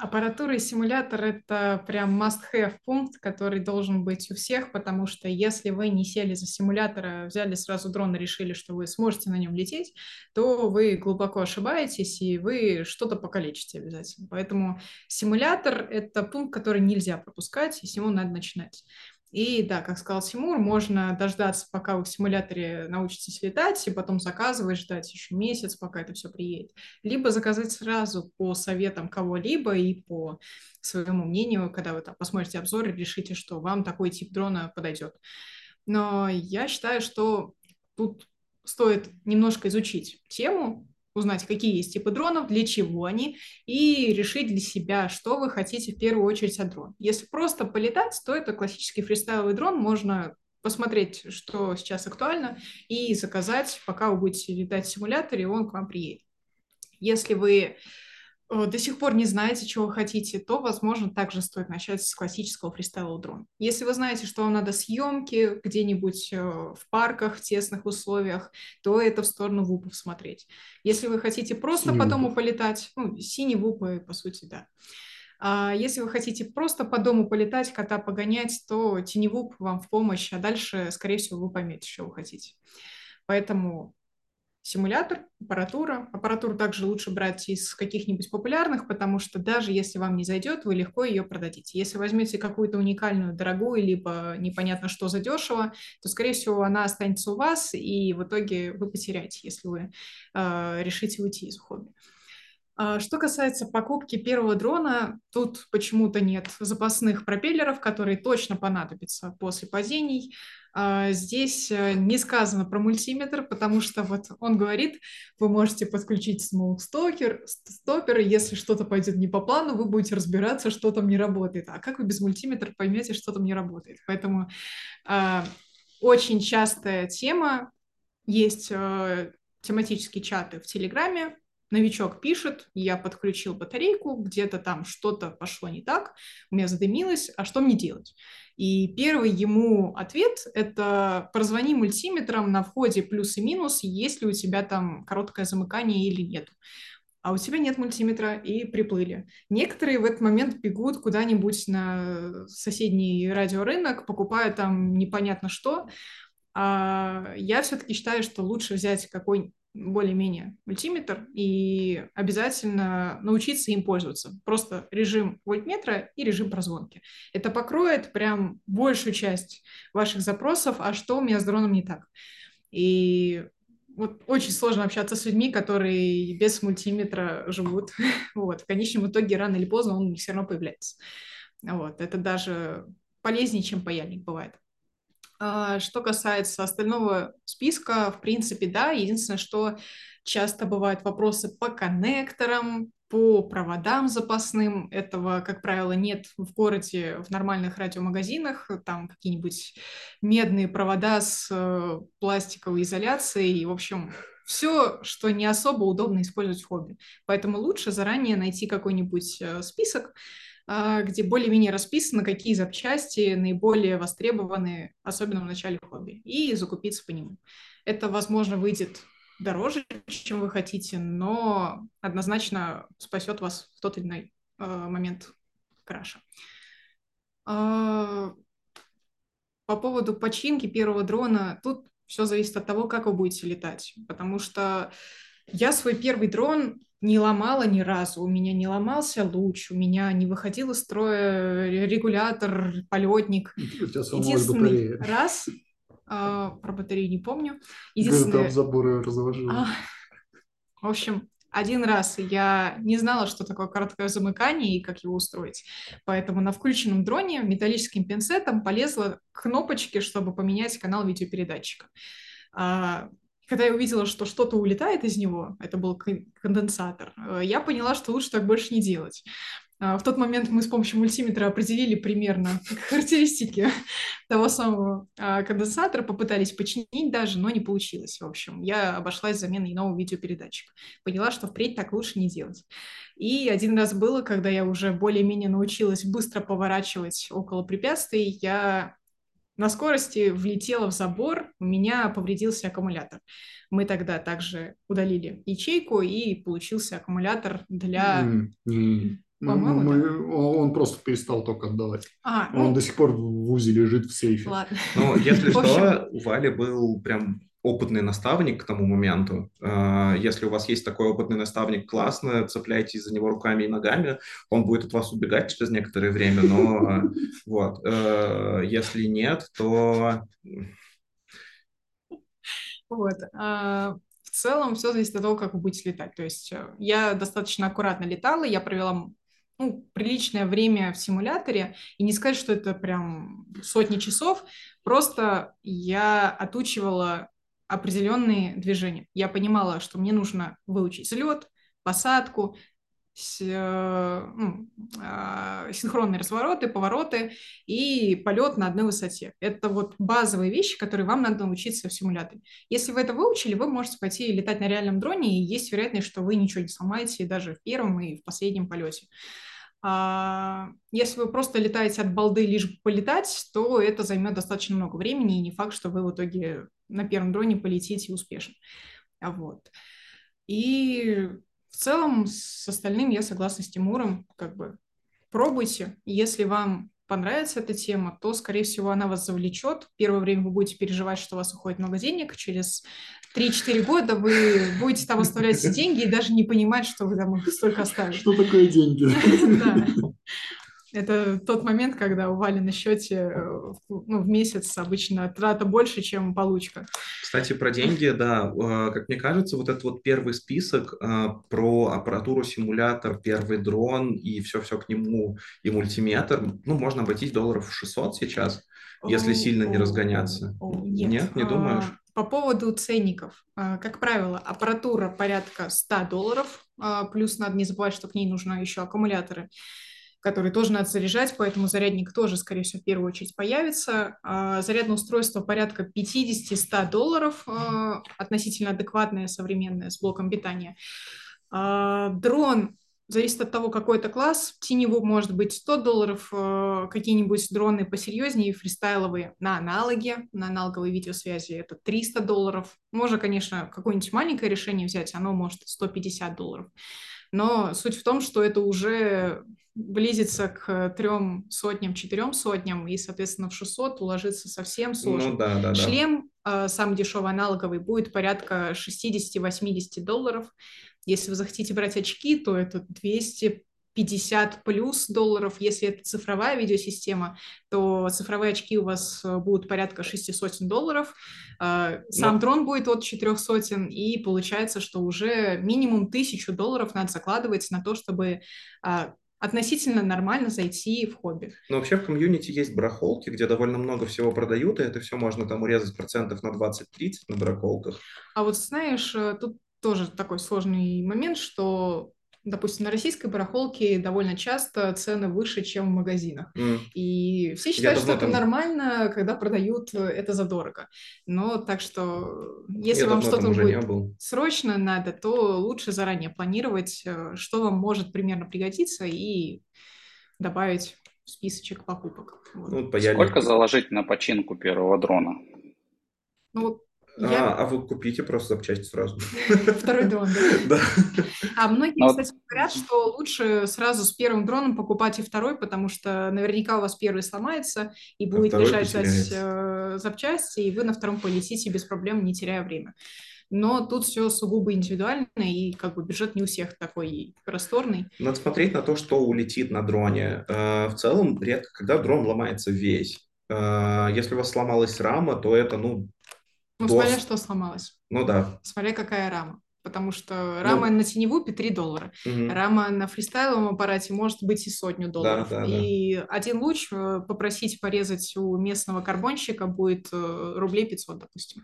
Аппаратура и симулятор – это прям must-have пункт, который должен быть у всех, потому что если вы не сели за симулятор, а взяли сразу дрон и решили, что вы сможете на нем лететь, то вы глубоко ошибаетесь, и вы что-то покалечите обязательно. Поэтому симулятор – это пункт, который нельзя пропускать, и с него надо начинать. И да, как сказал Тимур, можно дождаться, пока вы в симуляторе научитесь летать, и потом заказывать, ждать еще месяц, пока это все приедет. Либо заказать сразу по советам кого-либо и по своему мнению, когда вы там посмотрите обзор и решите, что вам такой тип дрона подойдет. Но я считаю, что тут стоит немножко изучить тему, узнать, какие есть типы дронов, для чего они, и решить для себя, что вы хотите в первую очередь от дрона. Если просто полетать, то это классический фристайловый дрон, можно посмотреть, что сейчас актуально, и заказать, пока вы будете летать в симуляторе, он к вам приедет. Если вы до сих пор не знаете, чего вы хотите, то, возможно, также стоит начать с классического фристайла дрон. Если вы знаете, что вам надо съемки где-нибудь э, в парках, в тесных условиях, то это в сторону вупов смотреть. Если вы хотите просто синий по дому полетать, ну, синие вупы, по сути, да. А если вы хотите просто по дому полетать, кота погонять, то теневуп вам в помощь, а дальше, скорее всего, вы поймете, что вы хотите. Поэтому симулятор, аппаратура. Аппаратуру также лучше брать из каких-нибудь популярных, потому что даже если вам не зайдет, вы легко ее продадите. Если возьмете какую-то уникальную, дорогую, либо непонятно что за дешево, то, скорее всего, она останется у вас, и в итоге вы потеряете, если вы э, решите уйти из хобби. А, что касается покупки первого дрона, тут почему-то нет запасных пропеллеров, которые точно понадобятся после падений. А, здесь э, не сказано про мультиметр, потому что вот он говорит, вы можете подключить смоук-стопер, стопер, если что-то пойдет не по плану, вы будете разбираться, что там не работает. А как вы без мультиметра поймете, что там не работает? Поэтому э, очень частая тема, есть э, тематические чаты в Телеграме, новичок пишет, я подключил батарейку, где-то там что-то пошло не так, у меня задымилось, а что мне делать? И первый ему ответ – это прозвони мультиметром на входе плюс и минус, есть ли у тебя там короткое замыкание или нет. А у тебя нет мультиметра, и приплыли. Некоторые в этот момент бегут куда-нибудь на соседний радиорынок, покупая там непонятно что. А я все-таки считаю, что лучше взять какой более-менее мультиметр и обязательно научиться им пользоваться. Просто режим вольтметра и режим прозвонки. Это покроет прям большую часть ваших запросов, а что у меня с дроном не так. И вот очень сложно общаться с людьми, которые без мультиметра живут. *laughs* Вот. В конечном итоге рано или поздно он все равно появляется. Вот. Это даже полезнее, чем паяльник бывает. А, что касается остального списка, в принципе, да, единственное, что часто бывают вопросы по коннекторам, по проводам запасным. Этого, как правило, нет в городе в нормальных радиомагазинах. Там какие-нибудь медные провода с э, пластиковой изоляцией. В общем, все, что не особо удобно использовать в хобби. Поэтому лучше заранее найти какой-нибудь э, список, где более-менее расписано, какие запчасти наиболее востребованы, особенно в начале хобби, и закупиться по нему. Это, возможно, выйдет дороже, чем вы хотите, но однозначно спасет вас в тот или иной э, момент краша. Э, по поводу починки первого дрона, тут все зависит от того, как вы будете летать, потому что я свой первый дрон не ломала ни разу, у меня не ломался луч, у меня не выходил из строя регулятор, полетник. Единственный раз, а, про батарею не помню. Единственный... Там заборы разложила. А, в общем, один раз я не знала, что такое короткое замыкание и как его устроить. Поэтому на включенном дроне металлическим пинцетом полезла к кнопочке, чтобы поменять канал видеопередатчика. А, когда я увидела, что что-то улетает из него, это был конденсатор, э, я поняла, что лучше так больше не делать. А, в тот момент мы с помощью мультиметра определили примерно *laughs* характеристики того самого а, конденсатора, попытались починить даже, но не получилось. В общем, я обошлась заменой нового видеопередатчика. Поняла, что впредь так лучше не делать. И один раз было, когда я уже более-менее научилась быстро поворачивать около препятствий, я на скорости влетела в забор, у меня повредился аккумулятор. Мы тогда также удалили ячейку, и получился аккумулятор для... Mm-hmm. По-моему, мы, да. Он просто перестал только отдавать. А, ну... Он до сих пор в УЗИ лежит в сейфе. Ладно. Ну, если *laughs* что, у Вали был прям опытный наставник к тому моменту. А, если у вас есть такой опытный наставник, классно, цепляйтесь за него руками и ногами, он будет от вас убегать через некоторое время, но *laughs* вот, э, если нет, то... Вот. А, в целом все зависит от того, как вы будете летать. То есть э, я достаточно аккуратно летала, я провела ну, приличное время в симуляторе, и не сказать, что это прям сотни часов, просто я отучивала определенные движения. Я понимала, что мне нужно выучить взлет, посадку, с, э, ну, э, синхронные развороты, повороты и полет на одной высоте. Это вот базовые вещи, которые вам надо научиться в симуляторе. Если вы это выучили, вы можете пойти летать на реальном дроне, и есть вероятность, что вы ничего не сломаете даже в первом и в последнем полете. А если вы просто летаете от балды лишь полетать, то это займет достаточно много времени, и не факт, что вы в итоге на первом дроне полетите успешно. Вот. И в целом с остальным я согласна с Тимуром, как бы пробуйте, если вам понравится эта тема, то, скорее всего, она вас завлечет. Первое время вы будете переживать, что у вас уходит много денег. Через 3-4 года вы будете там оставлять *laughs* деньги и даже не понимать, что вы там столько оставили. Что такое деньги? *laughs* Да. Это тот момент, когда у Вали на счете э, ну, в месяц обычно трата больше, чем получка. Кстати, про деньги, да, э, как мне кажется, вот этот вот первый список э, про аппаратуру, симулятор, первый дрон и все-все к нему, и мультиметр, ну, можно обойтись долларов 600 сейчас, если сильно не разгоняться. Нет, Нет не думаешь? По поводу ценников. Как правило, аппаратура порядка 100 долларов, плюс надо не забывать, что к ней нужны еще аккумуляторы который тоже надо заряжать, поэтому зарядник тоже, скорее всего, в первую очередь появится. А, зарядное устройство порядка 50-100 долларов, а, относительно адекватное, современное, с блоком питания. А, дрон зависит от того, какой это класс. Теневу может быть 100 долларов, какие-нибудь дроны посерьезнее, фристайловые на аналоге, на аналоговой видеосвязи это 300 долларов. Можно, конечно, какое-нибудь маленькое решение взять, оно может 150 долларов. Но суть в том, что это уже близится к трем сотням, четырем сотням, и, соответственно, в 600 уложиться совсем сложно. Ну, да, да, Шлем, да. самый дешевый аналоговый, будет порядка 60-80 долларов. Если вы захотите брать очки, то это 200 50 плюс долларов. Если это цифровая видеосистема, то цифровые очки у вас э, будут порядка 600 долларов. Э, сам Но... дрон будет от 400, и получается, что уже минимум 1000 долларов надо закладывать на то, чтобы а, относительно нормально зайти в хобби. Но вообще в комьюнити есть барахолки, где довольно много всего продают, и это все можно там урезать процентов на 20-30 на барахолках. А вот знаешь, э, тут тоже такой сложный момент, что допустим, на российской барахолке довольно часто цены выше, чем в магазинах. Mm. И все считают, что это там... нормально, когда продают э, это задорого. Но так что, если Я вам что-то будет срочно надо, то лучше заранее планировать, э, что вам может примерно пригодиться, и добавить в списочек покупок. Вот. Ну, Сколько заложить на починку первого дрона? Ну, я... А, а вы купите просто запчасти сразу. *laughs* Второй дрон, да? Да. А многие, Но... кстати, говорят, что лучше сразу с первым дроном покупать и второй, потому что наверняка у вас первый сломается и а будет а лежать э, запчасти, и вы на втором полетите без проблем, не теряя время. Но тут все сугубо индивидуально, и как бы бюджет не у всех такой просторный. Надо смотреть на то, что улетит на дроне. Э, в целом, редко, когда дрон ломается весь. Э, если у вас сломалась рама, то это, ну, ну, до... смотря что сломалось. Ну да. Смотря какая рама. Потому что рама ну, на теневую 3 доллара. Угу. Рама на фристайловом аппарате может быть и сотню долларов. Да, да, и да. один луч э, попросить порезать у местного карбонщика будет э, рублей 500, допустим.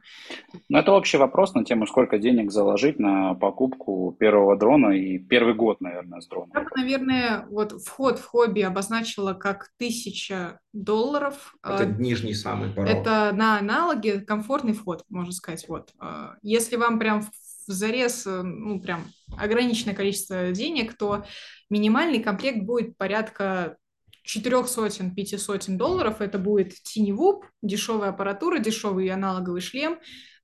Ну, это общий вопрос на тему, сколько денег заложить на покупку первого дрона и первый год, наверное, с дроном. Я бы, наверное, вот вход в хобби обозначила как тысяча долларов. Это а, нижний самый порог. Это на аналоге комфортный вход, можно сказать. Вот. А, если вам прям в зарез, э, ну, прям ограниченное количество денег, то минимальный комплект будет порядка четырех сотен, пяти сотен долларов. Это будет теневуп, дешевая аппаратура, дешевый аналоговый шлем,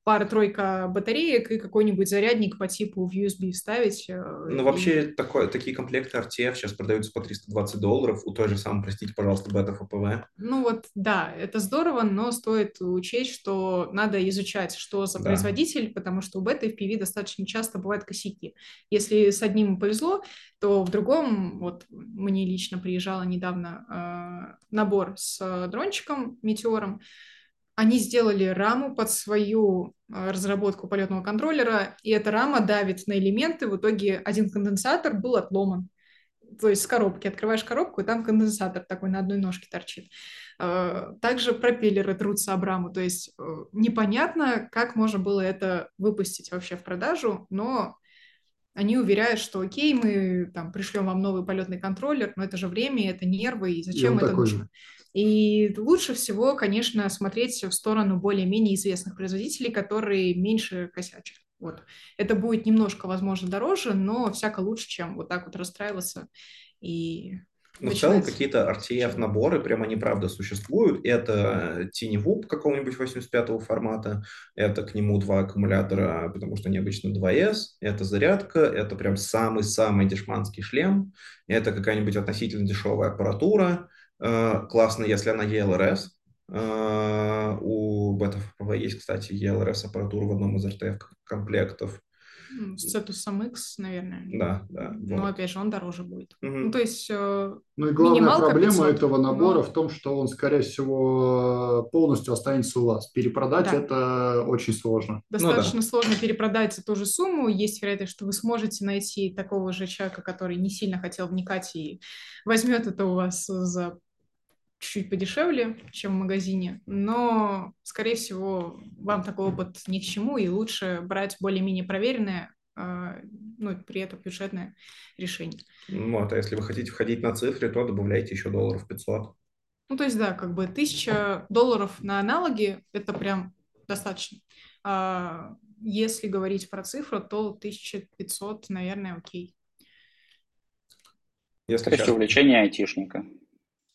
пара-тройка батареек и какой-нибудь зарядник по типу в USB вставить. Э, ну, и... вообще, такое, такие комплекты RTF сейчас продаются по 320 долларов у той же самой, простите, пожалуйста, бета ФПВ. Ну вот, да, это здорово, но стоит учесть, что надо изучать, что за да. производитель, потому что у бета и достаточно часто бывают косяки. Если с одним повезло, то в другом, вот мне лично приезжала недавно э, набор с дрончиком, метеором, они сделали раму под свою э, разработку полетного контроллера, и эта рама давит на элементы. В итоге один конденсатор был отломан. То есть с коробки. Открываешь коробку, и там конденсатор такой на одной ножке торчит. Э, также пропеллеры трутся об раму. То есть э, непонятно, как можно было это выпустить вообще в продажу, но они уверяют, что окей, мы там пришлем вам новый полетный контроллер, но это же время, это нервы, и зачем и это такой... нужно? И лучше всего, конечно, смотреть в сторону более-менее известных производителей, которые меньше косячат. Вот. Это будет немножко, возможно, дороже, но всяко лучше, чем вот так вот расстраиваться и но в целом какие-то RTF-наборы, прямо они правда существуют. Это Tinewhoop какого-нибудь 85-го формата, это к нему два аккумулятора, потому что они обычно 2S, это зарядка, это прям самый-самый дешманский шлем, это какая-нибудь относительно дешевая аппаратура, классно, если она ELRS. Э, у BetaFPV есть, кстати, ELRS аппаратура в одном из RTF комплектов. С Cetus X, наверное. Да, да. Но вот. опять же, он дороже будет. Угу. Ну, то есть э, Ну и главная проблема 500, этого набора но... в том, что он, скорее всего, полностью останется у вас. Перепродать да. это очень сложно. Достаточно ну, да. сложно перепродать за ту же сумму. Есть вероятность, что вы сможете найти такого же человека, который не сильно хотел вникать и возьмет это у вас за чуть-чуть подешевле, чем в магазине, но, скорее всего, вам такой опыт ни к чему, и лучше брать более-менее проверенное, а, ну, при этом бюджетное решение. Вот, а если вы хотите входить на цифры, то добавляйте еще долларов 500. Ну, то есть, да, как бы тысяча долларов на аналоги – это прям достаточно. А если говорить про цифру, то 1500, наверное, окей. Если То есть увлечение айтишника.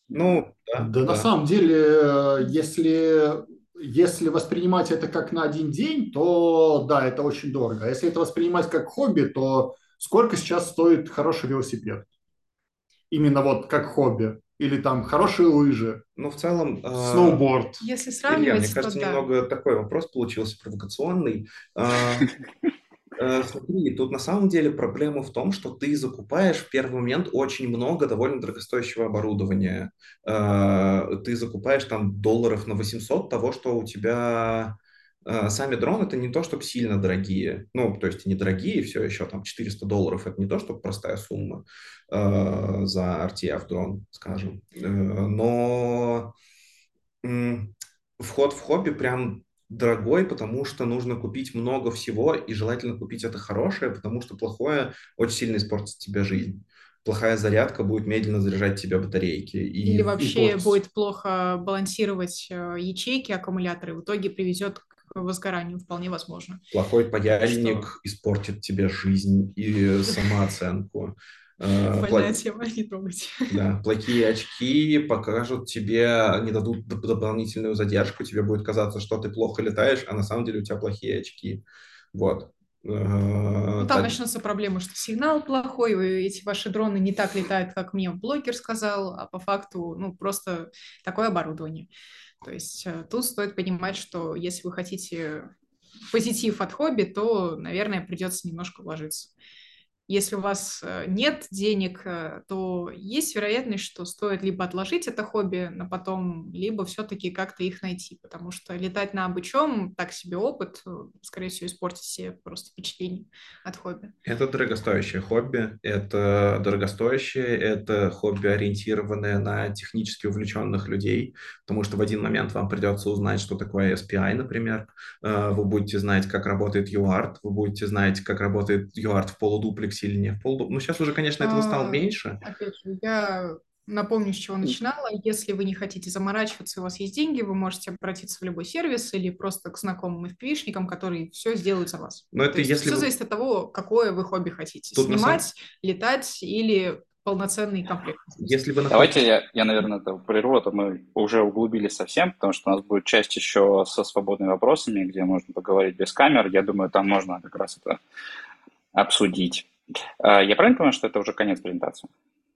Ну, да. Да, да. на самом деле, если, если воспринимать это как на один день, то да, это очень дорого. А если это воспринимать как хобби, то сколько сейчас стоит хороший велосипед? Именно вот как хобби. Или там хорошие лыжи. Ну, в целом... А, Сноуборд. Если сравнивать, Илья, мне кажется, да. немного такой вопрос получился провокационный. *laughs* Э, смотри, тут на самом деле проблема в том, что ты закупаешь в первый момент очень много довольно дорогостоящего оборудования. Э, ты закупаешь там долларов на 800 того, что у тебя э, сами дроны это не то, чтобы сильно дорогие. Ну, то есть недорогие все еще, там 400 долларов это не то, чтобы простая сумма за RTF дрон, скажем. но вход в хобби прям дорогой, потому что нужно купить много всего, и желательно купить это хорошее, потому что плохое очень сильно испортит тебе жизнь. Плохая зарядка будет медленно заряжать тебе батарейки. И, Или вообще и будет плохо балансировать э, ячейки, аккумуляторы, в итоге приведет к возгоранию, вполне возможно. Плохой паяльник что... испортит тебе жизнь и самооценку. Э, Больная тема, не трогайте. Да, плохие очки покажут тебе, не дадут дополнительную задержку, тебе будет казаться, что ты плохо летаешь, а на самом деле у тебя плохие очки. Вот. Э, ну, там так... начнутся проблемы, что сигнал плохой, эти ваши дроны не так летают, как мне блогер сказал, а по факту, ну, просто такое оборудование. То есть э, тут стоит понимать, что если вы хотите позитив от хобби, то, наверное, придется немножко вложиться. Если у вас э, нет денег, э, то есть вероятность, что стоит либо отложить это хобби на потом, либо все-таки как-то их найти, потому что летать на обычом так себе опыт, э, скорее всего, испортит себе просто впечатление от хобби. Это дорогостоящее хобби, это дорогостоящее, это хобби, ориентированное на технически увлеченных людей, потому что в один момент вам придется узнать, что такое SPI, например, вы будете знать, как работает UART, вы будете знать, как работает UART в полудуплексе, сильнее в полдома. Ну, сейчас уже, конечно, этого стало а, меньше. Опять же, я напомню, с чего начинала. Если вы не хотите заморачиваться, у вас есть деньги, вы можете обратиться в любой сервис или просто к знакомым FPV-шникам, которые все сделают за вас. Но это если все вы... зависит от того, какое вы хобби хотите. Тут Снимать, самом... летать или полноценный комплект. Если вы Давайте я, я, наверное, это прерву, а то мы уже углубились совсем, потому что у нас будет часть еще со свободными вопросами, где можно поговорить без камер. Я думаю, там можно как раз это обсудить. А, я правильно понимаю, что это уже конец презентации?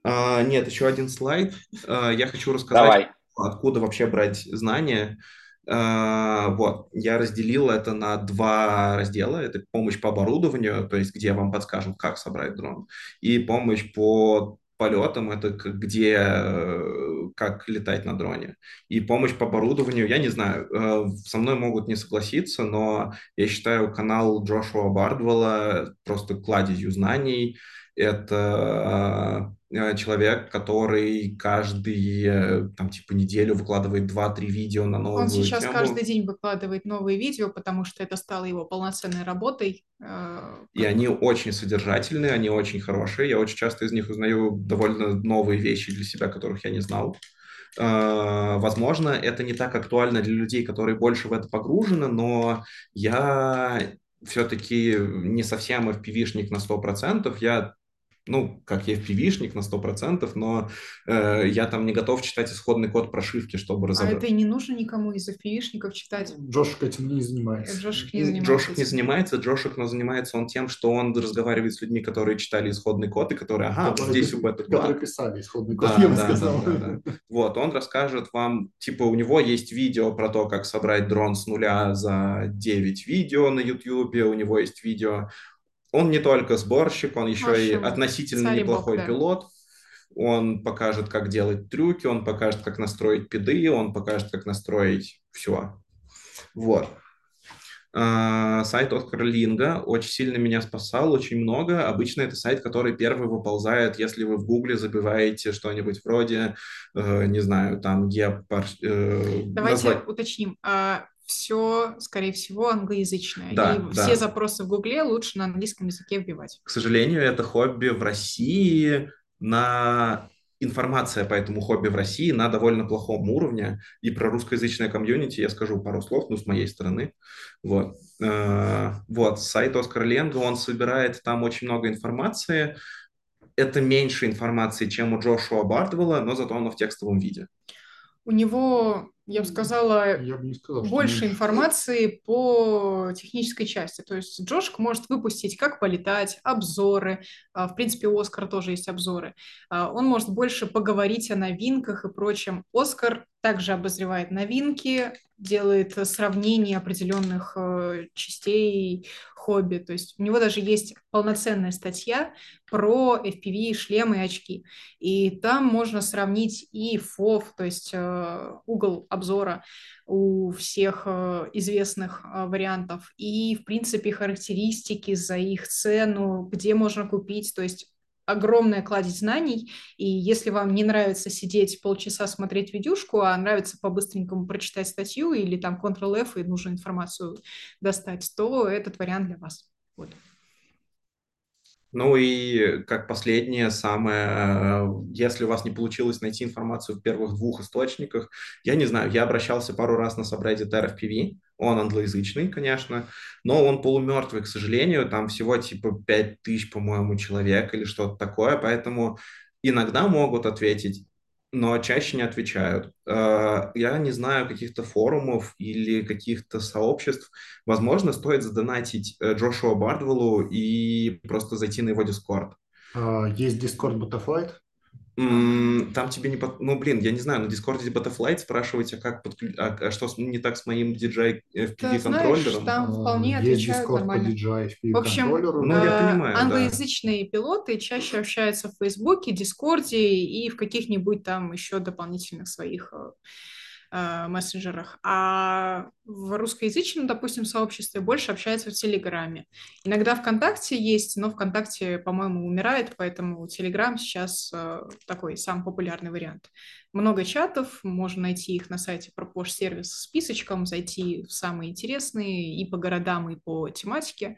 А, нет, еще один слайд. А, я хочу рассказать, Давай. откуда вообще брать знания. А, вот, я разделил это на два раздела. Это помощь по оборудованию, то есть где вам подскажут, как собрать дрон, и помощь по полетом, это где, э, как летать на дроне. И помощь по оборудованию, я не знаю, э, со мной могут не согласиться, но я считаю канал Джошуа Бардвелла просто кладезью знаний. Это Э, человек, который каждый, э, там, типа, неделю выкладывает 2-3 видео на новую Он сейчас тему. каждый день выкладывает новые видео, потому что это стало его полноценной работой. Э, И они очень содержательные, они очень хорошие. Я очень часто из них узнаю довольно новые вещи для себя, которых я не знал. Возможно, это не так актуально для людей, которые больше в это погружены, но я все-таки не совсем FPV-шник на 100%. Я ну, как я FPV-шник на 100%, но э, я там не готов читать исходный код прошивки, чтобы разобрать. А это и не нужно никому из FPV-шников читать. Джошик этим не занимается. Джошик не занимается. Джошик не занимается, Джошик, но занимается он тем, что он разговаривает с людьми, которые читали исходный код, и которые, ага, которые, вот здесь у бета Которые писали исходный код, да, я да, сказал. Да, да, да. Вот, он расскажет вам, типа, у него есть видео про то, как собрать дрон с нуля за 9 видео на YouTube, у него есть видео он не только сборщик, он еще Машу. и относительно Царь неплохой Бог, да. пилот. Он покажет, как делать трюки, он покажет, как настроить пиды, он покажет, как настроить все. Вот. Uh, сайт Оскар Линга очень сильно меня спасал, очень много. Обычно это сайт, который первый выползает, если вы в Гугле забиваете что-нибудь вроде, uh, не знаю, там гепар... Uh, Давайте назвать... уточним. А все, скорее всего, англоязычное. Да, и да. все запросы в Гугле лучше на английском языке вбивать. К сожалению, это хобби в России на информация по этому хобби в России на довольно плохом уровне. И про русскоязычное комьюнити я скажу пару слов, ну, с моей стороны. Вот. Э, вот, сайт Оскар Ленга, он собирает там очень много информации. Это меньше информации, чем у Джошуа Бардвелла, но зато оно в текстовом виде. У него я бы сказала, я бы не сказал, больше информации по технической части. То есть Джошк может выпустить, как полетать, обзоры. А, в принципе, у Оскара тоже есть обзоры. А, он может больше поговорить о новинках и прочем. Оскар также обозревает новинки, делает сравнение определенных э, частей хобби. То есть у него даже есть полноценная статья про FPV, шлемы и очки. И там можно сравнить и FOV, то есть э, угол обзора у всех э, известных вариантов, и, в принципе, характеристики за их цену, где можно купить. То есть огромная кладезь знаний, и если вам не нравится сидеть полчаса смотреть видюшку, а нравится по-быстренькому прочитать статью или там Ctrl-F и нужно информацию достать, то этот вариант для вас. Вот. Ну и как последнее, самое, э, если у вас не получилось найти информацию в первых двух источниках, я не знаю, я обращался пару раз на subreddit RFPV, он англоязычный, конечно, но он полумертвый, к сожалению, там всего типа 5 тысяч, по-моему, человек или что-то такое, поэтому иногда могут ответить, но чаще не отвечают. Э, я не знаю каких-то форумов или каких-то сообществ. Возможно, стоит задонатить э, Джошуа Бардвеллу и просто зайти на его Дискорд. А, есть Discord Betaflight? Там тебе не... Под... Ну, блин, я не знаю, на Дискорде Betaflight спрашиваете, а как подклю... а, а что не так с моим DJI FPV-контроллером? там вполне Есть отвечают Discord нормально. по DJI FPV В общем, контроллеру. Ну, я э, понимаю, да. англоязычные пилоты чаще общаются в Фейсбуке, Дискорде и в каких-нибудь там еще дополнительных своих э, мессенджерах. А в русскоязычном, допустим, сообществе больше общаются в Телеграме. Иногда ВКонтакте есть, но ВКонтакте, по-моему, умирает, поэтому Телеграм сейчас э, такой самый популярный вариант. Много чатов, можно найти их на сайте Пропош сервис с списочком, зайти в самые интересные и по городам, и по тематике.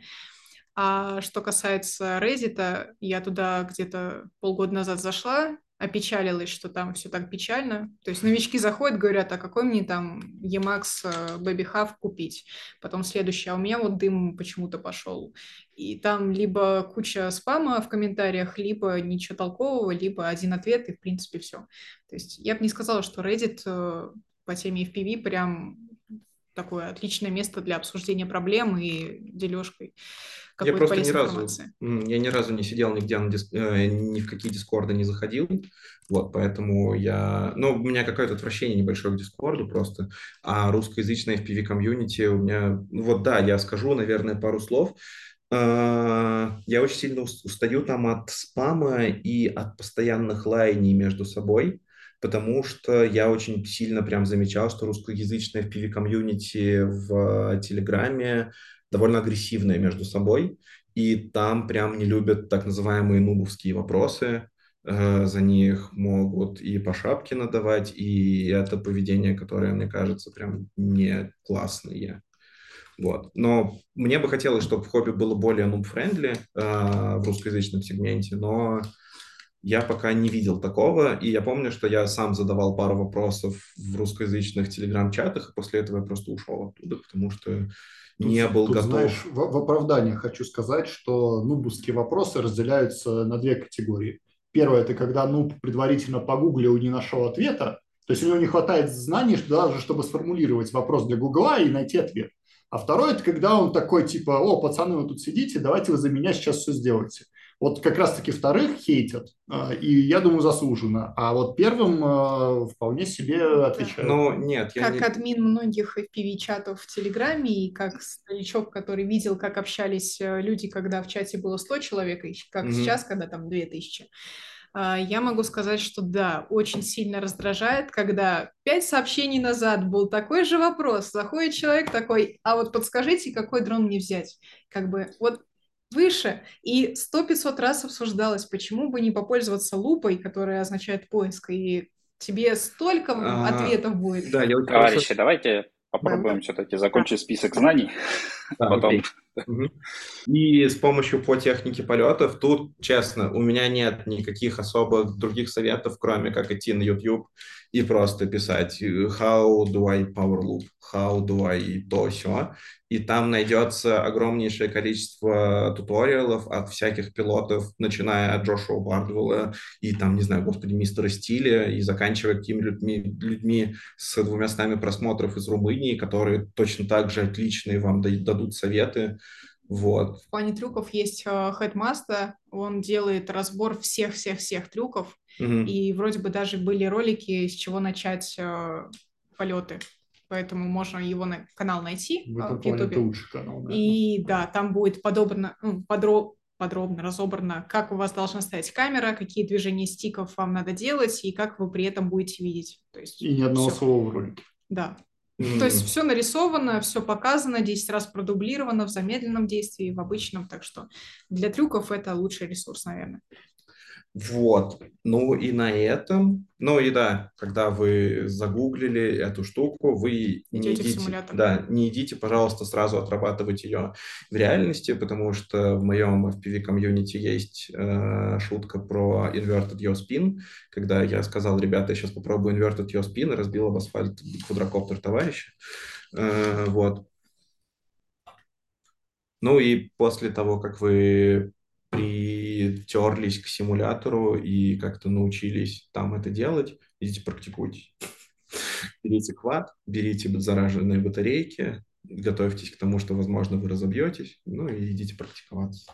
А что касается Reddit, я туда где-то полгода назад зашла, опечалилась, что там все так печально. То есть новички заходят, говорят, а какой мне там Emax э, Baby Half купить? Потом следующий, а у меня вот дым почему-то пошел. И там либо куча спама в комментариях, либо ничего толкового, либо один ответ, и в принципе все. То есть я бы не сказала, что Reddit э, по теме FPV прям такое отличное место для обсуждения проблем и дележкой Я какой-то просто ни разу, я ни разу не сидел нигде, на дис- э, ни в какие дискорды не заходил, вот, поэтому я, ну, у меня какое-то отвращение небольшое к дискорду просто, а русскоязычное FPV комьюнити у меня, ну, вот да, я скажу, наверное, пару слов. Э, Я очень сильно ус- устаю там от спама и от постоянных лайней между собой, потому что я очень сильно прям замечал, что русскоязычное FPV комьюнити в Телеграме довольно агрессивное между собой, и там прям не любят так называемые нубовские вопросы, Э, за них могут и по шапке надавать, и это поведение, которое, мне кажется, прям не классное. Вот. Но мне бы хотелось, чтобы хобби было более noob-friendly э, в русскоязычном сегменте, но я пока не видел такого, и я помню, что я сам задавал пару вопросов в русскоязычных телеграм-чатах, и после этого я просто ушел оттуда, потому что не был Тут, готов. знаешь, в, в оправдании хочу сказать, что нубовские вопросы разделяются на две категории. Первое – это когда нуб предварительно погуглил и не нашел ответа, то есть у него не хватает знаний даже, чтобы сформулировать вопрос для Гугла и найти ответ. А второе – это когда он такой, типа, о, пацаны, вы тут сидите, давайте вы за меня сейчас все сделаете. Вот как раз-таки вторых хейтят, а, и я думаю, заслуженно. А вот первым а, вполне себе отвечают. Ну, нет, я Как не... админ многих FPV-чатов в Телеграме и как старичок, который видел, как общались э, люди, когда в чате было 100 человек, и как Мгм. сейчас, когда там 2000, а, я могу сказать, что да, очень сильно раздражает, когда пять сообщений назад был такой же вопрос, заходит человек такой, а вот подскажите, какой дрон мне взять? Как бы вот выше, и сто 500 раз обсуждалось, почему бы не попользоваться лупой, которая означает поиск, и тебе столько А, ответов будет. Да, я Товарищи, давайте попробуем все-таки закончить список знаний, *laughs* Да, потом окей. И с помощью по технике полетов, тут, честно, у меня нет никаких особых других советов, кроме как идти на YouTube и просто писать э, how do I power loop, how do I то все. И там найдется огромнейшее количество туториалов от всяких пилотов, начиная от Джошуа Бардвелла и там, не знаю, господи, мистера Стиля, и заканчивая такими людьми, людьми с двумя стами просмотров из Румынии, которые точно так же отличные вам да- дадут советы. Вот. В плане трюков есть э, Headmaster, он делает разбор всех-всех-всех трюков, Мгм. и вроде бы даже были ролики, с чего начать э, полеты, поэтому можно его на канал найти В э, этом в плане это лучший канал. наверное. И да, там будет подобно, ну, подро- подробно разобрано, как у вас должна стоять камера, какие движения стиков вам надо делать и как вы при этом будете видеть. То есть И ни одного всё. слова в ролике. Да. М. То есть все нарисовано, все показано, 10 раз продублировано в замедленном действии, в обычном, так что для трюков это лучший ресурс, наверное. Вот. Ну и на этом, ну и да, когда вы загуглили эту штуку, вы не Идете в идите, да, не идите, пожалуйста, сразу отрабатывать ее в реальности, потому что в моем FPV комьюнити есть э, шутка про inverted yaw spin, когда я сказал, ребята, я сейчас попробую inverted yaw spin и разбил об асфальт квадрокоптер товарища. Э, вот. Ну и после того, как вы притерлись к симулятору и как-то научились там это делать, идите практикуйтесь. Берите квад, берите зараженные батарейки, готовьтесь к тому, что, возможно, вы разобьетесь, ну и идите практиковаться.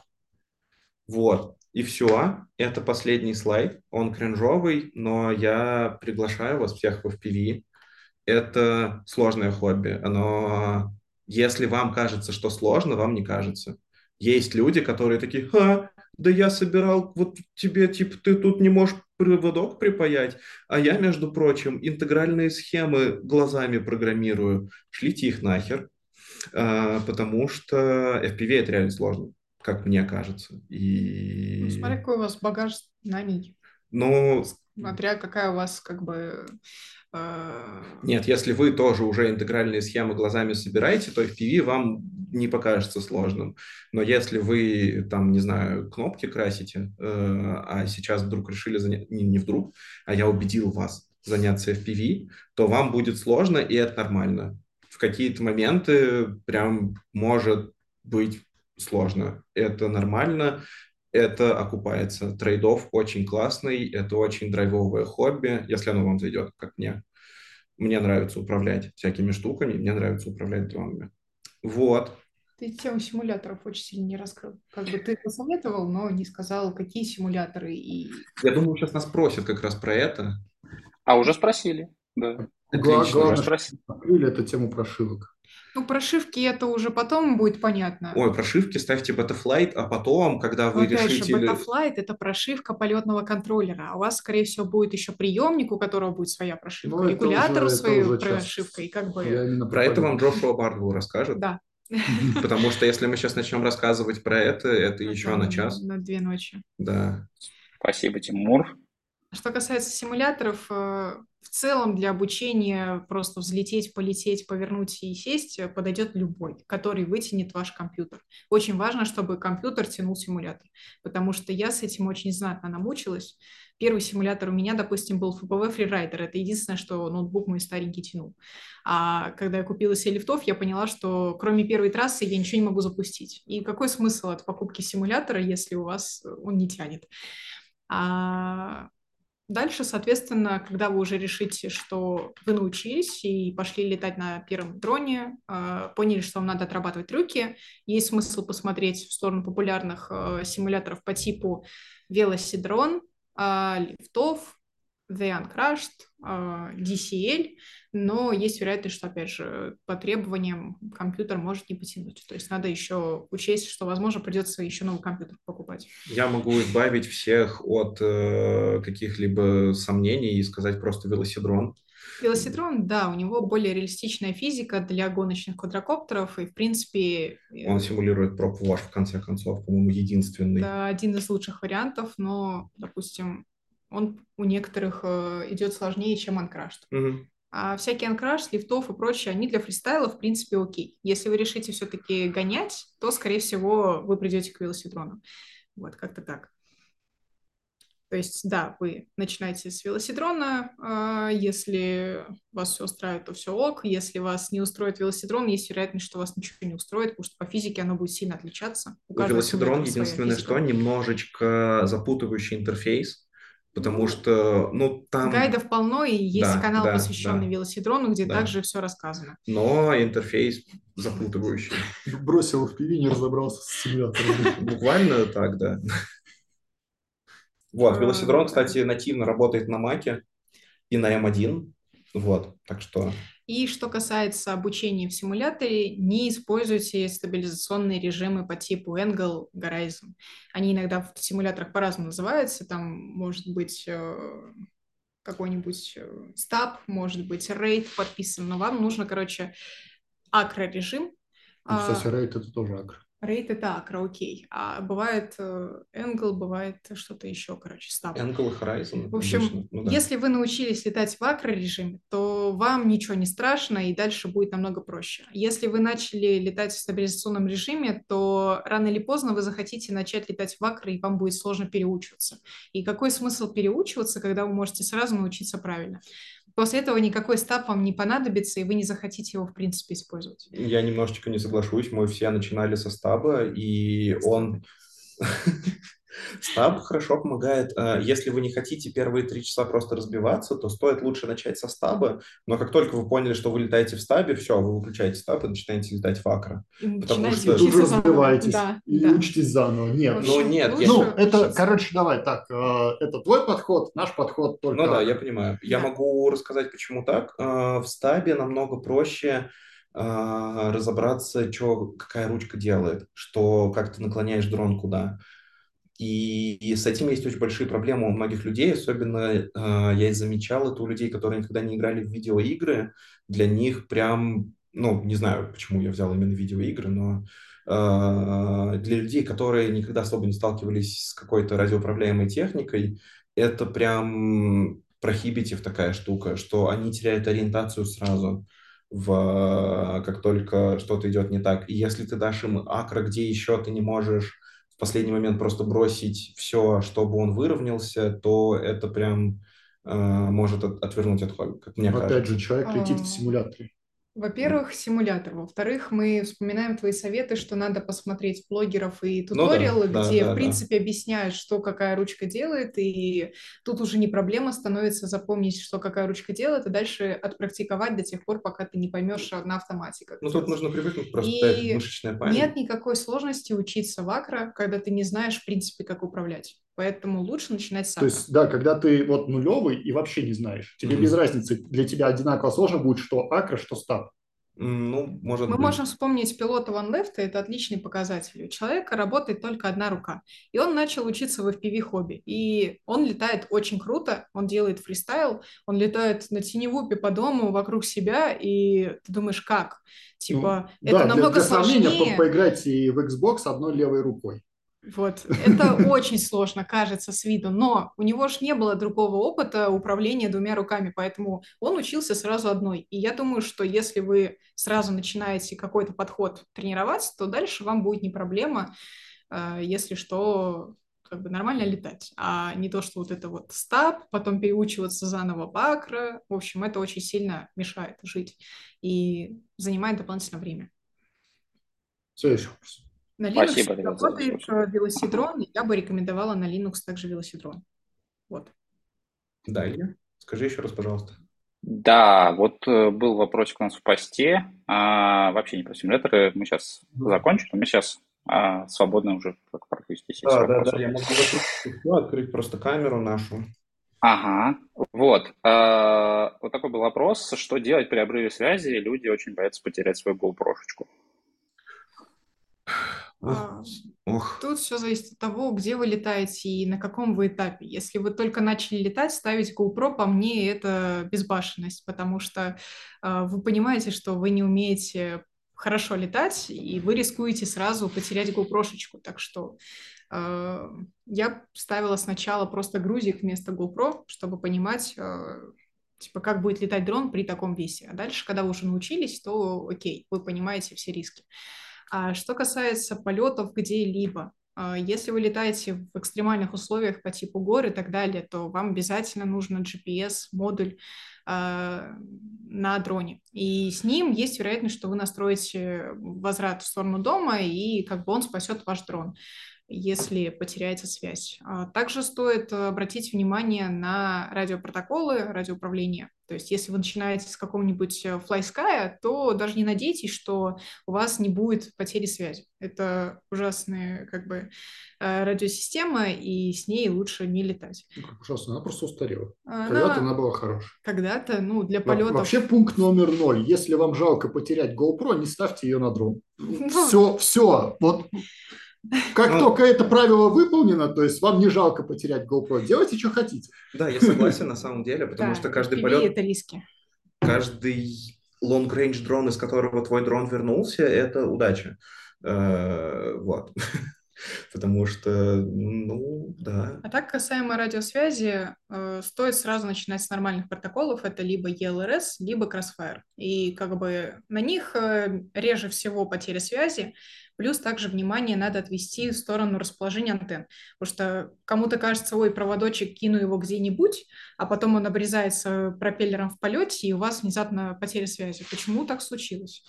Вот, и все. Это последний слайд. Он кринжовый, но я приглашаю вас всех в FPV. Это сложное хобби. Оно, если вам кажется, что сложно, вам не кажется. Есть люди, которые такие, ха, да я собирал, вот тебе, типа, ты тут не можешь проводок припаять, а я, между прочим, интегральные схемы глазами программирую. Шлите их нахер, а, потому что FPV это реально сложно, как мне кажется. И... Ну, смотри, какой у вас багаж знаний. Ну, Смотря какая у вас, как бы, Нет, если вы тоже уже интегральные схемы глазами собираете, то FPV вам не покажется сложным. Но если вы, там, не знаю, кнопки красите, э, а сейчас вдруг решили заняться, не, не вдруг, а я убедил вас заняться FPV, то вам будет сложно, и это нормально. В какие-то моменты прям может быть сложно. Это нормально это окупается. Трейдов очень классный, это очень драйвовое хобби, если оно вам зайдет, как мне. Мне нравится управлять всякими штуками, мне нравится управлять дронами. Вот. Ты тему симуляторов очень сильно не раскрыл. Как бы ты посоветовал, но не сказал, какие симуляторы и... Я думаю, сейчас нас спросят как раз про это. А уже спросили, да. Отлично. Главное, спросили. открыли эту тему прошивок. Ну, прошивки это уже потом будет понятно. Ой, прошивки ставьте Betaflight, а потом, когда вы Опять решите... Же, Betaflight это прошивка полетного контроллера, а у вас, скорее всего, будет еще приемник, у которого будет своя прошивка, ну, регулятор уже, своей прошивкой, и как бы... Про это вам Джошуа Бардвелл расскажет. Да. *laughs* Потому что если мы сейчас начнем рассказывать про это, это еще на час. На две ночи. Да. Спасибо, Тимур. Что касается симуляторов, э, в целом для обучения просто взлететь, полететь, повернуть и сесть подойдет любой, который вытянет ваш компьютер. Очень важно, чтобы компьютер тянул симулятор, потому что я с этим очень знатно намучилась. Первый симулятор у меня, допустим, был FPV Freerider. Это единственное, что ноутбук мой старенький тянул. А когда я купила себе лифтов, я поняла, что кроме первой трассы я ничего не могу запустить. И какой смысл от покупки симулятора, если у вас он не тянет? А Дальше, соответственно, когда вы уже решите, что вы научились и пошли летать на первом дроне, а, поняли, что вам надо отрабатывать трюки, есть смысл посмотреть в сторону популярных а, симуляторов по типу велосидрон, а, лифтов, The Uncrushed, а, DCL, но есть вероятность, что, опять же, по требованиям компьютер может не потянуть. То есть надо еще учесть, что, возможно, придется еще новый компьютер покупать. Я могу избавить всех от э, каких-либо сомнений и сказать просто велосидрон. Велосидрон, да, у него более реалистичная физика для гоночных квадрокоптеров, и, в принципе... Э, Он симулирует проб ваш, в конце концов, по-моему, единственный. Да, один из лучших вариантов, но, допустим, он у некоторых э, идет сложнее, чем анкрашт. Угу. А всякие анкраш, лифтов и прочее, они для фристайла, в принципе, окей. Если вы решите все-таки гонять, то, скорее всего, вы придете к велосидрону. Вот, как-то так. То есть, да, вы начинаете с велосидрона, а если вас все устраивает, то все ок. Если вас не устроит велосидрон, есть вероятность, что вас ничего не устроит, потому что по физике оно будет сильно отличаться. У велосидрон единственное, что немножечко запутывающий интерфейс, потому что, ну, там... Гайдов полно, и есть да, канал, да, посвященный да, велосидрону, где да. также все рассказано. Но интерфейс запутывающий. *laughs* Бросил в пиви, не разобрался с симулятором. *laughs* Буквально так, да. Вот, велосидрон, кстати, нативно работает на Маке и на M1. Вот, так что... И что касается обучения в симуляторе, не используйте стабилизационные режимы по типу Angle, Horizon. Они иногда в симуляторах по-разному называются. Там может быть э, какой-нибудь э, стаб, может быть рейд подписан, но вам нужно, короче, акро-режим. Ну, кстати, рейд это тоже акро. Рейд это акра, окей. А бывает энгл, бывает что-то еще, короче, стаб. И Horizon. В общем, ну, да. если вы научились летать в акро режиме, то вам ничего не страшно и дальше будет намного проще. Если вы начали летать в стабилизационном режиме, то рано или поздно вы захотите начать летать в акро, и вам будет сложно переучиваться. И какой смысл переучиваться, когда вы можете сразу научиться правильно? После этого никакой стаб вам не понадобится, и вы не захотите его, в принципе, использовать. Я немножечко не соглашусь. Мы все начинали со стаба, и он... Стаб хорошо помогает. А, если вы не хотите первые три часа просто разбиваться, то стоит лучше начать со стаба. Но как только вы поняли, что вы летаете в стабе, все, вы выключаете стаб и начинаете летать в акро. Потому что тут разбиваетесь да, и да. учитесь заново. Нет, общем, ну нет. Ну, это, учиться. короче, давай так. Э, это твой подход, наш подход только... Ну да, я понимаю. Я могу рассказать, почему так. Э, в стабе намного проще э, разобраться, что, какая ручка делает, что, как ты наклоняешь дрон куда. И, и с этим есть очень большие проблемы у многих людей, особенно э, я замечал это у людей, которые никогда не играли в видеоигры. Для них прям, ну, не знаю, почему я взял именно видеоигры, но э, для людей, которые никогда особо не сталкивались с какой-то радиоуправляемой техникой, это прям прохибитив такая штука, что они теряют ориентацию сразу в, как только что-то идет не так. И если ты дашь им акро, где еще ты не можешь в последний момент просто бросить все, чтобы он выровнялся, то это прям э, может от, отвернуть от хобби, как мне Опять кажется. же, человек летит в а. симуляторе. Во-первых, симулятор. Во-вторых, мы вспоминаем твои советы, что надо посмотреть блогеров и туториалы, ну, да, где, да, в принципе, да. объясняют, что какая ручка делает, и тут уже не проблема становится запомнить, что какая ручка делает, и дальше отпрактиковать до тех пор, пока ты не поймешь на автомате. Как ну, тут нужно привыкнуть просто, и мышечная память. Нет никакой сложности учиться в акро, когда ты не знаешь, в принципе, как управлять. Поэтому лучше начинать с акро. То есть, да, когда ты вот нулевый и вообще не знаешь, тебе mm-hmm. без разницы, для тебя одинаково сложно будет что акро, что стаб. Ну, может Мы быть. можем вспомнить пилота Ван Лефта, это отличный показатель. У человека работает только одна рука. И он начал учиться в FPV хобби. И он летает очень круто, он делает фристайл, он летает на теневупе по дому вокруг себя, и ты думаешь, как? Типа, ну, это да, намного для, для сложнее. Сравнения, поиграйте в Xbox одной левой рукой. Вот, это очень сложно кажется с виду, но у него же не было другого опыта управления двумя руками, поэтому он учился сразу одной. И я думаю, что если вы сразу начинаете какой-то подход тренироваться, то дальше вам будет не проблема, э, если что, как бы нормально летать, а не то, что вот это вот стаб, потом переучиваться заново бакра. В общем, это очень сильно мешает жить и занимает дополнительное время. Следующий вопрос. На Linux Спасибо, работает велосидрон, я бы рекомендовала на Linux также велосидрон. Вот. Далее. Скажи еще раз, пожалуйста. Да, вот э, был вопросик у нас в посте. А, вообще не про симуляторы. Мы сейчас закончим. Мы сейчас а, свободны уже как практически Да, да, да. Я могу открыть, открыть просто камеру нашу. Ага, вот. А, вот такой был вопрос. Что делать при обрыве связи? Люди очень боятся потерять свою GoPro-шечку. А, Ох. Тут все зависит от того, где вы летаете и на каком вы этапе. Если вы только начали летать, ставить GoPro, по мне, это безбашенность, потому что э, вы понимаете, что вы не умеете хорошо летать, и вы рискуете сразу потерять GoPro-шечку. Так что э, я ставила сначала просто грузик вместо GoPro, чтобы понимать, э, типа, как будет летать дрон при таком весе. А дальше, когда вы уже научились, то окей, вы понимаете все риски. А что касается полетов где-либо, а, если вы летаете в экстремальных условиях по типу гор и так далее, то вам обязательно нужен GPS-модуль э, на дроне. И с ним есть вероятность, что вы настроите возврат в сторону дома, и как бы он спасет ваш дрон если потеряется связь. А также стоит обратить внимание на радиопротоколы радиоуправления. То есть если вы начинаете с какого-нибудь э, FlySky, то даже не надейтесь, что у вас не будет потери связи. Это ужасная как бы э, радиосистема, и с ней лучше не летать. Ну, как ужасно, она просто устарела. Она... Когда-то она была хорошая. Когда-то, ну, для полетов... Вообще пункт номер ноль. Если вам жалко потерять GoPro, не ставьте ее на дрон. Все, *laughs* ну. все. Вот как ну, только это правило выполнено, то есть вам не жалко потерять GoPro, делайте, что хотите. Да, я согласен *laughs* на самом деле, потому что каждый полет... это риски. Каждый long-range дрон, из которого твой дрон вернулся, это удача. Э, вот. *laughs* Потому что, ну, да. А так, касаемо радиосвязи, э, стоит сразу начинать с нормальных протоколов. Это либо ELRS, либо Crossfire. И как бы на них э, реже всего потери связи. Плюс также внимание надо отвести в сторону расположения антенн. Потому что кому-то кажется, ой, проводочек, кину его где-нибудь, а потом он обрезается пропеллером в полете, и у вас внезапно потеря связи. Почему так случилось?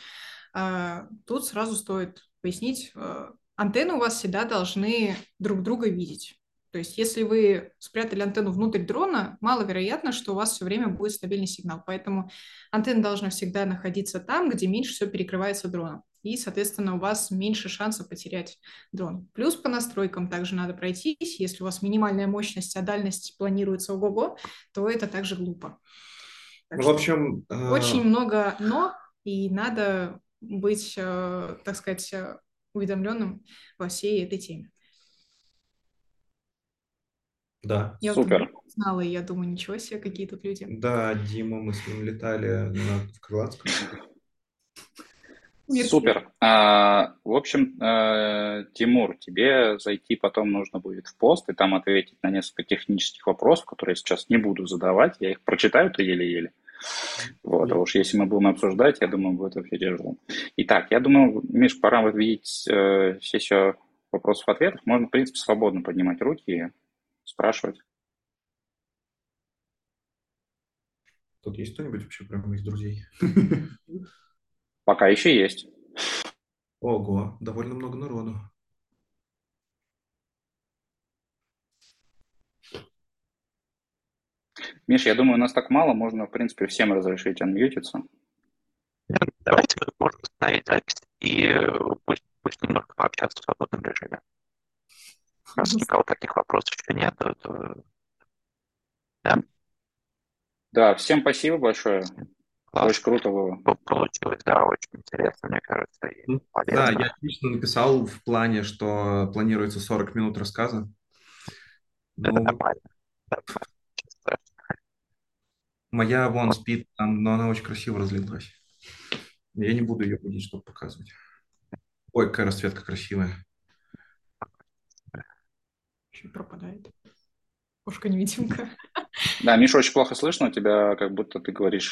А, тут сразу стоит пояснить, э, антенны у вас всегда должны друг друга видеть. То есть если вы спрятали антенну внутрь дрона, маловероятно, что у вас все время будет стабильный сигнал. Поэтому антенна должна всегда находиться там, где меньше всего перекрывается дроном. И, соответственно, у вас меньше шансов потерять дрон. Плюс по настройкам также надо пройтись. Если у вас минимальная мощность, а дальность планируется ого-го, то это также глупо. Так в общем... Э, очень много «но», и надо быть, э, так сказать, уведомленным во всей этой теме. Да. Я Супер. Вот знала, и я думаю, ничего себе, какие тут люди. Да, Дима, мы с ним летали на, в Крылатском. Супер. А, в общем, э, Тимур, тебе зайти потом нужно будет в пост и там ответить на несколько технических вопросов, которые я сейчас не буду задавать. Я их прочитаю-то еле-еле. Вот, а уж если мы будем обсуждать, я думаю, будет вообще тяжело. Итак, я думаю, Миш, пора видеть э, сессию вопросов-ответов. Можно, в принципе, свободно поднимать руки и спрашивать. Тут есть кто-нибудь вообще прямо из друзей? *laughs* Пока еще есть. Ого, довольно много народу. Миш, я думаю, у нас так мало, можно, в принципе, всем разрешить анмьютиться. Давайте мы можем остановить запись и э, пусть, пусть немножко пообщаться в свободном режиме. Раз никого таких вопросов еще нет, то, то... Да. Да, всем спасибо большое. Класс. Очень круто было. Получилось, да, очень интересно, мне кажется, и полезно. Да, я лично написал в плане, что планируется 40 минут рассказа. Это ну, нормально. Моя вон спит, но она очень красиво разлилась. Я не буду ее будить, чтобы показывать. Ой, какая расцветка красивая. Еще пропадает. Ушка невидимка. Да, Миша, очень плохо слышно, у тебя как будто ты говоришь